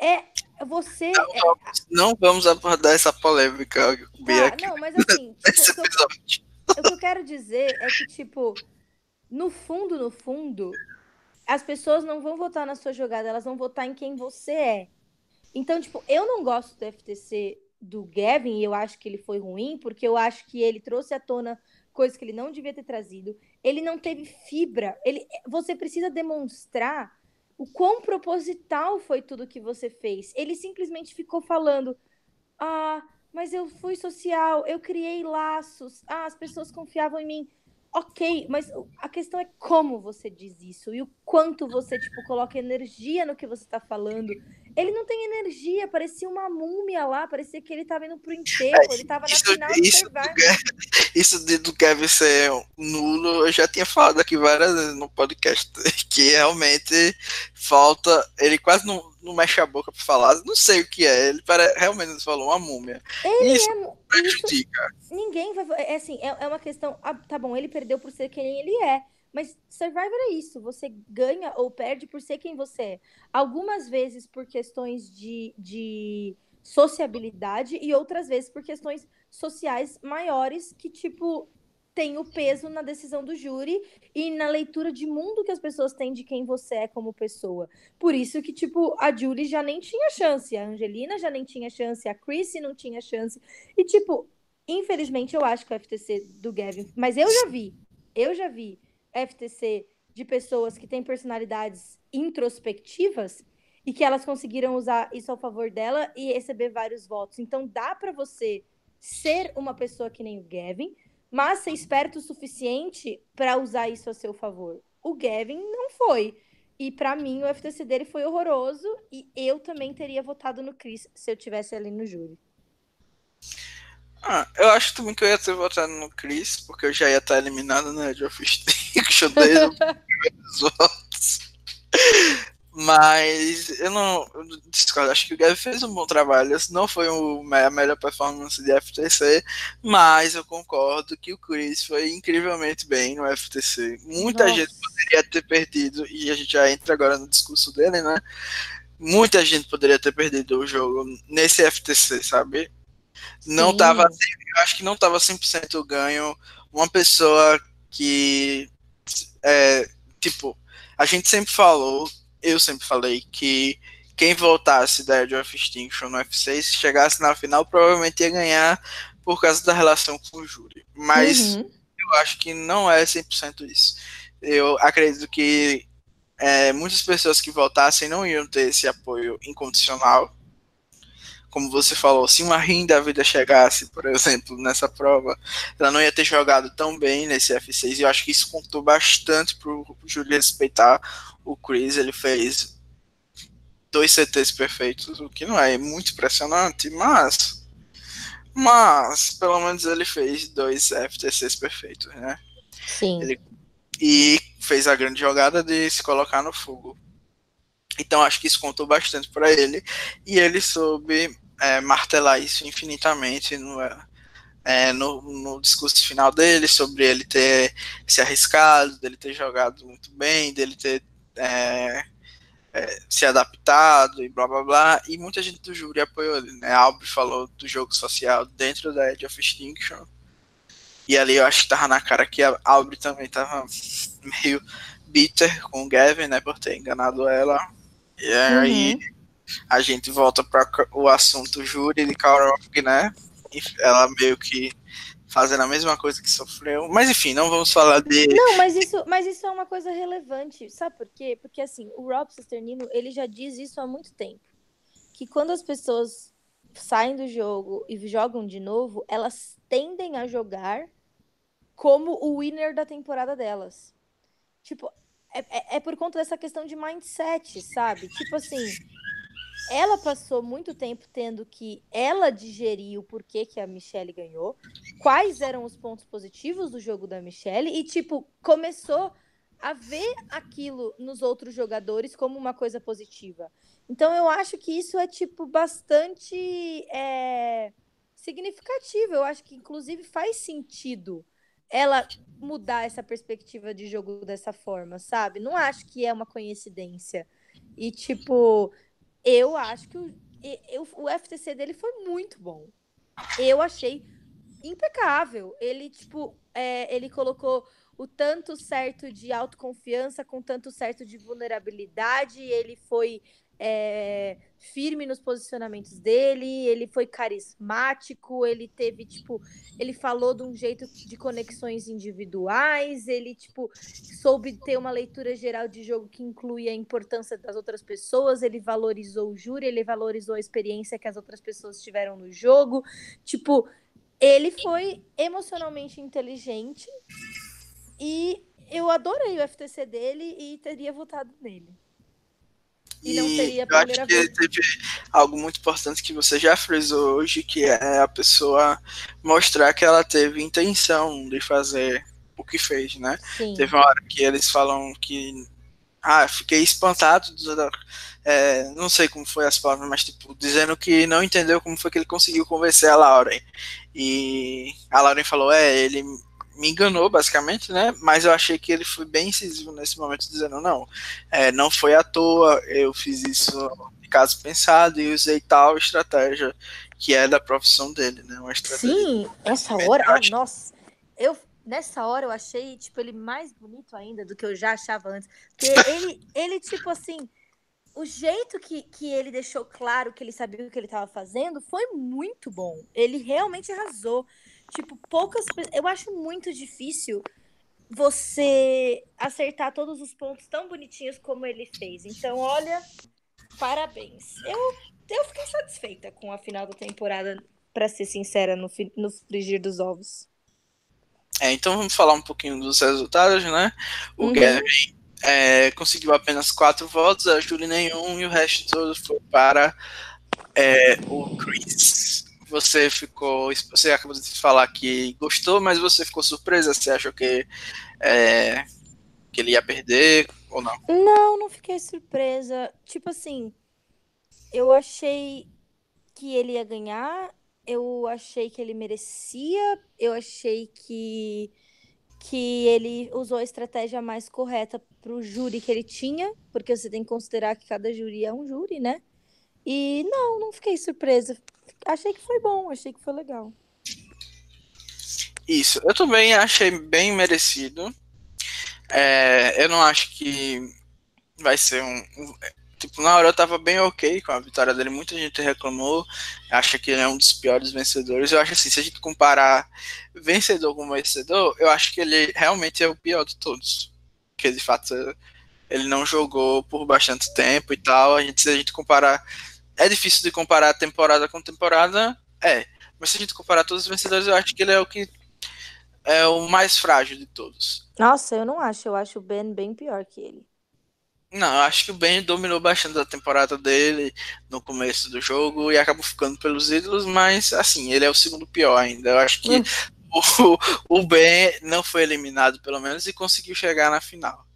é. Você. Não, é, vamos, não vamos abordar essa polêmica, tá, não, mas assim, tipo, o, que eu, o que eu quero dizer é que, tipo, no fundo, no fundo, as pessoas não vão votar na sua jogada, elas vão votar em quem você é. Então, tipo, eu não gosto do FTC do Gavin, e eu acho que ele foi ruim, porque eu acho que ele trouxe à tona coisas que ele não devia ter trazido. Ele não teve fibra. Ele, você precisa demonstrar o quão proposital foi tudo que você fez. Ele simplesmente ficou falando: "Ah, mas eu fui social, eu criei laços, ah, as pessoas confiavam em mim". Ok, mas a questão é como você diz isso e o quanto você, tipo, coloca energia no que você tá falando. Ele não tem energia, parecia uma múmia lá, parecia que ele tava indo pro enterro, ele tava na Isso, final do isso, do, Survivor. Isso de, do Kevin ser nulo, eu já tinha falado aqui várias vezes no podcast, que realmente falta, ele quase não, não mexe a boca pra falar, não sei o que é, ele para, realmente falou uma múmia. Ele Isso é isso prejudica. ninguém vai. É assim, é, é uma questão. ah, tá bom, ele perdeu por ser quem ele é. Mas Survivor é isso. Você ganha ou perde por ser quem você é. Algumas vezes por questões de, de sociabilidade e outras vezes por questões sociais maiores que, tipo, tem o peso na decisão do júri e na leitura de mundo que as pessoas têm de quem você é como pessoa. Por isso que, tipo, a Julie já nem tinha chance, a Angelina já nem tinha chance, a Chrissy não tinha chance. E, tipo, infelizmente eu acho que o FTC do Gavin. Mas eu já vi, eu já vi FTC de pessoas que têm personalidades introspectivas e que elas conseguiram usar isso ao favor dela e receber vários votos. Então dá pra você ser uma pessoa que nem o Gavin, mas ser esperto o suficiente pra usar isso a seu favor. O Gavin não foi. E pra mim o FTC dele foi horroroso e eu também teria votado no Chris se eu tivesse ali no júri. Ah, eu acho também que eu ia ter votado no Chris, porque eu já ia estar eliminado na Edge of Extinction desde os votos. Mas eu não eu discordo, acho que o Gavin fez um bom trabalho. Não foi o, a melhor performance de FTC, mas eu concordo que o Chris foi incrivelmente bem no FTC. Muita Nossa. gente poderia ter perdido, e a gente já entra agora no discurso dele, né? Muita gente poderia ter perdido o jogo nesse FTC, sabe? Não Sim. tava, eu acho que não tava 100% ganho. Uma pessoa que, é, tipo, a gente sempre falou, eu sempre falei que quem voltasse da Edge of Extinction no UFC, se chegasse na final, provavelmente ia ganhar por causa da relação com o júri. Mas Uhum. eu acho que não é 100% isso. Eu acredito que é, muitas pessoas que voltassem não iam ter esse apoio incondicional. como você falou, se uma Rin da vida chegasse, por exemplo, nessa prova, ela não ia ter jogado tão bem nesse F6, e eu acho que isso contou bastante pro Júlio respeitar o Chris, ele fez dois CTs perfeitos, o que não é muito impressionante, mas mas pelo menos ele fez dois FTCs perfeitos, né? Sim. Ele, e fez a grande jogada de se colocar no fogo. Então acho que isso contou bastante para ele e ele soube é, martelar isso infinitamente no, é, no, no, discurso final dele sobre ele ter se arriscado, dele ter jogado muito bem, dele ter é, é, se adaptado e blá blá blá. E muita gente do júri apoiou ele, né? Albert falou do jogo social dentro da Edge of Extinction. E ali eu acho que tava na cara que a Albert também tava meio bitter com o Gavin, né? Por ter enganado ela. E aí uhum. a gente volta para o assunto júri de Karok, né? E ela meio que fazendo a mesma coisa que sofreu. Mas enfim, não vamos falar de. Não, mas isso, mas isso é uma coisa relevante. Sabe por quê? Porque assim, o Rob Cesternino, ele já diz isso há muito tempo. Que quando as pessoas saem do jogo e jogam de novo, elas tendem a jogar como o winner da temporada delas. Tipo, é, é, é por conta dessa questão de mindset, sabe? Tipo assim, ela passou muito tempo tendo que ela digerir o porquê que a Michelle ganhou, quais eram os pontos positivos do jogo da Michelle e tipo começou a ver aquilo nos outros jogadores como uma coisa positiva. Então eu acho que isso é tipo bastante é, significativo. Eu acho que inclusive faz sentido ela mudar essa perspectiva de jogo dessa forma, sabe? Não acho que é uma coincidência. E tipo, eu acho que o, eu, o FTC dele foi muito bom. Eu achei impecável. Ele, tipo, é, ele colocou o tanto certo de autoconfiança com tanto certo de vulnerabilidade. Ele foi é, firme nos posicionamentos dele, ele foi carismático, ele teve, tipo, ele falou de um jeito de conexões individuais, ele, tipo, soube ter uma leitura geral de jogo que inclui a importância das outras pessoas, ele valorizou o júri, ele valorizou a experiência que as outras pessoas tiveram no jogo, tipo, ele foi emocionalmente inteligente e eu adorei o FTC dele e teria votado nele. E, não seria a primeira acho vez. que teve algo muito importante que você já frisou hoje, que é a pessoa mostrar que ela teve intenção de fazer o que fez, né? Sim. Teve uma hora que eles falam que ah, fiquei espantado, é, não sei como foi as palavras, mas tipo, dizendo que não entendeu como foi que ele conseguiu convencer a Lauren. E a Lauren falou, é, ele me enganou, basicamente, né? Mas eu achei que ele foi bem incisivo nesse momento, dizendo: não, é, não foi à toa, eu fiz isso de caso pensado e usei tal estratégia que é da profissão dele, né? Uma estratégia Sim, essa hora, ah, nossa, eu nessa hora eu achei tipo ele mais bonito ainda do que eu já achava antes, porque ele, ele tipo assim, o jeito que, que ele deixou claro que ele sabia o que ele estava fazendo foi muito bom. Ele realmente arrasou. Tipo, poucas Eu acho muito difícil você acertar todos os pontos tão bonitinhos como ele fez. Então, olha, parabéns. Eu, eu fiquei satisfeita com a final da temporada, para ser sincera, no, no frigir dos ovos. É, então vamos falar um pouquinho dos resultados, né? O uhum. Gavin é, conseguiu apenas quatro votos, a Julie nenhum, e o resto todo foi para é, o Chris você ficou. Você acabou de falar que gostou, mas você ficou surpresa? Você achou que, é, que ele ia perder ou não? Não, não fiquei surpresa. Tipo assim, eu achei que ele ia ganhar, eu achei que ele merecia, eu achei que que ele usou a estratégia mais correta para o júri que ele tinha, porque você tem que considerar que cada júri é um júri, né? E não, não fiquei surpresa achei que foi bom, achei que foi legal. Isso, eu também achei bem merecido. É, eu não acho que vai ser um, um, Tipo, na hora eu tava bem ok com a vitória dele, muita gente reclamou, acha que ele é um dos piores vencedores. Eu acho assim, se a gente comparar vencedor com vencedor, eu acho que ele realmente é o pior de todos. Porque de fato ele não jogou por bastante tempo e tal. A gente, se a gente comparar é difícil de comparar temporada com temporada, é. Mas se a gente comparar todos os vencedores, eu acho que ele é o que é o mais frágil de todos. Nossa, eu não acho. Eu acho o Ben bem pior que ele. Não, eu acho que o Ben dominou bastante a temporada dele no começo do jogo e acabou ficando pelos ídolos, mas assim, ele é o segundo pior ainda. Eu acho que hum. o, o Ben não foi eliminado, pelo menos, e conseguiu chegar na final.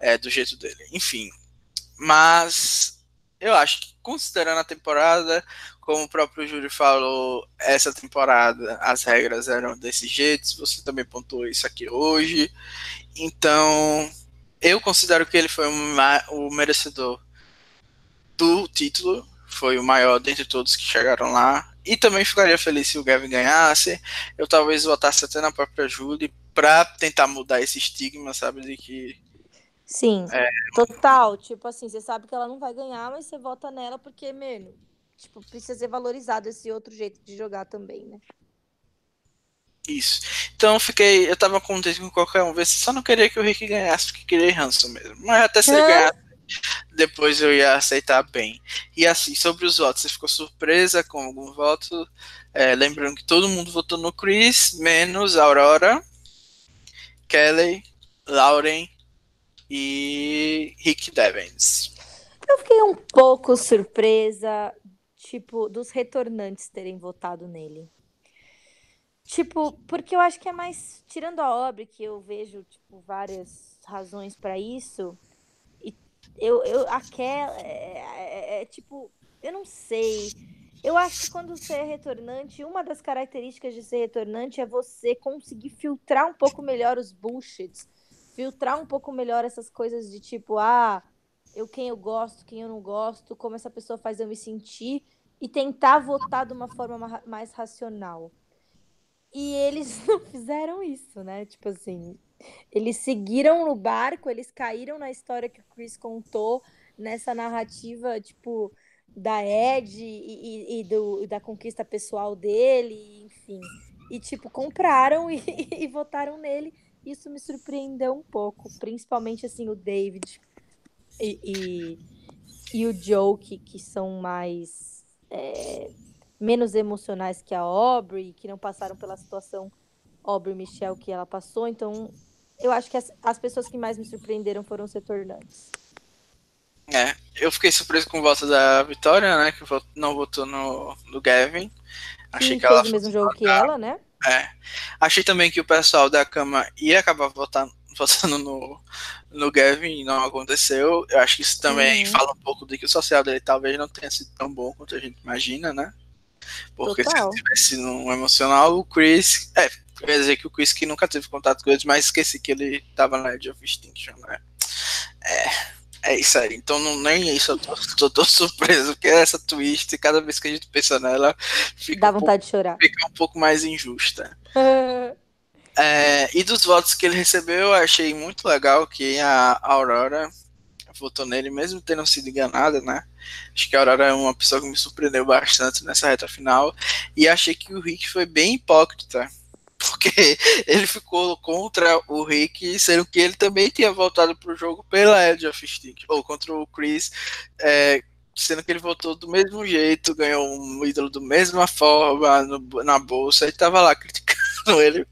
É, do jeito dele. Enfim. Mas eu acho que, considerando a temporada, como o próprio Júlio falou, essa temporada as regras eram desse jeito, você também pontuou isso aqui hoje. Então, eu considero que ele foi o merecedor do título, foi o maior dentre todos que chegaram lá. E também ficaria feliz se o Gavin ganhasse. Eu talvez votasse até na própria Julie para tentar mudar esse estigma, sabe, de que Sim, é... total. Tipo assim, você sabe que ela não vai ganhar, mas você vota nela porque, mano, tipo, precisa ser valorizado esse outro jeito de jogar também, né? Isso. Então eu fiquei. Eu tava contente com qualquer um. Só não queria que o Rick ganhasse, porque queria Hanson mesmo. Mas até se ele ganhasse, depois eu ia aceitar bem. E assim, sobre os votos, você ficou surpresa com algum voto? É, lembrando que todo mundo votou no Chris, menos Aurora, Kelly, Lauren e Rick Devens. Eu fiquei um pouco surpresa, tipo, dos retornantes terem votado nele. Tipo, porque eu acho que é mais. Tirando a obra, que eu vejo, tipo, várias razões para isso. E eu, eu aquela. É, é, é, tipo, eu não sei. Eu acho que quando você é retornante, uma das características de ser retornante é você conseguir filtrar um pouco melhor os bullshits. Filtrar um pouco melhor essas coisas de tipo, ah, eu quem eu gosto, quem eu não gosto, como essa pessoa faz eu me sentir. E tentar votar de uma forma mais racional. E eles não fizeram isso, né? Tipo assim, eles seguiram no barco, eles caíram na história que o Chris contou, nessa narrativa, tipo, da Ed e, e, e do, da conquista pessoal dele, enfim. E, tipo, compraram e, e votaram nele. Isso me surpreendeu um pouco, principalmente, assim, o David e, e, e o Joe, que, que são mais. É, menos emocionais que a Aubrey, que não passaram pela situação Aubrey Michelle que ela passou. Então, eu acho que as, as pessoas que mais me surpreenderam foram os retornantes. É, eu fiquei surpreso com o voto da Vitória, né? Que não votou no, no Gavin. Achei Sim, que ela. Fez o mesmo jogo que ela, né? É. Achei também que o pessoal da cama ia acabar votando, votando no, no Gavin e não aconteceu. Eu acho que isso também uhum. fala um pouco de que o social dele talvez não tenha sido tão bom quanto a gente imagina, né? Porque Total. se tivesse no emocional, o Chris. É, quer dizer que o Chris que nunca teve contato com eles, mas esqueci que ele tava na Edge of Extinction, né? É. É isso aí, então não, nem isso eu tô, tô, tô surpreso, porque essa twist, cada vez que a gente pensa nela, fica, Dá vontade um pouco, de chorar. fica um pouco mais injusta. é, e dos votos que ele recebeu, eu achei muito legal que a Aurora votou nele, mesmo tendo sido enganada, né? Acho que a Aurora é uma pessoa que me surpreendeu bastante nessa reta final. E achei que o Rick foi bem hipócrita. Porque ele ficou contra o Rick, sendo que ele também tinha voltado pro jogo pela Edge of Stick, ou contra o Chris, é, sendo que ele votou do mesmo jeito, ganhou um ídolo da mesma forma no, na bolsa, e tava lá criticando ele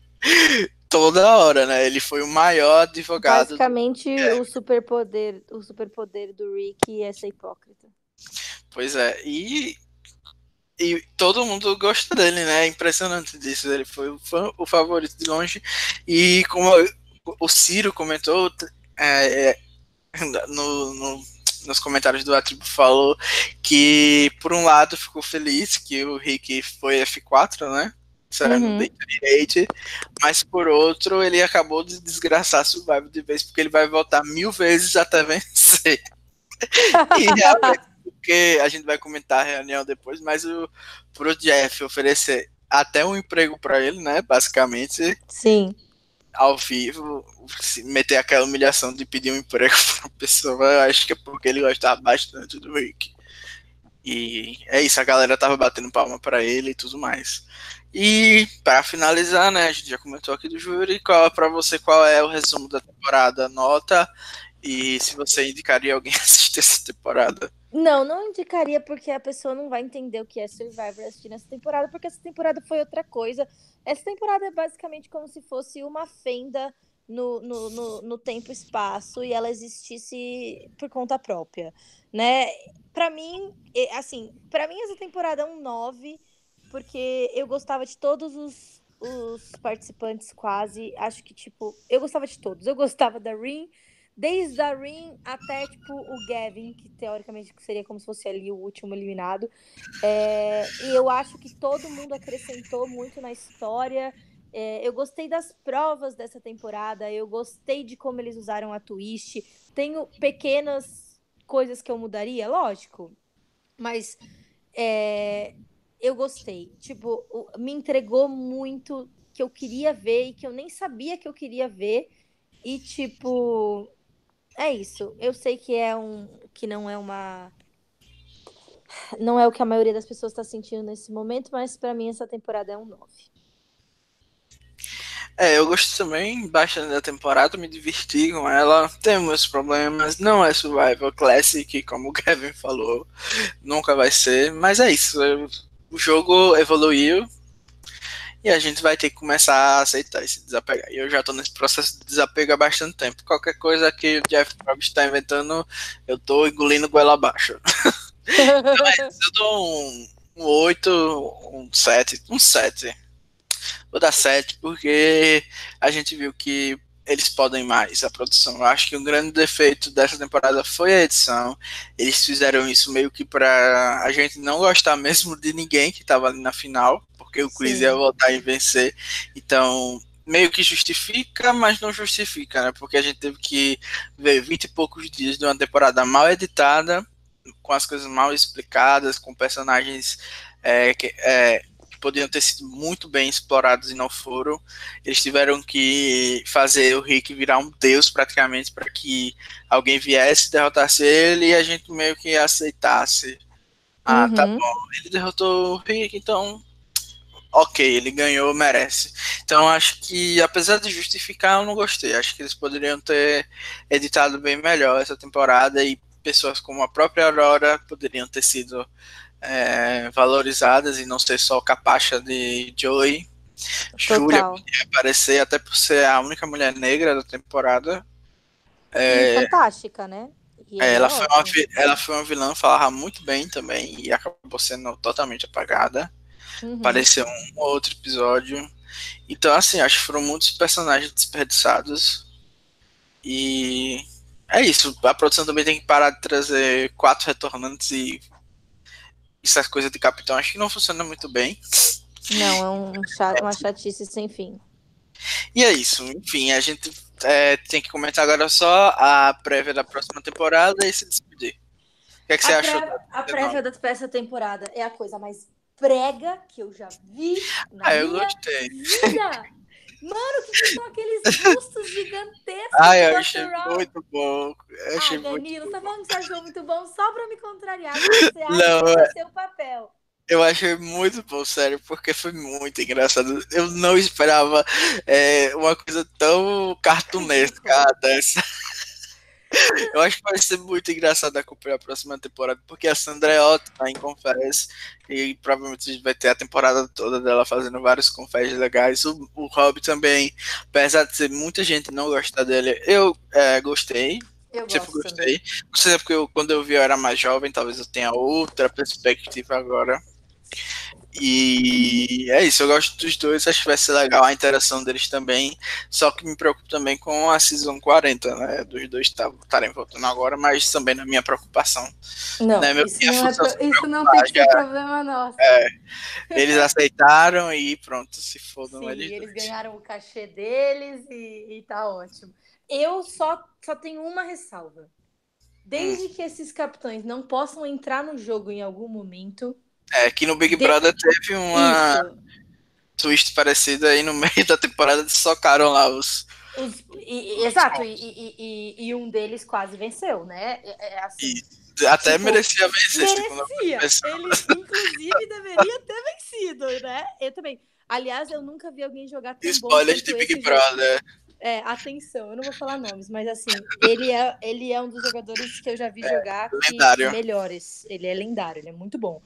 toda hora, né? Ele foi o maior advogado. Basicamente, do... o superpoder, o superpoder do Rick é ser hipócrita. Pois é, e, e todo mundo gosta dele, né? É impressionante disso. Ele foi o, fã, o favorito de longe. E como o Ciro comentou é, é no, no, nos comentários do Atribo, falou que, por um lado, ficou feliz que o Rick foi F4, né? uhum. direito, mas por outro, ele acabou de desgraçar Survival de vez, porque ele vai voltar mil vezes até vencer. e realmente, porque a gente vai comentar a reunião depois, mas o pro Jeff oferecer até um emprego para ele, né? Basicamente. Sim. Ao vivo, meter aquela humilhação de pedir um emprego para uma pessoa, eu acho que é porque ele gostava bastante do Rick. E é isso, a galera tava batendo palma para ele e tudo mais. E para finalizar, né, a gente já comentou aqui do júri, qual para você qual é o resumo da temporada, nota E se você indicaria alguém assistir essa temporada? Não, não indicaria porque a pessoa não vai entender o que é Survivor assistindo essa temporada, porque essa temporada foi outra coisa. Essa temporada é basicamente como se fosse uma fenda no, no, no, no tempo e espaço e ela existisse por conta própria, né? Para mim, assim, para mim essa temporada é um 9, porque eu gostava de todos os, os participantes quase, acho que, tipo, eu gostava de todos. Eu gostava da Rin, desde a Rin até, tipo, o Gavin, que teoricamente seria como se fosse ali o último eliminado. É, e eu acho que todo mundo acrescentou muito na história. É, eu gostei das provas dessa temporada, eu gostei de como eles usaram a twist. Tenho pequenas coisas que eu mudaria, lógico, mas é, eu gostei. Tipo, me entregou muito que eu queria ver e que eu nem sabia que eu queria ver. E, tipo, é isso. Eu sei que é um. que não é uma. Não é o que a maioria das pessoas está sentindo nesse momento, mas para mim essa temporada é um 9. É, eu gosto também bastante da temporada, me diverti com ela. Tem meus problemas, não é Survival Classic, como o Kevin falou, nunca vai ser, mas é isso. O jogo evoluiu e a gente vai ter que começar a aceitar esse desapegar. E eu já tô nesse processo de desapego há bastante tempo. Qualquer coisa que o Jeff Probst está inventando, eu tô engolindo goela abaixo. é, eu dou um, um 8, um 7, um 7 vou dar 7 porque a gente viu que eles podem mais a produção. Eu acho que um grande defeito dessa temporada foi a edição. Eles fizeram isso meio que para a gente não gostar mesmo de ninguém que estava ali na final, porque o Chris Sim. ia voltar e vencer. Então, meio que justifica, mas não justifica, né? Porque a gente teve que ver 20 e poucos dias de uma temporada mal editada, com as coisas mal explicadas, com personagens é, que, é, poderiam ter sido muito bem explorados e não foram. Eles tiveram que fazer o Rick virar um deus praticamente para que alguém viesse, derrotasse ele e a gente meio que aceitasse. Ah, tá uhum. tá bom. Ele derrotou o Rick, então ok, ele ganhou, merece. Então acho que, apesar de justificar, eu não gostei. Acho que eles poderiam ter editado bem melhor essa temporada e pessoas como a própria Aurora poderiam ter sido é, valorizadas e não ser só capacha de Joey. Júlia podia aparecer até por ser a única mulher negra da temporada. É, fantástica, né? É, ela, foi uma, ela foi uma vilã, falava muito bem também e acabou sendo totalmente apagada. Uhum. Apareceu um outro episódio. Então, assim, acho que foram muitos personagens desperdiçados. E é isso. A produção também tem que parar de trazer quatro retornantes e essas coisas de capitão acho que não funciona muito bem. Não, é um chat, uma chatice sem fim. E é isso, enfim, a gente é, tem que comentar agora só a prévia da próxima temporada e se despedir. O que, é que você achou? A prévia dessa temporada é a coisa mais prega que eu já vi na ah, eu gostei. vida. Mano, que são aqueles bustos gigantescos? Ai, eu achei muito bom. Eu achei ah, Danilo, muito tá falando que você achou muito bom só pra me contrariar. Você acha Não, que é seu papel. Eu achei muito bom, sério, porque foi muito engraçado. Eu não esperava é, uma coisa tão cartunesca dessa. Eu acho que vai ser muito engraçado acompanhar a próxima temporada, porque a Sandra é ótima em confés, e provavelmente a gente vai ter a temporada toda dela fazendo vários confés legais. O, o Rob também, apesar de ser muita gente não gostar dele, eu é, gostei. Eu sempre gosto gostei. Não sei se é porque eu, quando eu vi eu era mais jovem, talvez eu tenha outra perspectiva agora. E é isso, eu gosto dos dois, acho que vai ser legal a interação deles também. Só que me preocupo também com a Season 40, né? Dos dois estarem voltando agora, mas também na minha preocupação. Não, né? Meu, isso, não é, isso não tem que ser problema nosso. É, eles aceitaram e pronto, se fodam Sim, eles. eles ganharam o cachê deles e, e tá ótimo. Eu só, só tenho uma ressalva. Desde hum. que esses capitães não possam entrar no jogo em algum momento é, que no Big Brother teve uma Isso. twist parecida aí no meio da temporada, socaram lá os. os e, exato, e, e, e, um deles quase venceu, né? É, é assim, até tipo, merecia vencer. Merecia. Ele, inclusive, deveria ter vencido, né? Eu também. Aliás, eu nunca vi alguém jogar tão Spoiler de Big Brother. É, atenção, eu não vou falar nomes, mas assim, ele é, ele é um dos jogadores que eu já vi É, jogar que- lendário. melhores. Ele é lendário, ele é muito bom.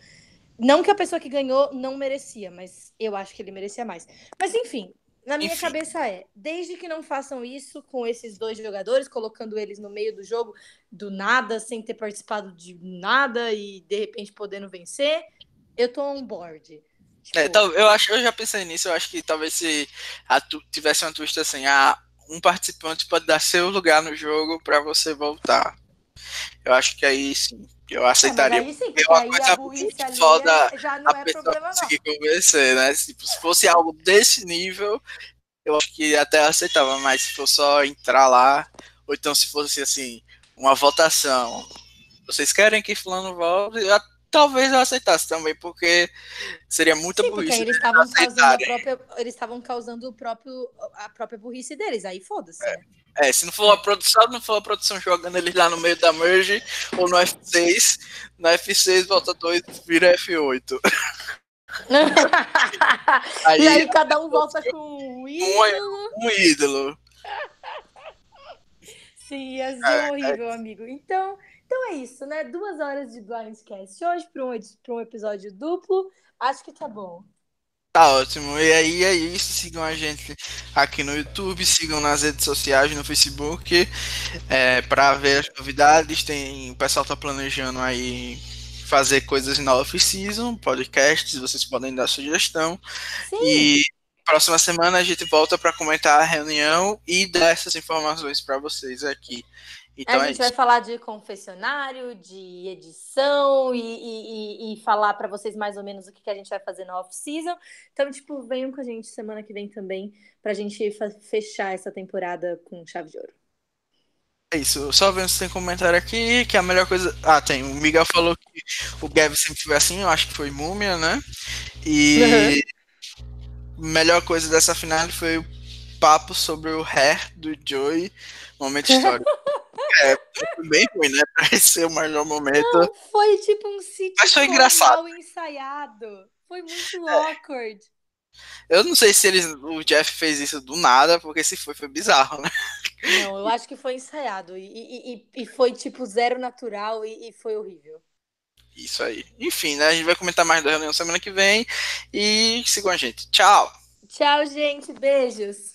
Não que a pessoa que ganhou não merecia, mas eu acho que ele merecia mais. Mas enfim, na minha Enfim. cabeça é, desde que não façam isso com esses dois jogadores, colocando eles no meio do jogo do nada, sem ter participado de nada e de repente podendo vencer, eu tô on board. Tipo, É, eu acho, eu já pensei nisso, eu acho que talvez se tivesse uma twist assim, ah, um participante pode dar seu lugar no jogo pra você voltar. Eu acho que aí sim, eu não, mas aceitaria. aí sim, é porque uma aí coisa a burrice muito ali foda é- já não a é problema não. conseguir convencer, né? Tipo, se fosse algo desse nível, eu acho que até aceitava, mas se for só entrar lá, ou então se fosse assim, uma votação, vocês querem que fulano volte, eu- talvez eu aceitasse também, porque seria muita Sim, porque burrice. aí eles estavam causando a própria, eles causando o próprio, a própria burrice deles. Aí foda-se. né? É, se não for a produção, não for a produção jogando eles lá no meio da merge ou no F6, no F6 volta 2 vira F8. Aí, e aí cada um volta com um ídolo. um ídolo. Sim, ia ser É, horrível, amigo. Então, então é isso, né? Duas horas de Blindcast hoje para um, pra um episódio duplo. Acho que tá bom. Tá ótimo. E aí é isso. Sigam a gente aqui no YouTube, sigam nas redes sociais, no Facebook, é, para ver as novidades. Tem, o pessoal tá planejando aí fazer coisas na off-season, podcasts, vocês podem dar sugestão. Sim, E próxima semana a gente volta para comentar a reunião e dar essas informações para vocês aqui. Então a é gente vai falar de confessionário, de edição e, e- e- falar para vocês mais ou menos o que, que a gente vai fazer na off-season. Então, tipo, venham com a gente semana que vem também pra gente fa- fechar essa temporada com chave de ouro. É isso. Só vendo se tem comentário aqui, que a melhor coisa. Ah, tem. O Miguel falou que o Gav sempre foi assim, eu acho que foi múmia, né? E melhor coisa dessa final foi o papo sobre o hair do Joey, momento histórico. é, bem ruim, né? Ser o melhor momento. Não, foi tipo um sítio Mas foi engraçado. mal ensaiado. Foi muito É. awkward. Eu não sei se eles, o Jeff fez isso do nada, porque se foi, foi bizarro, né? Não, eu acho que foi ensaiado. E, e- e- e foi, tipo, zero natural e, e foi horrível. Isso aí. Enfim, né? A gente vai comentar mais da reunião semana que vem. E sigam a gente. Tchau! Tchau, gente. Beijos.